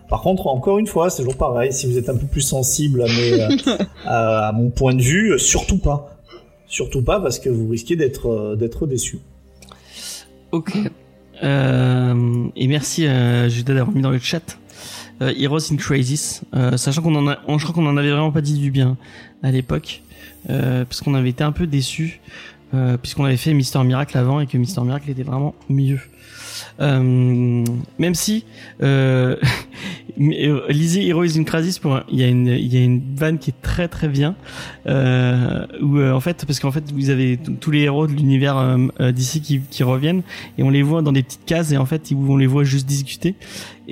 Par contre, encore une fois, c'est toujours pareil. Si vous êtes un peu plus sensible à, mes, <laughs> à, à mon point de vue, surtout pas. Surtout pas parce que vous risquez d'être d'être déçu. Ok. Euh, et merci euh, Judas d'avoir mis dans le chat euh, Heroes in Crisis, euh, sachant qu'on en a, on- je crois qu'on en avait vraiment pas dit du bien à l'époque, euh, parce qu'on avait été un peu déçus, euh, puisqu'on avait fait Mister Miracle avant et que Mister Miracle était vraiment mieux. Euh, même si euh, <laughs> euh, lisez Heroes in Crisis pour il y a une il y a une vanne qui est très très bien euh, où en fait parce qu'en fait vous avez tous les héros de l'univers d'ici qui, qui reviennent et on les voit dans des petites cases et en fait on les voit juste discuter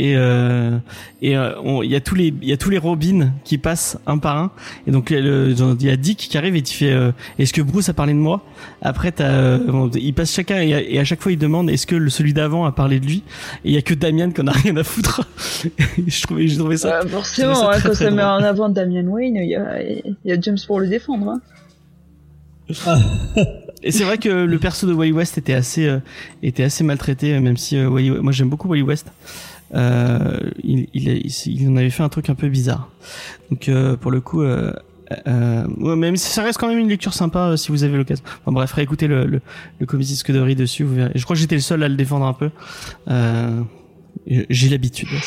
et euh, et euh, on- il y a tous les il y a tous les Robins qui passent un par un et donc le- genre, il y a Dick qui arrive et tu fais euh, est-ce que Bruce a parlé de moi? Après t'as euh, bon, ils passent chacun et à, et à chaque fois il demande est-ce que le celui d'avant a parlé de lui? Et il y a que Damien qu'on a rien à foutre <laughs> je trouvais j'ai trouvé ça Euh, forcément, ça hein, très, quand très ça met en avant Damian Wayne, il y a, il y a James pour le défendre. Hein. Et c'est vrai que le perso de Wally West était assez euh, était assez maltraité, même si euh, Wally- moi j'aime beaucoup Wally West. Euh, il, il, il, il en avait fait un truc un peu bizarre. Donc euh, pour le coup, euh, euh, ouais, même si ça reste quand même une lecture sympa euh, si vous avez l'occasion. Enfin bref, réécoutez le le, le disque de Riz dessus. Vous verrez. Je crois que j'étais le seul à le défendre un peu. Euh, j'ai l'habitude. <laughs>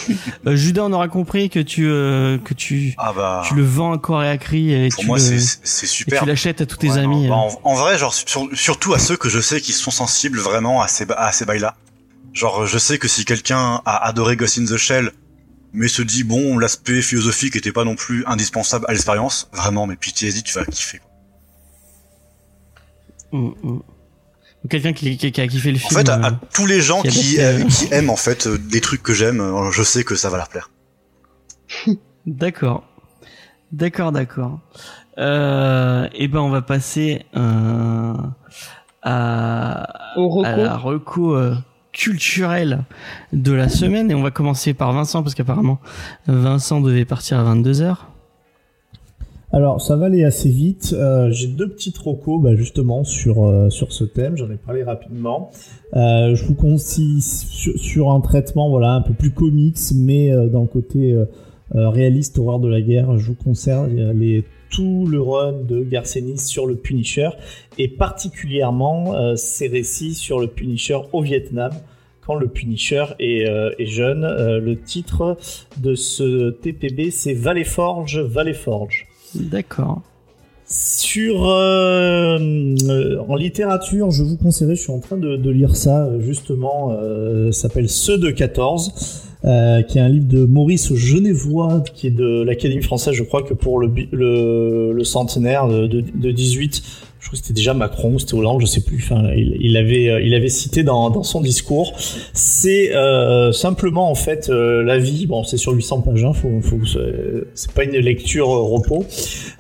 Euh, Judas, on aura compris que tu euh, que tu Ah bah. tu le vends à corps et à cri et Pour tu moi, le- c'est c'est et super. tu l'achètes à tous tes Ouais, amis. non, euh. bah, en, en vrai, genre sur- surtout à ceux que je sais qui sont sensibles vraiment à ces à ces bails-là. Genre, je sais que si quelqu'un a adoré Ghost in the Shell, mais se dit bon, l'aspect philosophique était pas non plus indispensable à l'expérience, vraiment, mais PTSD, tu vas kiffer. Mm, mm. Ou Quelqu'un qui, qui, qui a kiffé le En film. fait, à, euh, à tous les gens qui euh, qui aiment en fait euh, des trucs que j'aime, euh, je sais que ça va leur plaire. <laughs> D'accord. D'accord, d'accord. Euh, et ben, on va passer euh, à, Au reco. à la reco culturelle de la semaine. Et on va commencer par Vincent, parce qu'apparemment, Vincent devait partir à 22h. Alors, ça va aller assez vite. Euh, J'ai deux petites recos bah, justement sur, euh, sur ce thème. J'en ai parlé rapidement. Euh, je vous conseille sur, un traitement voilà, un peu plus comics, mais dans le côté réaliste, horreur de la guerre. Je vous conseille les, tout le run de Garcenis sur le Punisher et particulièrement euh, ses récits sur le Punisher au Vietnam quand le Punisher est, euh, est jeune. Euh, le titre de ce TPB, c'est Valley Forge, Valley Forge. D'accord. Sur en littérature, je vous conseillerais, je suis en train de, de lire ça justement, s'appelle Ceux de 14, euh, qui est un livre de Maurice Genevois, qui est de l'Académie française, je crois que pour le, le, le centenaire de, de, de 18, je crois que c'était déjà Macron, c'était Hollande, je sais plus. Enfin, il, il avait, euh, il avait cité dans, dans son discours. C'est euh, simplement en fait euh, la vie. Bon, c'est sur 800 pages. Hein, faut, faut, c'est- pas une lecture euh, repos.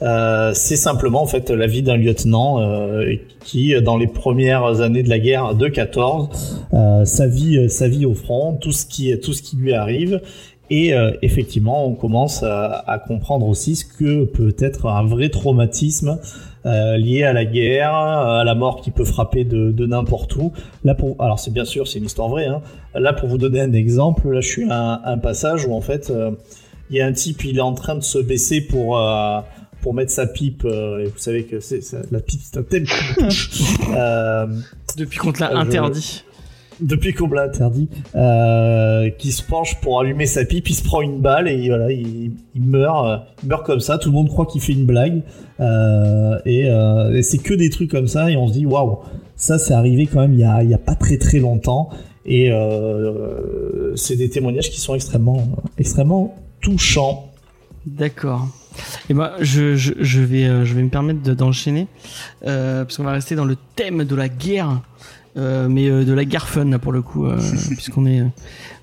Euh, c'est simplement en fait la vie d'un lieutenant euh, qui, dans les premières années de la guerre de 14, euh, sa vie, sa vie au front, tout ce qui, tout ce qui lui arrive. Et euh, effectivement, on commence à, à comprendre aussi ce que peut être un vrai traumatisme euh, lié à la guerre, à la mort qui peut frapper de, de n'importe où. Là, pour, alors c'est bien sûr, c'est une histoire vraie. Hein. Là, pour vous donner un exemple, là, je suis à un, un passage où en fait, euh, il y a un type, il est en train de se baisser pour euh, pour mettre sa pipe. euh, et vous savez que c'est c'est- la pipe, c'est un thème. <laughs> Euh, Depuis qu'on te l'a Euh, je- interdit. Depuis qu'on l'a interdit, euh, qui se penche pour allumer sa pipe, il se prend une balle et voilà, il, meurt, euh, il meurt comme ça. Tout le monde croit qu'il fait une blague euh, et, c'est que des trucs comme ça et on se dit waouh, ça c'est arrivé quand même il y a, pas très très longtemps et c'est des témoignages qui sont extrêmement extrêmement touchants. D'accord. Et ben, je, je, vais, je vais me permettre de- d'enchaîner parce qu'on va rester dans le thème de la guerre, euh, mais euh, de la guerre fun là, pour le coup, euh, <laughs> puisqu'on est,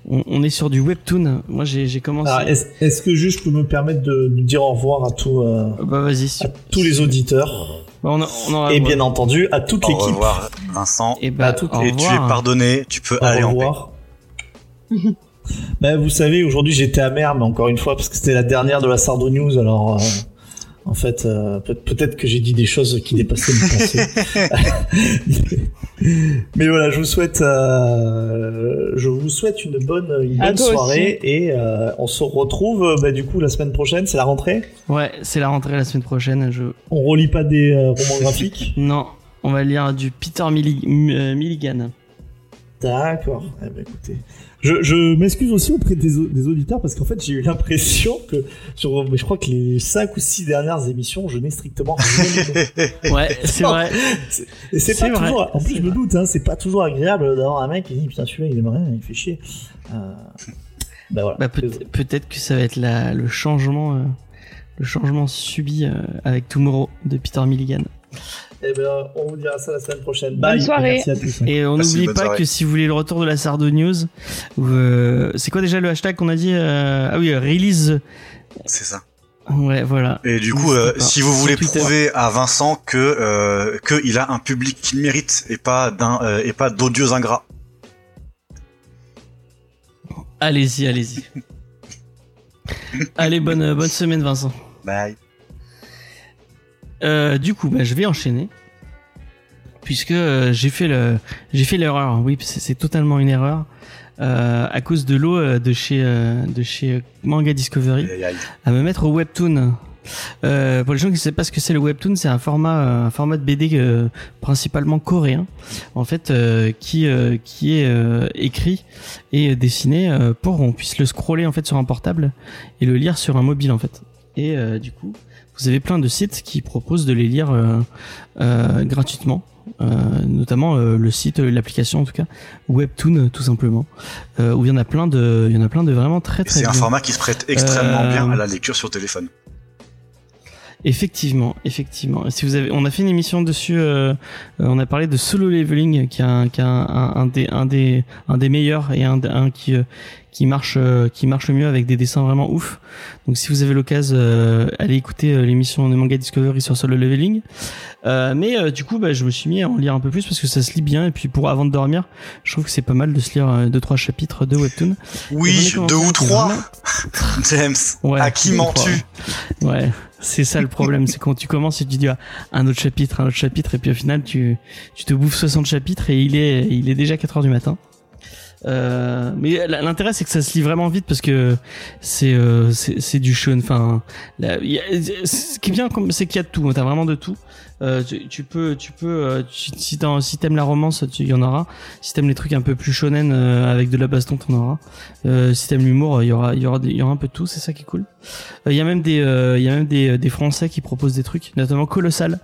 on, on est sur du webtoon. Moi, j'ai, commencé. Alors, Est-ce que juste je peux me permettre de, de dire au revoir à, tout, euh, bah vas-y. si- à tous les auditeurs Bah, on, a- on en a- et bien entendu à toute Au l'équipe. revoir, Vincent. Et bah, à tout- au Et tu es revoir. pardonné, tu peux Au aller en paix. revoir. <laughs> ben, vous savez, aujourd'hui j'étais amer, mais encore une fois, parce que c'était la dernière de la Sardo News, alors euh, en fait, euh, peut- peut-être que j'ai dit des choses qui dépassaient mes pensées. <laughs> Mais voilà, je vous souhaite, euh, je vous souhaite une bonne, une bonne soirée et euh, on se retrouve bah, du coup la semaine prochaine. C'est la rentrée? Ouais, c'est la rentrée la semaine prochaine. Je... On relit pas des euh, romans graphiques? <laughs> Non, on va lire du Peter Milli- Milligan. D'accord. Eh ben, écoutez, je, je m'excuse aussi auprès des, des auditeurs parce qu'en fait j'ai eu l'impression que sur, mais je crois que les 5 ou 6 dernières émissions, je n'ai strictement rien. <laughs> Ouais, c'est vrai. Et c'est pas vrai, toujours. En plus, je me doute, hein, c'est pas toujours agréable d'avoir un mec qui dit putain celui-là il aime rien, il fait chier. Euh... Bah voilà. Bah, peut- peut-être que ça va être la, le changement, euh, le changement subi euh, avec Tomorrow de Peter Milligan. Eh ben, on vous dira ça la semaine prochaine. Bonne Bye. soirée. Merci à tous. Et on n'oublie bonne pas soirée. que si vous voulez le retour de la Sardo News, euh, c'est quoi déjà le hashtag qu'on a dit euh, Ah oui, euh, release. C'est ça. Ouais, voilà. Et du coup, euh, si vous voulez Twitter. prouver à Vincent que euh, que il a un public qu'il mérite et pas d'un euh, et pas d'odieux ingrats. Allez-y, allez-y. <laughs> Allez, bonne, bonne semaine, Vincent. Bye. Euh, du coup, bah, je vais enchaîner. Puisque euh, j'ai fait le, j'ai fait l'erreur. Oui, c'est totalement une erreur. Euh, à cause de l'eau de chez, de chez Manga Discovery. À me mettre au webtoon. Euh, pour les gens qui ne savent pas ce que c'est le webtoon, c'est un format, un format de BD euh, principalement coréen, en fait, qui qui est écrit et dessiné pour qu'on puisse le scroller en fait sur un portable et le lire sur un mobile en fait. Et du coup, vous avez plein de sites qui proposent de les lire euh, euh, gratuitement. Euh, notamment euh, le site, l'application en tout cas, Webtoon tout simplement, euh, où il y en a plein de, il y en a plein de vraiment très très C'est un format qui se prête extrêmement bien à la lecture sur téléphone. Effectivement, effectivement. Si vous avez, on a fait une émission dessus. euh, euh, on a parlé de Solo Leveling, qui est un, qui est un, un, un des, un des, un des meilleurs et un, un qui, euh, qui marche, euh, qui marche le mieux avec des dessins vraiment ouf. Donc, si vous avez l'occasion, euh, allez écouter euh, l'émission de Manga Discovery sur Solo Leveling. Euh, mais euh, du coup, bah, je me suis mis à en lire un peu plus parce que ça se lit bien. Et puis, pour avant de dormir, je trouve que c'est pas mal de se lire deux trois chapitres de webtoon. Oui, deux ou trois. vraiment- <laughs> James, Ouais, à qui mens-tu? Ouais, c'est ça le problème, c'est quand tu commences et tu dis ah, un autre chapitre, un autre chapitre, et puis au final tu, tu te bouffes 60 chapitres et il est, il est déjà 4 heures du matin. Euh, mais l'intérêt c'est que ça se lit vraiment vite parce que c'est euh, c'est du shonen. Enfin, là, y a- ce qui est bien c'est qu'il y a de tout. T'as vraiment de tout. Euh, tu, tu peux tu peux euh, tu- si t'aimes la romance, tu y en aura. Si t'aimes les trucs un peu plus shonen euh, avec de la baston, t'en auras. Euh, si t'aimes l'humour, il y aura il y aura il y aura un peu de tout. C'est ça qui est cool. Euh, Il y a même des euh, il y a même des, des Français qui proposent des trucs, notamment Colossal,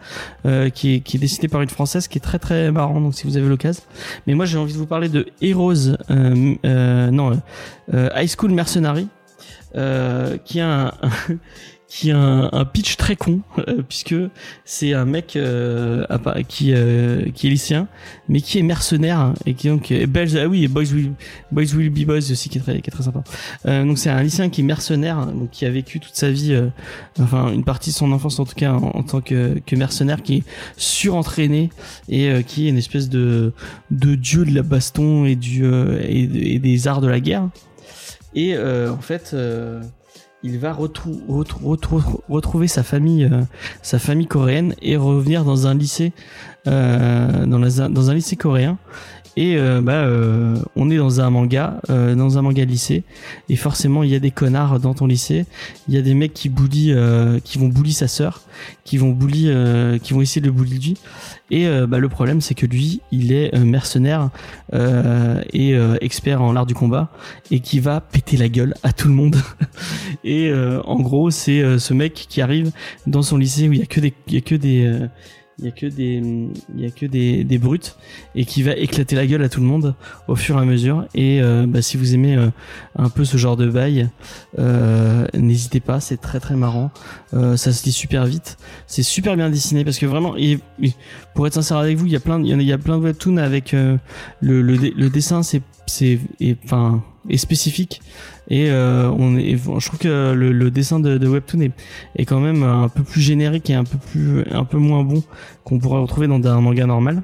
qui est qui est dessiné par une Française qui est très très marrant. Donc si vous avez l'occasion. Mais moi j'ai envie de vous parler de Heroes, non, High School Mercenary, qui a un, <laughs> qui a un, un pitch très con euh, puisque c'est un mec euh, qui euh, qui est lycéen mais qui est mercenaire hein, et qui donc est belge. Ah oui et Boys Will Boys Will Be Boys aussi qui est très qui est très sympa. Euh, donc c'est un lycéen qui est mercenaire hein, donc qui a vécu toute sa vie euh, enfin une partie de son enfance en tout cas en, tant que, que mercenaire qui est surentraîné et euh, qui est une espèce de de dieu de la baston et du et, et des arts de la guerre. Et en fait il va retrou- retrou- retrou- retrouver sa famille euh, sa famille coréenne et revenir dans un lycée euh, dans, un lycée coréen. Et euh, bah on est dans un manga dans un manga lycée. Et forcément il y a des connards dans ton lycée. Il y a des mecs qui bully qui vont bully sa sœur qui vont bully qui vont essayer de le bully lui et euh, bah, le problème c'est que lui il est euh, mercenaire euh, et euh, expert en l'art du combat et qui va péter la gueule à tout le monde. <laughs> Et en gros c'est ce mec qui arrive dans son lycée où il y a que des il y a que des il y a que des il y a que des, des brutes et qui va éclater la gueule à tout le monde au fur et à mesure. Et euh, bah, si vous aimez euh, un peu ce genre de bail euh, n'hésitez pas c'est très très marrant. Euh, ça se lit super vite. C'est super bien dessiné parce que vraiment pour être sincère avec vous il y a plein il y a, plein de webtoons avec le, le, le dessin c'est c'est enfin est spécifique et euh, on est je trouve que le, le dessin de, de webtoon est, est quand même un peu plus générique et un peu plus un peu moins bon qu'on pourrait retrouver dans un manga normal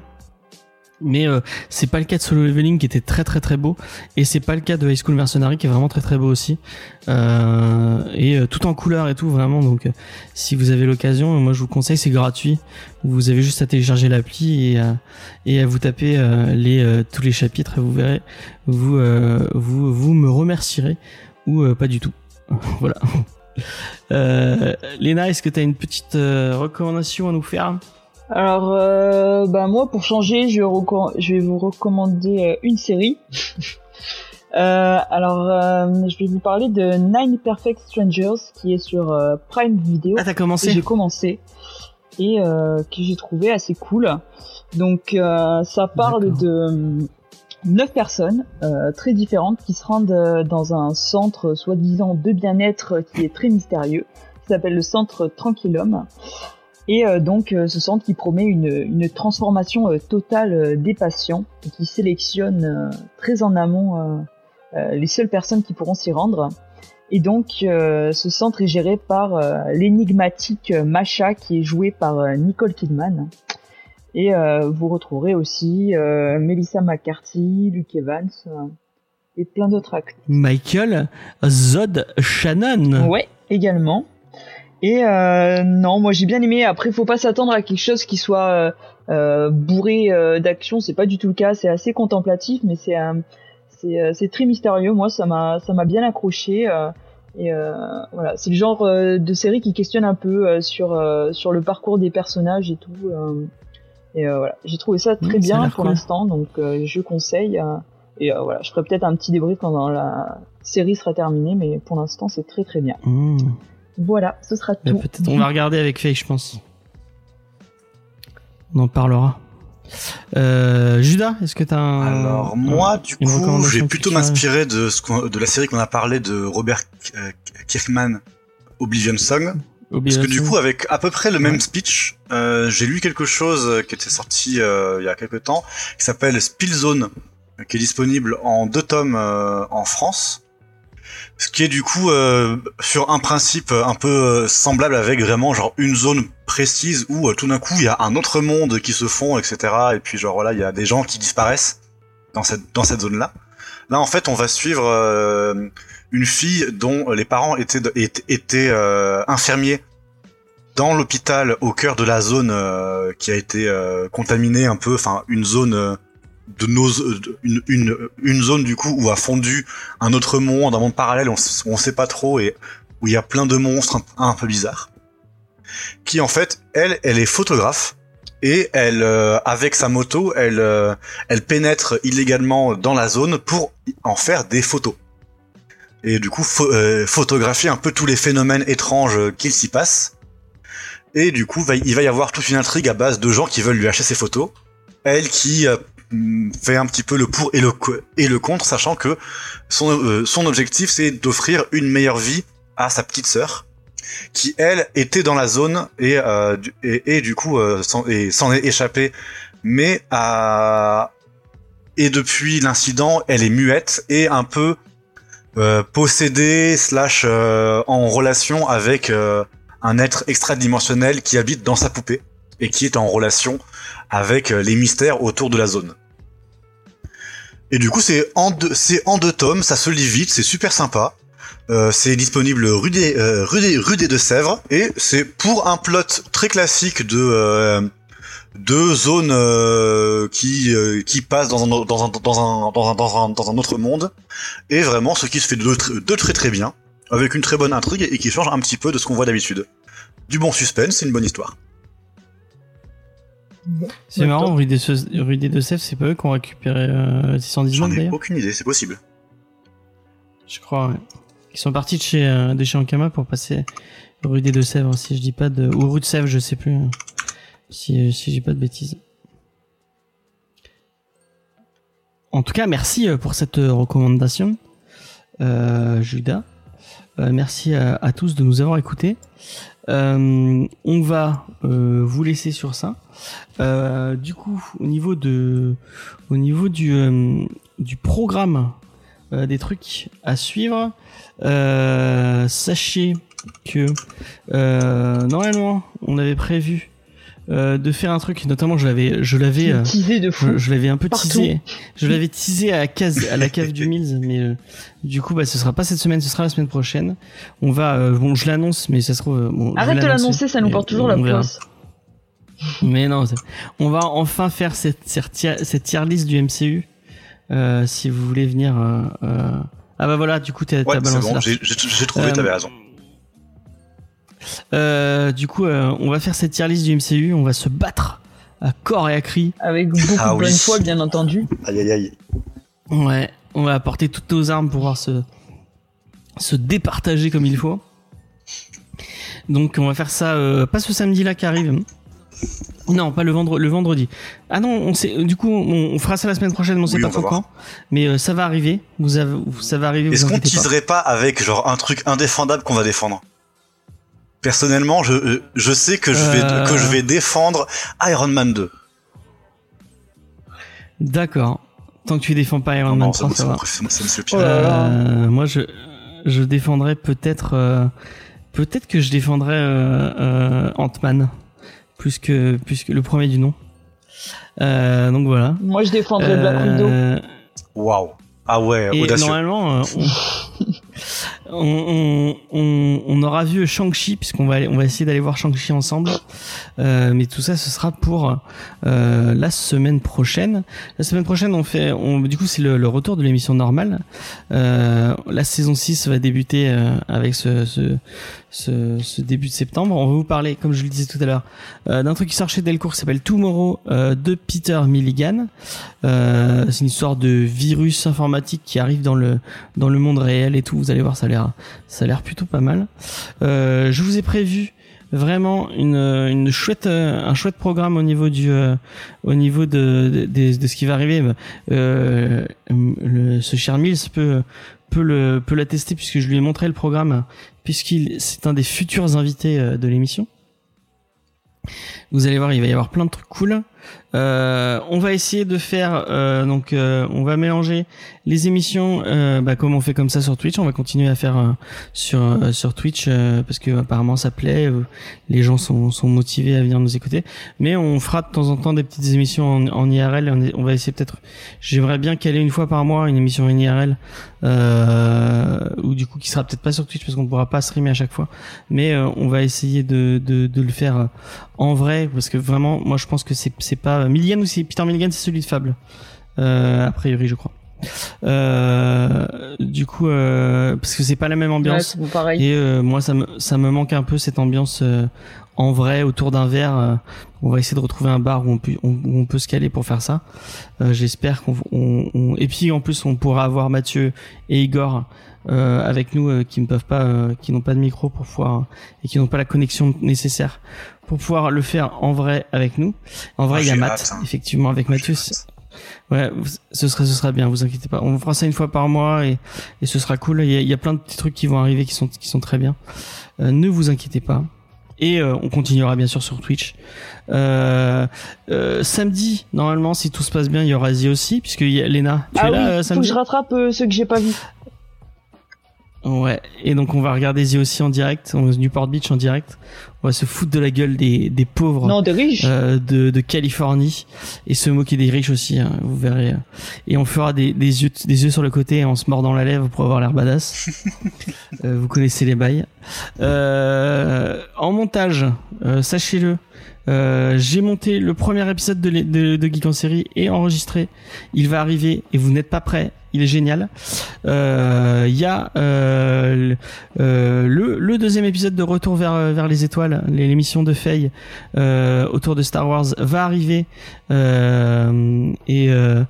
Mais euh, c'est pas le cas de Solo Leveling qui était très très très beau. Et c'est pas le cas de High School Mercenary qui est vraiment très très beau aussi. Euh, et euh, tout en couleur et tout vraiment. Donc euh, si vous avez l'occasion moi je vous conseille c'est gratuit. Vous avez juste à télécharger l'appli et à, et à vous taper euh, les euh, tous les chapitres. Et vous verrez vous euh, vous vous me remercierez ou euh, pas du tout. <laughs> Voilà. Euh, Léna est-ce que tu as une petite euh, recommandation à nous faire? Alors, euh, bah moi, pour changer, je, je vais vous recommander euh, une série. <laughs> Euh, alors, euh, je vais vous parler de Nine Perfect Strangers, qui est sur euh, Prime Video. ah t'as que commencé? J'ai commencé et euh, que j'ai trouvé assez cool. Donc, euh, ça parle de euh, neuf personnes euh, très différentes qui se rendent dans un centre soi-disant de bien-être qui est très mystérieux, qui s'appelle le centre Tranquillum. Et euh, donc euh, ce centre qui promet une, une transformation euh, totale euh, des patients et qui sélectionne euh, très en amont euh, euh, les seules personnes qui pourront s'y rendre. Et donc euh, ce centre est géré par euh, l'énigmatique Masha qui est jouée par euh, Nicole Kidman. Et euh, vous retrouverez aussi euh, Melissa McCarthy, Luke Evans euh, et plein d'autres acteurs. Michael Zod Shannon Ouais, également. Et euh, non, moi j'ai bien aimé. Après, faut pas s'attendre à quelque chose qui soit euh, euh, bourré euh, d'action. C'est pas du tout le cas. C'est assez contemplatif, mais c'est euh, c'est euh, c'est très mystérieux. Moi, ça m'a ça m'a bien accroché. euh, et euh, voilà, c'est le genre de série qui questionne un peu euh, sur euh, sur le parcours des personnages et tout. euh, et euh, voilà, j'ai trouvé ça très Mmh, bien pour cool. l'instant, donc euh, je conseille. euh, et euh, voilà, je ferai peut-être un petit débrief quand la série sera terminée, mais pour l'instant, c'est très très bien. Mmh. Voilà, ce sera tout. Peut-être on va regarder avec Faye, je pense. On en parlera. Euh, Judas, est-ce que t'as un... Alors moi, du coup, je vais plutôt m'inspirer de ce qu'on- de la série qu'on a parlé de Robert euh, Kirkman, Oblivion Song, parce que du coup, avec à peu près le même speech, euh, j'ai lu quelque chose qui était sorti euh, il y a quelques temps, qui s'appelle Spillzone, qui est disponible en deux tomes euh, en France. Ce qui est du coup euh, sur un principe un peu euh, semblable avec vraiment genre une zone précise où euh, tout d'un coup il y a un autre monde qui se fond, etc. Et puis genre voilà il y a des gens qui disparaissent dans cette dans cette zone là. En fait on va suivre euh, une fille dont les parents étaient étaient, euh, infirmiers dans l'hôpital au cœur de la zone euh, qui a été euh, contaminée un peu, enfin une zone euh, de nos de- une, une une zone du coup où a fondu un autre monde, un monde parallèle, on, sait pas trop et où il y a plein de monstres un, peu bizarres. Qui en fait, elle, elle est photographe et elle, euh, avec sa moto, elle, euh, elle pénètre illégalement dans la zone pour en faire des photos. Et du coup, euh, photographier un peu tous les phénomènes étranges qu'il s'y passe. Et du coup, il va y avoir toute une intrigue à base de gens qui veulent lui acheter ses photos. Elle qui euh, fait un petit peu le pour et le, et le contre, sachant que son, euh, son objectif, c'est d'offrir une meilleure vie à sa petite sœur, qui elle était dans la zone et, euh, du- et, et du coup euh, s'en est échappée, mais à et depuis l'incident, elle est muette et un peu euh, possédée slash euh, en relation avec euh, un être extradimensionnel qui habite dans sa poupée et qui est en relation avec euh, les mystères autour de la zone. Et du coup, c'est en deux, c'est en deux tomes, ça se lit vite, c'est super sympa. Euh, c'est disponible rue des, euh, rue des, rue des Deux-Sèvres et c'est pour un plot très classique de euh, de zones euh, qui euh, qui passent dans un, dans un dans un dans un dans un autre monde et vraiment ce qui se fait de, de très très bien avec une très bonne intrigue et qui change un petit peu de ce qu'on voit d'habitude. Du bon suspense, c'est une bonne histoire. C'est Ouais, marrant, rue des, rue des Deux-Sèvres, c'est pas eux qui ont récupéré euh, J'en 619 ai d'ailleurs aucune idée, c'est possible. Je crois, ouais. Ils sont partis de chez, euh, de chez Ankama pour passer rue des Deux-Sèvres, si je dis pas de... Ou rue de Sèvres, je sais plus. hein. Si, si j'ai pas de bêtises. En tout cas, merci euh, pour cette euh, recommandation, euh, Judas. Euh, merci à, tous de nous avoir écoutés. Euh, on va euh, vous laisser sur ça. Du coup, au niveau de, au niveau du, du programme des trucs à suivre, sachez que normalement, on avait prévu euh, de faire un truc. Notamment, je l'avais, je l'avais, euh, Teasé de fou. je, je l'avais un peu Partout. teasé. Je l'avais <laughs> teasé à la case, à la cave du Mills, mais euh, du coup, bah, ce sera pas cette semaine, ce sera la semaine prochaine. On va, euh, bon, je l'annonce, mais ça se trouve. Bon, Arrête de l'annoncer, ça nous porte toujours la poisse. <laughs> Mais non, on va enfin faire cette, cette, tier, cette tier list du MCU. Euh, si vous voulez venir. euh, euh, Ah bah voilà, du coup, t'as Ouais, balancé bon, j'ai j'ai- j'ai trouvé, Euh, t'avais raison. Euh, du coup, euh, on va faire cette tier list du MCU. On va se battre à corps et à cri. Avec beaucoup Ah de oui. bonne foi, bien entendu. Aïe aïe aïe. Ouais, on va apporter toutes nos armes pour pouvoir se, se départager comme il faut. Donc on va faire ça euh, pas ce samedi là qui arrive. Non, pas le vendredi. Le vendredi. Ah non, on sait. Du coup, on, on fera ça la semaine prochaine, mais on sait Oui, pas on trop quand. Mais euh, ça va arriver. Vous avez, ça va arriver. Est-ce qu'on inquiétez pas. teaserait pas avec genre un truc indéfendable qu'on va défendre? Personnellement, je, je sais que je vais Euh. que je vais défendre Iron Man 2. D'accord. Tant que tu défends pas Iron Non, Man non, 3, c'est ça pire. Euh, moi, je, je défendrais peut-être, euh, peut-être que je défendrais euh, euh, Ant-Man plus que, plus que le premier du nom. Euh, donc voilà. Moi, je défendrais Black Widow. Euh, Waouh. Ah ouais, et audacieux. normalement, euh, on, <laughs> on, on, on aura vu Shang-Chi puisqu'on va on va essayer d'aller voir Shang-Chi ensemble. Euh, mais tout ça, ce sera pour euh, la semaine prochaine. La semaine prochaine, on fait, on, du coup, c'est le, le retour de l'émission normale. Euh, la saison 6 va débuter euh, avec ce, ce, ce, ce début de septembre. On va vous parler, comme je le disais tout à l'heure, euh, d'un truc qui sort chez Delcourt qui s'appelle Tomorrow euh, de Peter Milligan. C'est une histoire de virus informatique qui arrive dans le dans le monde réel et tout. Vous allez voir, ça a l'air ça a l'air plutôt pas mal. Euh, je vous ai prévu vraiment une une chouette euh, un chouette programme au niveau du euh, au niveau de de, ce qui va arriver. Ce cher Mills peut peut le peut l'attester puisque je lui ai montré le programme puisqu'il c'est un des futurs invités de l'émission. Vous allez voir, il va y avoir plein de trucs cool. Euh, on va essayer de faire euh, donc euh, on va mélanger les émissions euh, bah, comme on fait comme ça sur Twitch. On va continuer à faire euh, sur euh, sur Twitch parce que apparemment ça plaît. les gens sont sont motivés à venir nous écouter. Mais on fera de temps en temps des petites émissions en, en IRL. On, va essayer peut-être. J'aimerais bien caler une fois par mois une émission en IRL ou du coup qui sera peut-être pas sur Twitch parce qu'on pourra pas streamer à chaque fois. Mais on va essayer de de, de le faire en vrai parce que vraiment moi je pense que c'est c'est pas Milligan ou c'est Peter Milligan c'est celui de Fable. Euh, a priori je crois. Euh, du coup euh, parce que c'est pas la même Ouais, ambiance c'est bon, pareil. et euh, moi ça me ça me manque un peu cette ambiance euh, en vrai autour d'un verre euh, on va essayer de retrouver un bar où on peut on, où on peut se caler pour faire ça. Euh, j'espère qu'on on, on- et puis en plus on pourra avoir Mathieu et Igor euh, avec nous euh, qui ne peuvent pas euh, qui n'ont pas de micro pour pouvoir et qui n'ont pas la connexion nécessaire pour pouvoir le faire en vrai avec nous en vrai Ah, il y a Matt hâte, hein. effectivement avec c'est- Ouais, ce sera ce sera bien, vous inquiétez pas. On fera ça une fois par mois et, et ce sera cool. Il y, a, il y a plein de petits trucs qui vont arriver qui sont qui sont très bien. Euh, ne vous inquiétez pas. Et euh, on continuera bien sûr sur Twitch. Euh, euh, samedi, normalement, si tout se passe bien, il y aura Zia aussi, puisque il y a Léna. Tu Ah es oui, là euh, faut que je rattrape euh, ceux que j'ai pas vus. Ouais. Et donc on va regarder Zia aussi en direct, on Newport Beach en direct. On va se foutre de la gueule des, des pauvres. Non, de riches. euh, de, de Californie et se moquer des riches aussi, hein, vous verrez. Et on fera des, des, yeux, des yeux sur le côté en se mordant la lèvre pour avoir l'air badass. <laughs> Euh, vous connaissez les bails. Euh, en montage, euh, sachez-le, euh, j'ai monté le premier épisode de, l'é- de, de Geek en série et enregistré. Il va arriver et vous n'êtes pas prêts. Il est génial. Euh, Il y a euh, le, euh, le, deuxième épisode de Retour vers, vers les étoiles, l'émission de Faye autour de Star Wars va arriver euh, et euh,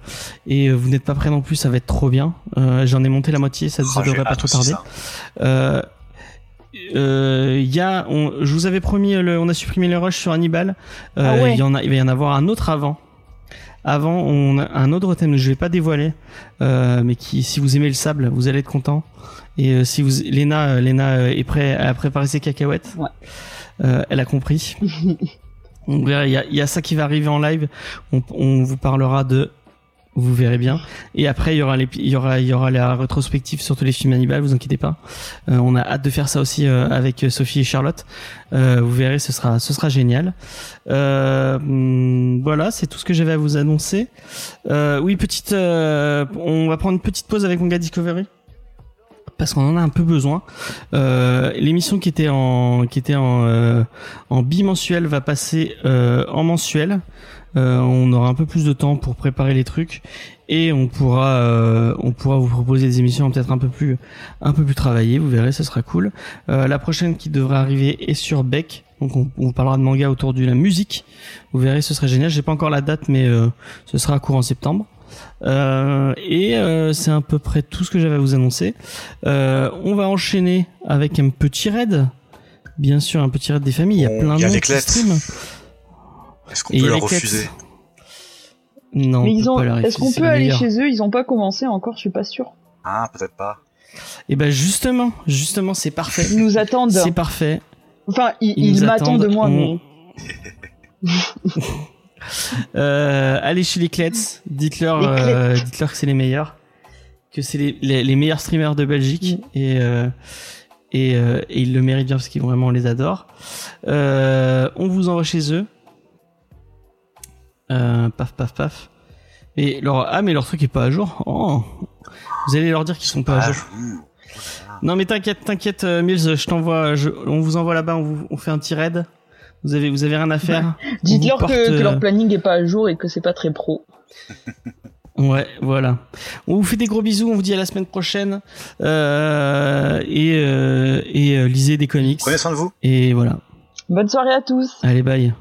et vous n'êtes pas prêts non plus, ça va être trop bien. J'en ai monté la moitié, ça, ça Oh, devrait pas trop tarder. Euh, y a, on, je vous avais promis, le, on a supprimé le rush sur Hannibal. Euh, Ah ouais. Il y en a, il va y en avoir un autre avant. Avant, on a un autre thème que je vais pas dévoiler, euh, mais qui, si vous aimez le sable, vous allez être content. Et euh, si vous, Lena, euh, Lena euh, est prêt à préparer ses cacahuètes. Ouais. Euh, elle a compris. <laughs> Il y a, y a ça qui va arriver en live. On, on vous parlera de Vous verrez bien. Et après, il y aura les, il y aura, il y aura la rétrospective sur tous les films Hannibal. Vous inquiétez pas. Euh, on a hâte de faire ça aussi euh, avec Sophie et Charlotte. Euh, vous verrez, ce sera, ce sera génial. Euh, hum, voilà, c'est tout ce que j'avais à vous annoncer. Euh, oui, petite, euh, on va prendre une petite pause avec mon gars Discovery parce qu'on en a un peu besoin. Euh, L'émission qui était en qui était en euh, en bimensuel va passer euh, en mensuel. Euh, on aura un peu plus de temps pour préparer les trucs et on pourra euh, on pourra vous proposer des émissions peut-être un peu plus un peu plus travaillées. Vous verrez, ce sera cool. Euh, la prochaine qui devrait arriver est sur Beck. Donc on, on parlera de manga autour de la musique. Vous verrez, ce serait génial. J'ai pas encore la date, mais euh, ce sera courant septembre. Euh, et euh, c'est à peu près tout ce que j'avais à vous annoncer. Euh, on va enchaîner avec un petit raid. Bien sûr, un petit raid des familles. Il y a plein de monde qui stream. Est-ce qu'on peut leur refuser? Non, on Mais ils ont. Est-ce qu'on peut aller meilleur. chez eux? Ils ont pas commencé encore, je suis pas sûr. Ah, peut-être pas. Et ben justement, justement, c'est parfait. Ils nous attendent. C'est parfait. Enfin, ils, Ils ils nous m'attendent de moi, On- mais. <laughs> Euh, allez chez les Clets, dites-leur, Les Clets. euh, dites-leur que c'est les meilleurs, que c'est les, les, les meilleurs streamers de Belgique et euh, et, euh, et ils le méritent bien parce qu'ils vraiment on les adore. Euh, on vous envoie chez eux. Euh, paf paf paf. Et leur ah mais leur truc est pas à jour. Oh. Vous allez leur dire qu'ils sont pas à Ah, jour. Non mais t'inquiète, t'inquiète, euh, Mills, je t'envoie, je- on vous envoie là-bas, on, vous- on fait un petit raid. Vous avez, vous avez rien à faire. Dites-leur vous que, que euh, leur planning est pas à jour et que c'est pas très pro. <laughs> Ouais, voilà. On vous fait des gros bisous, on vous dit à la semaine prochaine. Euh, et euh, et euh, lisez des comics. Prenez soin de vous. Et voilà. Bonne soirée à tous. Allez, bye.